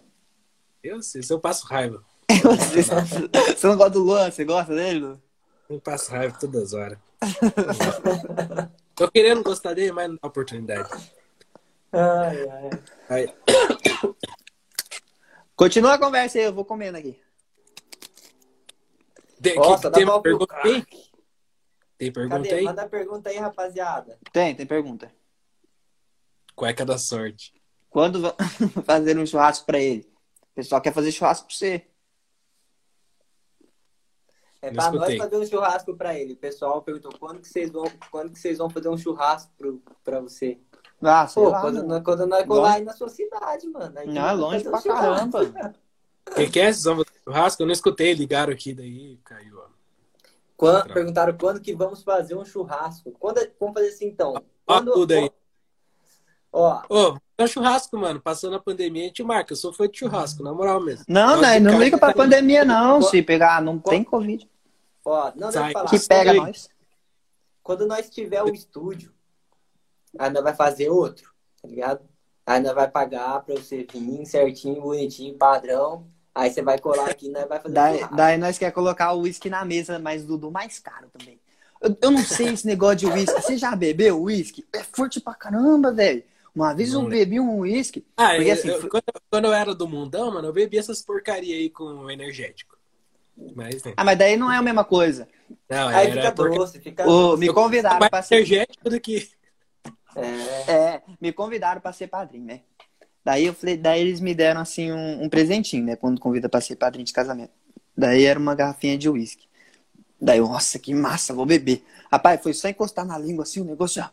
Eu assisto, eu passo raiva. você não gosta do Luan? Você gosta dele, Lu? Eu passo raiva todas as horas. Tô querendo gostar dele, mas não dá oportunidade. Ai, ai. ai. Continua a conversa aí, eu vou comendo aqui. De, Nossa, que, tem pergunta aí? Tem pergunta Cadê? aí? Manda pergunta aí, rapaziada. Tem, tem pergunta. Cueca da sorte. Quando fazer um churrasco pra ele? O pessoal quer fazer churrasco pra você. É pra nós fazer um churrasco pra ele. O pessoal perguntou quando que vocês vão, quando que vocês vão fazer um churrasco pro, pra você. Ah, Pô, lá, quando, nós, quando nós colar aí na sua cidade, mano. Aí não, é longe pra um caramba. Quem quer vocês vão fazer churrasco? Eu não escutei, ligaram aqui, daí caiu, ó. Quando, perguntaram quando que vamos fazer um churrasco. Quando, vamos fazer assim, então. Quando, ó, tudo aí. Ó. Ô, é churrasco, mano. Passando a pandemia, a gente marca. Eu sou fã de churrasco, na moral mesmo. Não, não, não liga pra pandemia, não. Se pegar, não tem Covid. Ó, não, Sai. falar. Que pega Sai. nós. Quando nós tiver o estúdio, aí nós vai fazer outro, tá ligado? Aí nós vai pagar pra você vir certinho, bonitinho, padrão. Aí você vai colar aqui e nós vai fazer daí, daí nós quer colocar o uísque na mesa, mas do, do mais caro também. Eu, eu não sei esse negócio de uísque. Você já bebeu uísque? É forte pra caramba, velho. Uma vez não, eu bebi um uísque. Ah, porque, assim, eu, quando, eu era do mundão, mano, eu bebi essas porcaria aí com energético. Mas, né. Ah, mas daí não é a mesma coisa. Não, aí fica porque... doce, fica o, Me convidaram para ser energético do que. É. é, me convidaram para ser padrinho, né? Daí eu falei, daí eles me deram assim um, um presentinho, né? Quando convida para ser padrinho de casamento. Daí era uma garrafinha de uísque. Daí eu, nossa, que massa, vou beber. Rapaz, foi só encostar na língua assim, o negócio já.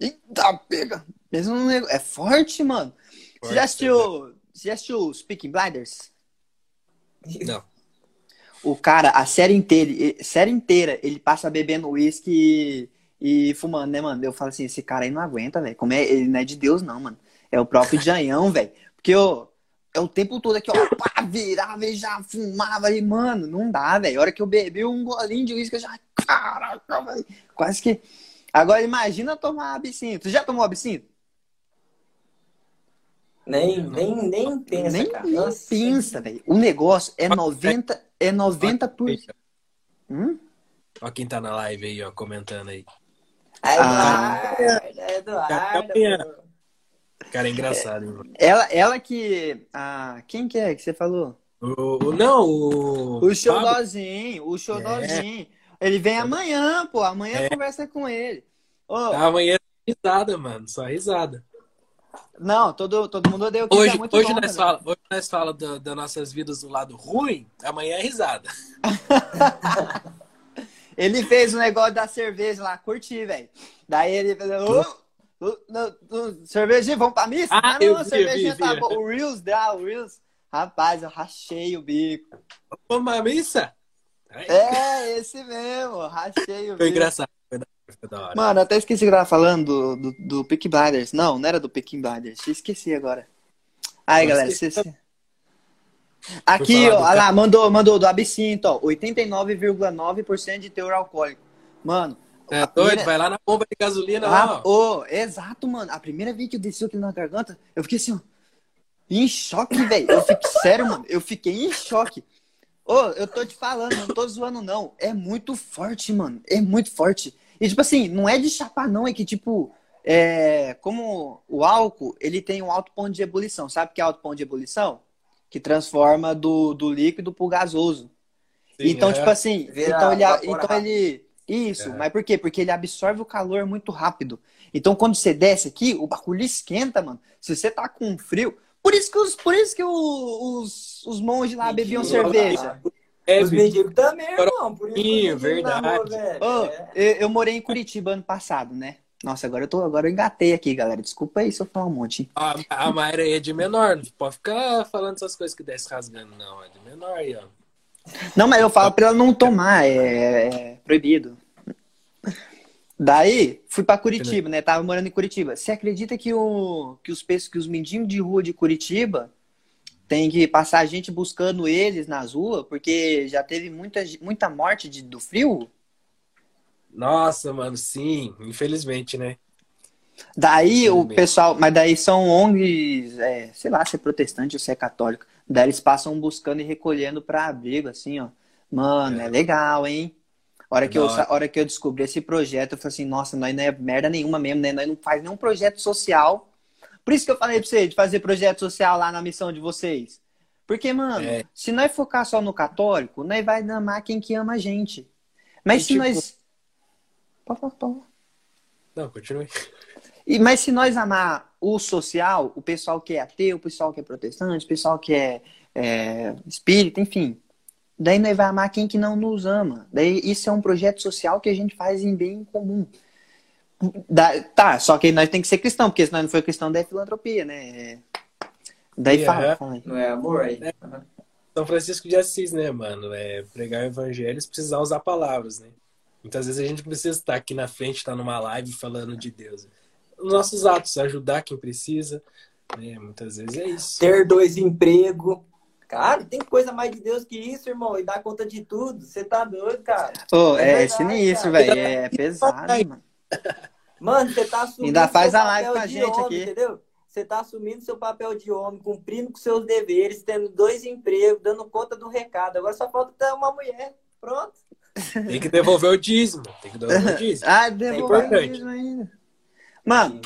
Eita, pega! Mesmo um negócio... É forte, mano. Forte, você já assistiu. Né? Você já assistiu Speaking Blinders? Não. O cara, a série inteira, série inteira, ele passa bebendo uísque e, e fumando, né, mano? Eu falo assim, esse cara aí não aguenta, velho. Como é, ele não é de Deus, não, mano. É o próprio Janhão, velho. Porque, ó, é o tempo todo aqui, ó, pá, virava e já fumava e, mano, não dá, velho. A hora que eu bebi um golinho de uísque, eu já, caraca, velho. Quase que. Agora imagina tomar absinto. Já tomou absinto? Nem, nem, nem pensa, nem, cara. Nem pensa, velho. O negócio é 90, é 90 por... Hum? Ó quem tá na live aí, ó, comentando aí. Ah, Eduardo, Eduardo. Cara, é engraçado. Hein, ela, ela que. Ah, quem que é que você falou? O, o não, o. O Xodózinho, o Xodózinho. É. Ele vem amanhã, pô. Amanhã é. conversa com ele. Oh. Amanhã é risada, mano. Só risada. Não, todo, todo mundo odeia o que hoje, é muito hoje bom, nós fala, Hoje nós falamos das da nossas vidas do lado ruim, amanhã é risada. ele fez o um negócio da cerveja lá, curti, velho. Daí ele fez. Oh, cervejinha, vamos pra missa? Ah, ah não, a cervejinha tá bom. O Reels dá, o Reels. Rapaz, eu rachei o bico. Vamos pra missa? É, esse mesmo, rachei o Foi bico. engraçado. Foi da hora. Mano, até esqueci que eu tava falando do, do, do Peaky Blinders. Não, não era do Peaky Blinders. Esqueci agora. Aí, galera, vocês... Aqui, ó, olha lá, mandou, mandou do absinto, ó, 89,9% de teor alcoólico. Mano, é doido, primeira... vai lá na bomba de gasolina lá, ó. Oh, exato, mano. A primeira vez que eu desci aqui na garganta, eu fiquei assim, ó, em choque, velho. Eu fiquei, sério, mano, eu fiquei em choque. Ô, oh, eu tô te falando, não tô zoando, não. É muito forte, mano. É muito forte. E, tipo assim, não é de chapar, não. É que, tipo, é... como o álcool, ele tem um alto ponto de ebulição. Sabe o que é alto ponto de ebulição? Que transforma do, do líquido pro gasoso. Sim, então, é. tipo assim, então ele, então ele isso, é. mas por quê? Porque ele absorve o calor muito rápido. Então, quando você desce aqui, o bagulho esquenta, mano. Se você tá com frio, Por isso que os, por isso que os, os monges lá bebiam cerveja. É, os mendigos também, irmão. Por isso verdade. Rua, oh, é. eu, eu, morei em Curitiba ano passado, né? Nossa, agora eu tô, agora eu engatei aqui, galera. Desculpa aí se eu falar um monte. A, a Mayra aí é de menor, não pode ficar falando essas coisas que desce rasgando, não. É de menor aí, ó. Não, mas eu falo pra ela não tomar, é, é proibido. Daí, fui para Curitiba, né? Tava morando em Curitiba. Você acredita que, o, que os que os mendigos de rua de Curitiba tem que passar a gente buscando eles nas ruas, porque já teve muita, muita morte de, do frio? Nossa, mano, sim, infelizmente, né? Daí o pessoal, mas daí são ONGs, é, sei lá, se é protestante ou se é católico. Daí eles passam buscando e recolhendo para abrigo, assim, ó. Mano, é, é legal, hein? hora que, eu, hora que eu descobri esse projeto, eu falei assim, nossa, nós não é merda nenhuma mesmo, né? Nós não faz nenhum projeto social. Por isso que eu falei pra você de fazer projeto social lá na missão de vocês. Porque, mano, é. se nós focar só no católico, nós vai amar quem que ama a gente. Mas e, se tipo... nós. Não, continue. E, mas se nós amar o social, o pessoal que é ateu, o pessoal que é protestante, o pessoal que é, é espírita, enfim, Daí nós vai amar quem que não nos ama. Daí isso é um projeto social que a gente faz em bem comum. Da, tá, só que nós tem que ser cristão, porque se nós não for cristão, daí é filantropia, né? Daí fala, fala Não é amor aí. É. São Francisco de Assis, né, mano? É, pregar o evangelho, precisar usar palavras, né? Muitas vezes a gente precisa estar aqui na frente, estar numa live falando de Deus. Nossos atos, ajudar quem precisa, né? Muitas vezes é isso. Ter dois empregos, Cara, tem coisa mais de Deus que isso, irmão, e dar conta de tudo. Você tá doido, cara. Pô, é, é sinistro, velho. É pesado, mano. Mano, você tá assumindo. Ainda faz a live com a gente homem, aqui. Entendeu? Você tá assumindo seu papel de homem, cumprindo com seus deveres, tendo dois empregos, dando conta do recado. Agora só falta ter uma mulher. Pronto. Tem que devolver o dízimo. Tem que devolver o dízimo. ah, devolver é o dízimo ainda. Mano,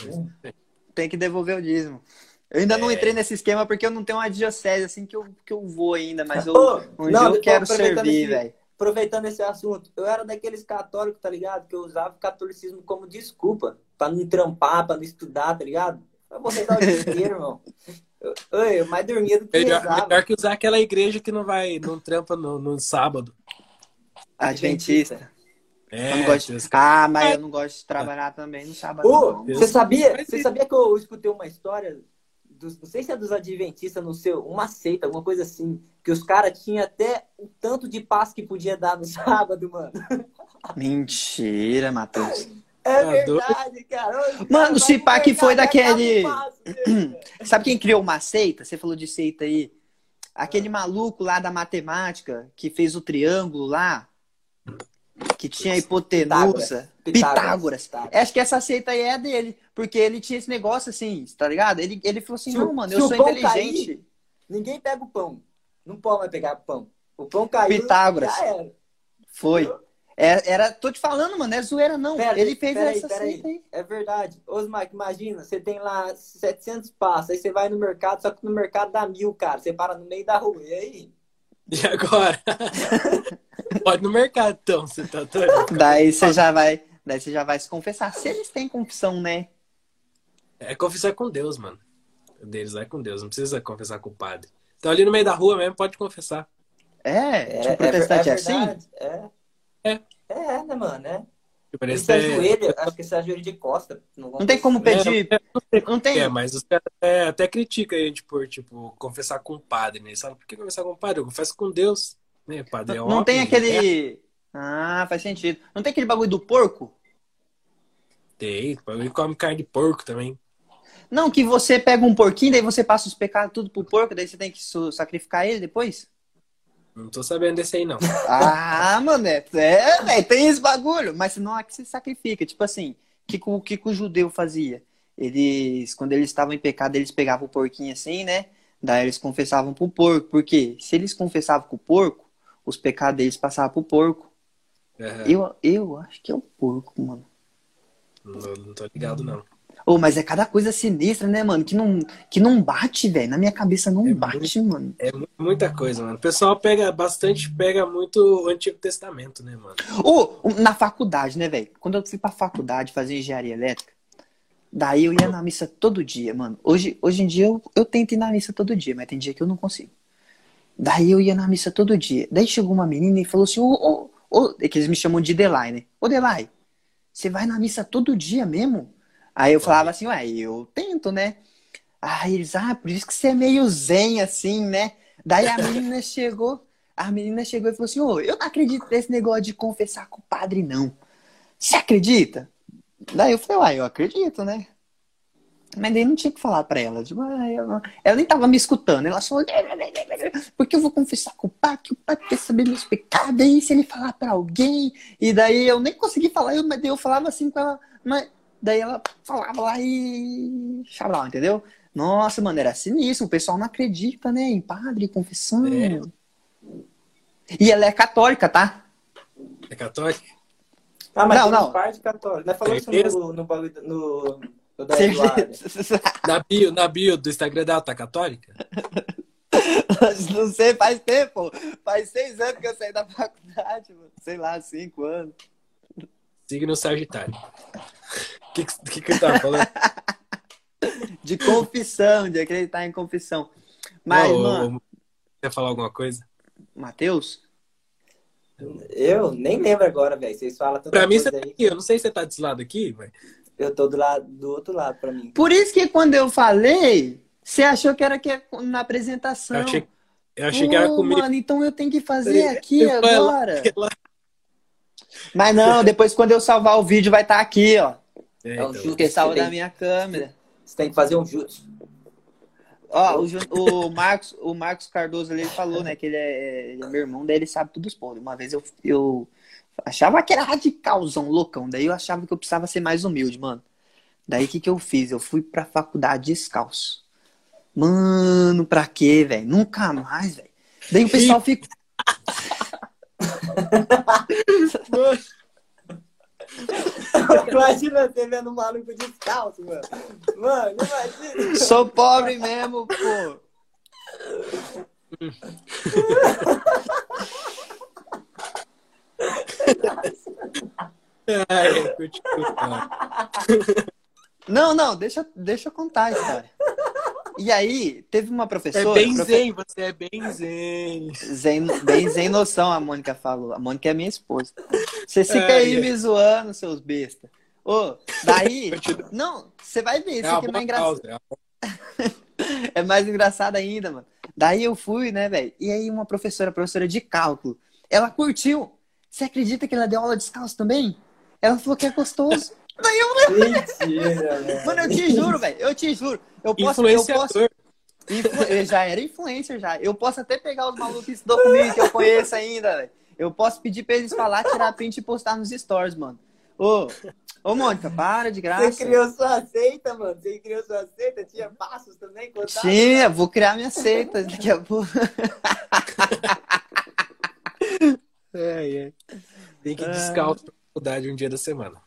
tem que devolver o dízimo. Eu ainda é... não entrei nesse esquema porque eu não tenho uma diocese assim que eu, que eu vou ainda, mas eu, um não, dia eu quero servir, velho. Aproveitando esse assunto, eu era daqueles católicos, tá ligado? Que eu usava o catolicismo como desculpa pra não trampar, pra não estudar, tá ligado? Eu vou rezar o dia inteiro, irmão. Oi, eu mais dormia do que melhor, melhor que usar aquela igreja que não vai, não trampa no, no sábado. Adventista. É, gosto... Ah, mas eu não gosto de trabalhar também no sábado. Ô, você sabia? Você sabia que eu escutei uma história dos, não sei se é dos adventistas no seu, uma seita, alguma coisa assim, que os caras tinham até o tanto de paz que podia dar no sábado, mano. Mentira, Matheus. É tá verdade, cara. mano, se pá que foi daquele. Sabe quem criou uma seita? Você falou de seita aí. Aquele maluco lá da matemática que fez o triângulo lá, que tinha a hipotenusa. Pitágoras. Pitágoras. Acho que essa seita aí é dele. Porque ele tinha esse negócio assim, tá ligado? Ele, ele falou assim: se não, mano, eu sou inteligente. Cair, ninguém pega o pão. Não pode mais pegar o pão. O pão caiu. Pitágoras. Já era. Foi. É, era, tô te falando, mano, é zoeira não. Pera, ele fez pera essa aí, aí. É verdade. Osmar, imagina, você tem lá 700 passos, aí você vai no mercado, só que no mercado dá mil, cara. Você para no meio da rua, e aí? E agora? Pode no mercado, então, você tá doido? Daí você já vai, daí você já vai se confessar. Se eles têm confissão, né? É confessar com Deus, mano. O deles é com Deus, não precisa confessar com o padre. Então ali no meio da rua mesmo pode confessar. É, tipo, é, protestante é, é, é assim? É. É. É, né, mano? É. Parece se ajoelha, acho que se ajoelha de costa. Não, não tem como pedir. É, não, tem, não tem. É, mas os caras até, até criticam a gente por, tipo, confessar com o padre, né? Sabe por que confessar com o padre? Eu confesso com Deus. Né? Padre é não, não tem aquele. É. Ah, faz sentido. Não tem aquele bagulho do porco? Tem, ele come carne de porco também. Não, que você pega um porquinho, daí você passa os pecados tudo pro porco, daí você tem que sacrificar ele depois? Não tô sabendo desse aí, não. ah, mano, é, é, tem esse bagulho. Mas não é que se sacrifica. Tipo assim, o que, que, que o judeu fazia? Eles, quando eles estavam em pecado, eles pegavam o porquinho assim, né? Daí eles confessavam pro porco. Porque se eles confessavam com o porco, os pecados deles passavam pro porco. Uhum. Eu, eu acho que é o porco, mano. Não, não tô ligado, não. Oh, mas é cada coisa sinistra, né, mano? Que não, que não bate, velho. Na minha cabeça não é bate, muito, mano. É muita coisa, mano. O pessoal pega bastante, pega muito o Antigo Testamento, né, mano? Oh, na faculdade, né, velho? Quando eu fui pra faculdade fazer engenharia elétrica, Daí eu ia na missa todo dia, mano. Hoje, hoje em dia eu, eu tento ir na missa todo dia, mas tem dia que eu não consigo. Daí eu ia na missa todo dia. Daí chegou uma menina e falou assim: Ô, ô, ô, é que eles me chamam de Delay, né? Ô, Delay, você vai na missa todo dia mesmo? Aí eu falava assim: Ué, eu tento, né? Aí eles, ah, por isso que você é meio zen assim, né? Daí a menina chegou, a menina chegou e falou assim: Ô, eu não acredito nesse negócio de confessar com o padre, não. Você acredita? Daí eu falei, uai, eu acredito, né? Mas daí não tinha que falar pra ela. Tipo, ah, ela, ela nem tava me escutando. Ela só. Porque eu vou confessar com o pai, que o pai quer saber meus pecados. Aí se ele falar pra alguém. E daí eu nem consegui falar, eu, mas daí eu falava assim com ela. Mas daí ela falava lá e. Xablau, entendeu? Nossa, mano, era sinistro. O pessoal não acredita, né? Em padre, confissão. É. E ela é católica, tá? É católica? Ah, mas não, não. parte católica. Nós falamos isso no, no, no, na, bio, na bio do Instagram dela, tá católica? Não sei, faz tempo. Faz seis anos que eu saí da faculdade, mano. Sei lá, cinco anos. Signo Sagitário. O que, que, que ele tava falando? De confissão, de acreditar em confissão. Mas, Não, mano. Quer falar alguma coisa? Matheus? Eu nem lembro agora, velho. Vocês falam tanta Pra mim, você tá aqui. Eu não sei se você tá desse lado aqui, mas. Eu tô do, lado, do outro lado, pra mim. Por isso que quando eu falei, você achou que era que é na apresentação. Eu achei, eu achei que era comigo. Mano, então eu tenho que fazer aqui eu agora. Ela... Mas não, depois quando eu salvar o vídeo vai estar tá aqui, ó. É, é um então. que salva da minha câmera. Você tem que fazer um jutsu. Ó, o, o, Marcos, o Marcos Cardoso ali falou, né, que ele é, ele é meu irmão, daí ele sabe tudo os podres. Uma vez eu, eu achava que era radicalzão, loucão. Daí eu achava que eu precisava ser mais humilde, mano. Daí o que, que eu fiz? Eu fui pra faculdade descalço. Mano, pra quê, velho? Nunca mais, velho. Daí o pessoal fica. imagina você vendo um maluco descalço, mano. Mano, imagina. Sou pobre mesmo, pô. não, não, deixa, deixa eu contar a história. E aí, teve uma professora. É bem profe... zen, você é bem zen. zen. Bem zen noção, a Mônica falou. A Mônica é minha esposa. Você fica é, aí é. me zoando, seus bestas. Ô, daí. não, você vai ver, isso é aqui é mais engraçado. é mais engraçado ainda, mano. Daí eu fui, né, velho? E aí uma professora, professora de cálculo, ela curtiu. Você acredita que ela deu aula descalço também? Ela falou que é gostoso. Daí eu... Mentira, Mano, eu te juro, velho. Eu te juro. Eu posso, eu posso... Influ... Já era influencer já. Eu posso até pegar os malucos que comigo, que eu conheço ainda, velho. Eu posso pedir pra eles falar, tirar print e postar nos stories, mano. Ô, ô Mônica, para de graça. Você criou sua seita, mano. Você criou sua seita? Tinha passos também? Tinha, vou criar minha seita daqui a pouco. é, é. Tem que ir descalço pra faculdade um dia da semana.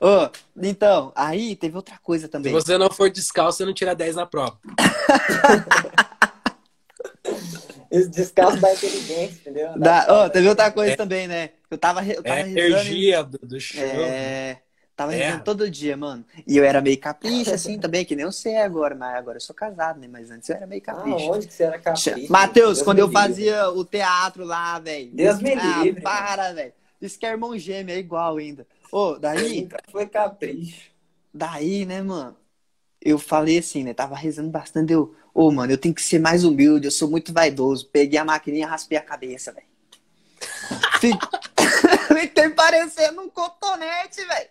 Oh, então, aí teve outra coisa também. Se você não for descalço, você não tira 10 na prova. Esse descalço da inteligência, entendeu? Da, oh, teve outra coisa é, também, né? Eu tava, eu tava é energia e... do, do show. É, tava é. todo dia, mano. E eu era meio capricho, assim, também, que nem eu sei agora, mas agora eu sou casado, né? Mas antes eu era meio capricho. Ah, onde que você era capricho? Matheus, quando eu livre. fazia o teatro lá, velho. Deus me ah, livre. para, velho. Isso que é irmão gêmeo, é igual ainda. Ô, oh, daí. Foi capricho. Daí, né, mano? Eu falei assim, né? Tava rezando bastante. Eu, ô, oh, mano, eu tenho que ser mais humilde, eu sou muito vaidoso. Peguei a maquininha e raspei a cabeça, velho. Fiquei parecendo um cotonete, velho.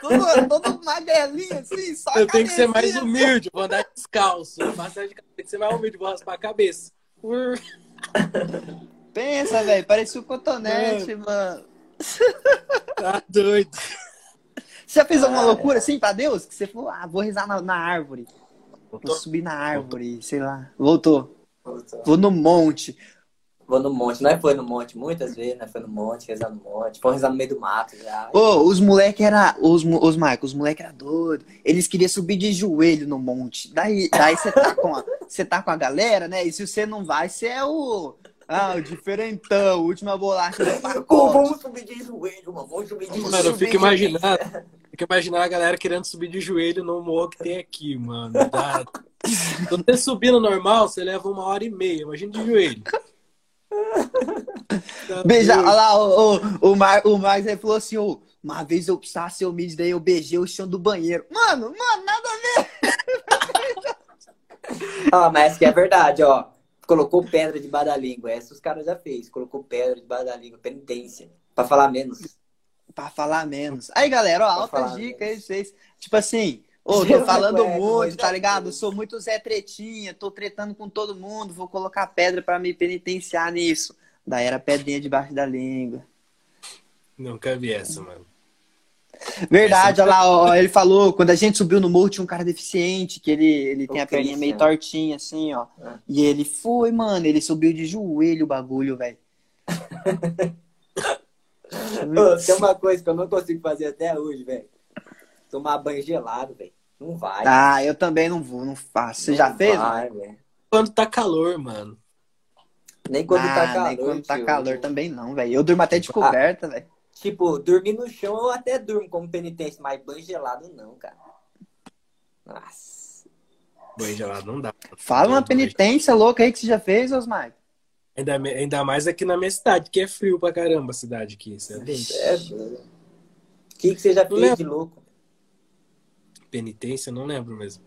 Todo, todo magrelinho, assim, só Eu tenho que ser mais humilde, vou andar descalço. Massagem tem que ser mais humilde, vou raspar a cabeça. Pensa, velho, parecia um cotonete, mano. mano. Tá doido. Você já fez alguma ah, loucura assim pra Deus? Que você falou, ah, vou rezar na, na árvore. Voltou? Vou subir na árvore, Voltou. sei lá. Voltou. Voltou. Vou no monte. Vou no monte. Nós foi no monte muitas vezes, nós foi no monte, rezar no monte. Foi rezar no meio do mato já. Ô, oh, os moleques era Os, os Marcos, os moleques eram doidos. Eles queriam subir de joelho no monte. Daí, daí você tá com a, você tá com a galera, né? E se você não vai, você é o ah, o diferentão, última bolacha do pacote. vamos subir de joelho, mano. Vamos subir de joelho. Mano, eu fico imaginando. Fica imaginando a galera querendo subir de joelho no morro que tem aqui, mano. Dá... Quando você subindo normal, você leva uma hora e meia. Imagina de joelho. Beijar, olha lá, o, o, o, Mar, o Marcos aí falou assim: oh, uma vez eu precisava ser humilde, daí eu beijei o chão do banheiro. Mano, mano, nada a ver. ah, mas que é verdade, ó. Colocou pedra debaixo da língua. Essa os caras já fez. Colocou pedra debaixo da língua. Penitência. Pra falar menos. Pra falar menos. Aí, galera, ó, altas dicas aí vocês. Tipo assim, Ô, tô falando muito, tá ligado? sou muito Zé Tretinha, tô tretando com todo mundo, vou colocar pedra para me penitenciar nisso. Daí era pedrinha debaixo da língua. Nunca vi essa, mano. Verdade, olha lá, ó, ele falou, quando a gente subiu no morro tinha um cara deficiente, que ele, ele tem a perninha meio tortinha, assim, ó. É. E ele foi, mano, ele subiu de joelho o bagulho, velho. tem uma coisa que eu não consigo fazer até hoje, velho. Tomar banho gelado, velho. Não vai. Ah, eu também não vou, não faço. Você não já fez? Vai, quando tá calor, mano. Nem quando tá ah, tá calor. Nem quando tá calor também não, velho. Eu durmo até de tipo, coberta, ah, velho. Tipo, dormir no chão eu até durmo como penitência, mas banho gelado não, cara. Nossa. Banho gelado não dá. Fala uma penitência louca aí que você já fez, Osmar. Ainda, ainda mais aqui na minha cidade, que é frio pra caramba a cidade aqui. Você é, é O que, que você já fez de louco? Penitência, não lembro mesmo.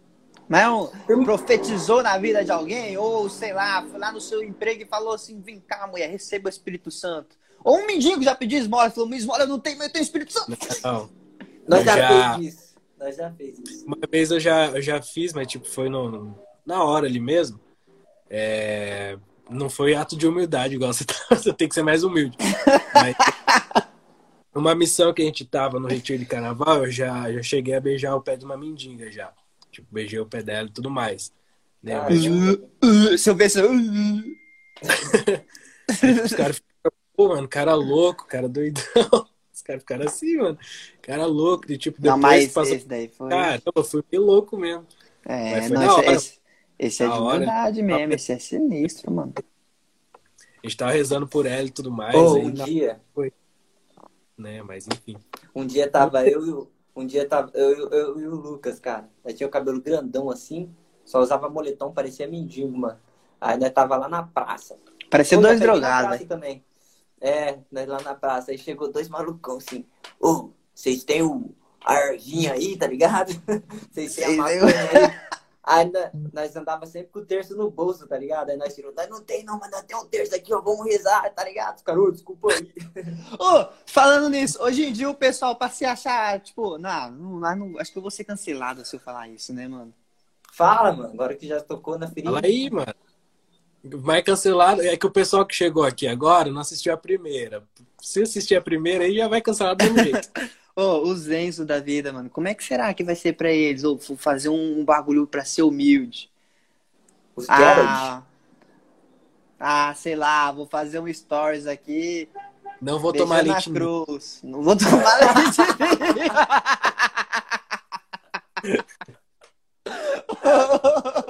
Mas é um, profetizou na vida de alguém? Ou, sei lá, foi lá no seu emprego e falou assim: vem cá, mulher, receba o Espírito Santo. Ou um mendigo já pediu esmola, falou: esmola eu não tenho, mas eu tenho Espírito Santo. Não. Nós já, já fez isso. Nós já fez isso. Uma vez eu já, eu já fiz, mas tipo, foi no, na hora ali mesmo. É, não foi ato de humildade, igual você, tá, você tem que ser mais humilde. Mas, uma missão que a gente tava no retiro de carnaval, eu já, já cheguei a beijar o pé de uma mendiga já. Tipo, beijei o pé dela e tudo mais. Né? Ah, Mas, tipo... uh, uh, se eu ver Os caras ficam, pô, mano, cara louco, cara doidão. Os caras ficaram assim, mano. Cara louco, de tipo, depois não, mas passou... esse daí foi. Caramba, foi meio louco mesmo. É, não, esse, esse, esse, é de hora, verdade mesmo, esse é sinistro, mano. A gente tava rezando por ela e tudo mais. Oh, um dia. Foi né? Mas enfim. Um dia tava eu e o, um dia tava eu, eu, eu, e o Lucas, cara. Eu tinha o cabelo grandão assim, só usava moletom, parecia mendigo, mano. Aí nós tava lá na praça. Parecia dois drogados, também. É, nós lá na praça. Aí chegou dois malucão assim. Ô, oh, vocês têm o arvinho aí, tá ligado? Vocês têm a maconha aí. Aí nós andava sempre com o terço no bolso, tá ligado? Aí nós tirou, não tem não, mas tem um terço aqui, ó, vamos rezar, tá ligado? Caru, desculpa aí. Ô, oh, falando nisso, hoje em dia o pessoal pra se achar, tipo, não, não, não, acho que eu vou ser cancelado se eu falar isso, né, mano? Fala, mano, agora que já tocou na ferida. Fala aí, mano. Vai cancelado, é que o pessoal que chegou aqui agora não assistiu a primeira. Se assistir a primeira aí, já vai cancelar do jeito. Oh, os Enzo da vida, mano. Como é que será que vai ser para eles? Ou fazer um, bagulho para ser humilde? Os ah, ah, sei lá, vou fazer um stories aqui. Não vou tomar leite. Cruz. Não vou tomar leite.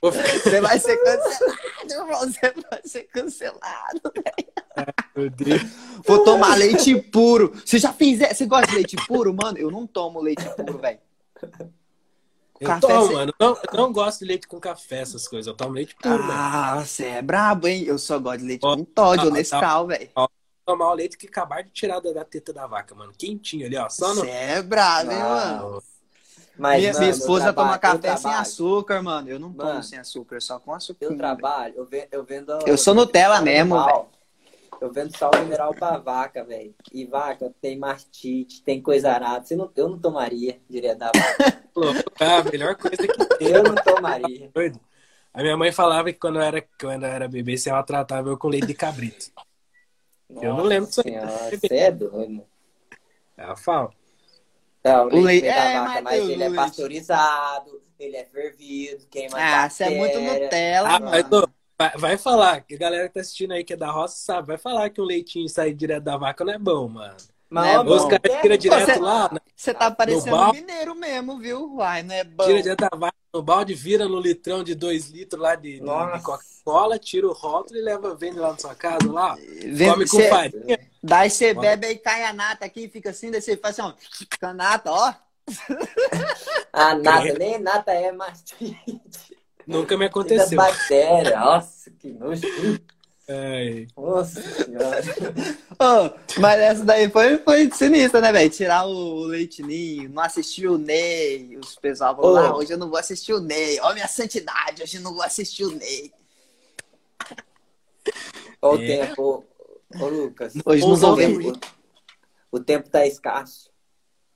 Você vai ser cancelado, Você vai ser cancelado, velho. Meu Deus. Vou tomar leite puro. Você já fez. Você gosta de leite puro, mano? Eu não tomo leite puro, velho. Eu café tomo, cê... mano. Não, não gosto de leite com café, essas coisas. Eu tomo leite puro, Ah, você é brabo, hein? Eu só gosto de leite com Todd ou Nescau, velho. Tomar o leite que acabar de tirar da, teta da vaca, mano. Quentinho ali, ó. Só no... Você é brabo, hein, mano? Mas, minha, mano, minha esposa toma café sem açúcar, mano. Eu não tomo mano, sem açúcar, só com açúcar. Eu trabalho, eu vendo. Eu, vendo, eu sou Nutella mesmo, velho. Eu vendo sal mineral pra vaca, velho. E vaca tem mastite, tem coisa arada. Você não, eu não tomaria direto da vaca. ah, a melhor coisa que tem. Eu não tomaria. A minha mãe falava que quando eu era, quando eu era bebê, se ela tratava eu com leite de cabrito. Nossa eu não lembro disso aí. Você é doido. Ela fala. Não, o leite, da é, vaca, mas ele é pasteurizado, ele é fervido, queima Ah, você é muito Nutella, ah, mas, vai, vai, falar, que a galera que tá assistindo aí que é da roça sabe, vai falar que o leitinho sair direto da vaca não é bom, mano. Mas é bom. Os caras tiram direto cê, lá. Você tá parecendo um mineiro mesmo, viu? Uai, não é bom. Tira direto da vaca, no balde, vira no litrão de 2 litros lá de, de, Coca-Cola, tira o rótulo e leva, vende lá na sua casa lá. Vende, come com cê, farinha. Daí você bebe aí, cai a nata aqui, fica assim, daí você faz assim, ó, a nata, ó. A nata, nem nata é mastite. Nunca me aconteceu. Bactéria, nossa, que nojo. Ai. Nossa senhora. oh, mas essa daí foi, foi sinistra, né, velho? Tirar o leitinho, não assistir o Ney. Os pessoal falaram, oh. ah, hoje eu não vou assistir o Ney. Ó, minha santidade, hoje eu não vou assistir o Ney. Olha o é. tempo, ô Lucas. Hoje não vou ver. O tempo tá escasso.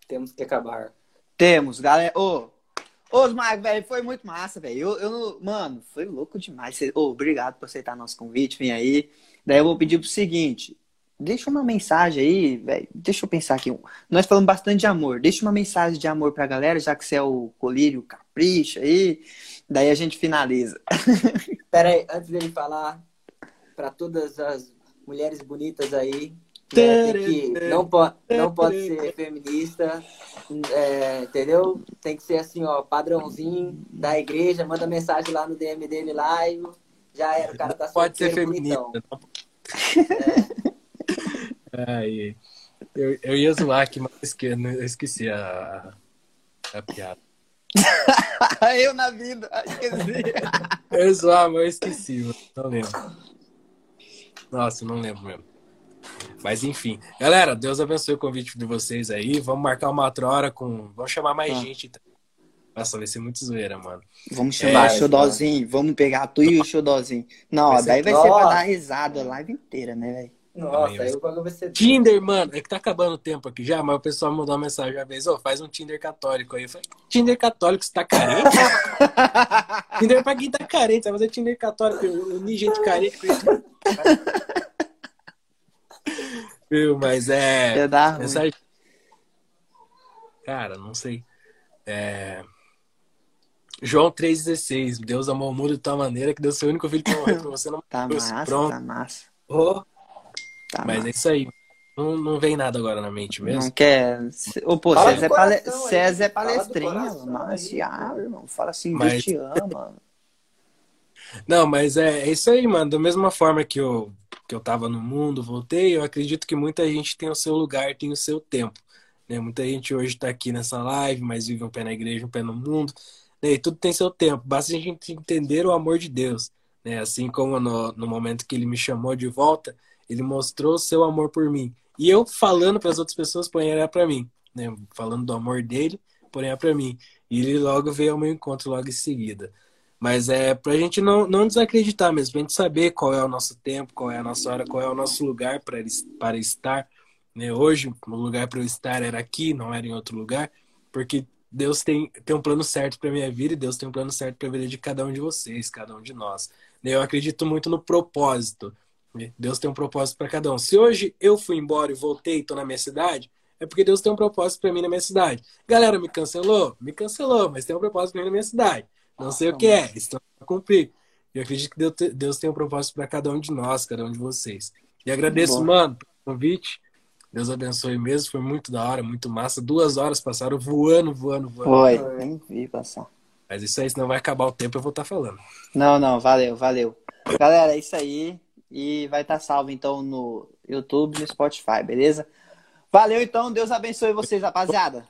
Temos que acabar. Temos, galera. Ô, Marcos, velho, foi muito massa, velho. Eu, eu, mano, foi louco demais. Ô, oh, obrigado por aceitar nosso convite, vem aí. Daí eu vou pedir pro seguinte: deixa uma mensagem aí, velho. Deixa eu pensar aqui. Nós falamos bastante de amor. Deixa uma mensagem de amor pra galera, já que você é o colírio capricha aí. Daí a gente finaliza. Pera aí, antes dele falar, para todas as mulheres bonitas aí, né, que não, pode, não pode ser feminista, é, entendeu? Tem que ser assim, ó, padrãozinho da igreja, manda mensagem lá no DM dele live. Já era, o cara tá Pode ser feminista. É. Ai, eu, eu ia zoar aqui, mas eu esqueci a, a piada. eu na vida, esqueci. eu ia zoar, mas eu esqueci, não lembro. Nossa, não lembro mesmo. Mas enfim. Galera, Deus abençoe o convite de vocês aí. Vamos marcar uma outra hora com. Vamos chamar mais ah. gente. Nossa, vai ser muito zoeira, mano. Vamos chamar é, o Xodozinho. Vamos pegar tu e o Xodozinho. Não, vai daí vai ser pra dar risada a live inteira, né, velho? Nossa, aí o bagulho vai ser. Tinder, mano, é que tá acabando o tempo aqui já, mas o pessoal mandou uma mensagem uma vez, ô, oh, faz um Tinder católico aí. Eu falei, Tinder católico, você tá carente? Tinder pra quem tá carente, vai fazer Tinder católico, unir gente carente. Viu, mas é. é dar mensagem... Cara, não sei. É... João 3,16. Deus amou o mundo de tal maneira que deu seu único filho para morrer você. Não tá massa, Pronto. tá massa. Oh. Tá mas massa. é isso aí. Não, não vem nada agora na mente mesmo. Não quer. Ô, pô, César é, pale... César é palestrinho, mas ah, irmão. Fala assim, mas... Deus te ama. Não, mas é, é isso aí, mano. Da mesma forma que eu que eu estava no mundo, voltei, eu acredito que muita gente tem o seu lugar, tem o seu tempo. Né? Muita gente hoje está aqui nessa live, mas vive um pé na igreja, um pé no mundo. Né? E tudo tem seu tempo. Basta a gente entender o amor de Deus. Né? Assim como no, no momento que ele me chamou de volta, ele mostrou o seu amor por mim. E eu falando para as outras pessoas, põe para mim. Né? Falando do amor dele, porém para mim. E ele logo veio ao meu encontro logo em seguida. Mas é para a gente não, não desacreditar mesmo, para a gente saber qual é o nosso tempo, qual é a nossa hora, qual é o nosso lugar para, estar. Né? Hoje, o lugar para eu estar era aqui, não era em outro lugar, porque Deus tem, tem um plano certo para minha vida e Deus tem um plano certo para a vida de cada um de vocês, cada um de nós. Né? Eu acredito muito no propósito. Né? Deus tem um propósito para cada um. Se hoje eu fui embora e voltei e estou na minha cidade, é porque Deus tem um propósito para mim na minha cidade. Galera, me cancelou? Me cancelou, mas tem um propósito para mim na minha cidade. Não sei o que é, estão a cumprir. Eu acredito que Deus tem um propósito para cada um de nós, cada um de vocês. E agradeço, mano, pelo convite. Deus abençoe mesmo, foi muito da hora, muito massa. Duas horas passaram voando, voando, voando. Foi, nem vi passar. Mas isso aí, senão vai acabar o tempo, eu vou estar tá falando. Não, não, valeu, valeu. Galera, é isso aí. E vai estar tá salvo, então, no YouTube e no Spotify, beleza? Valeu, então. Deus abençoe vocês, rapaziada.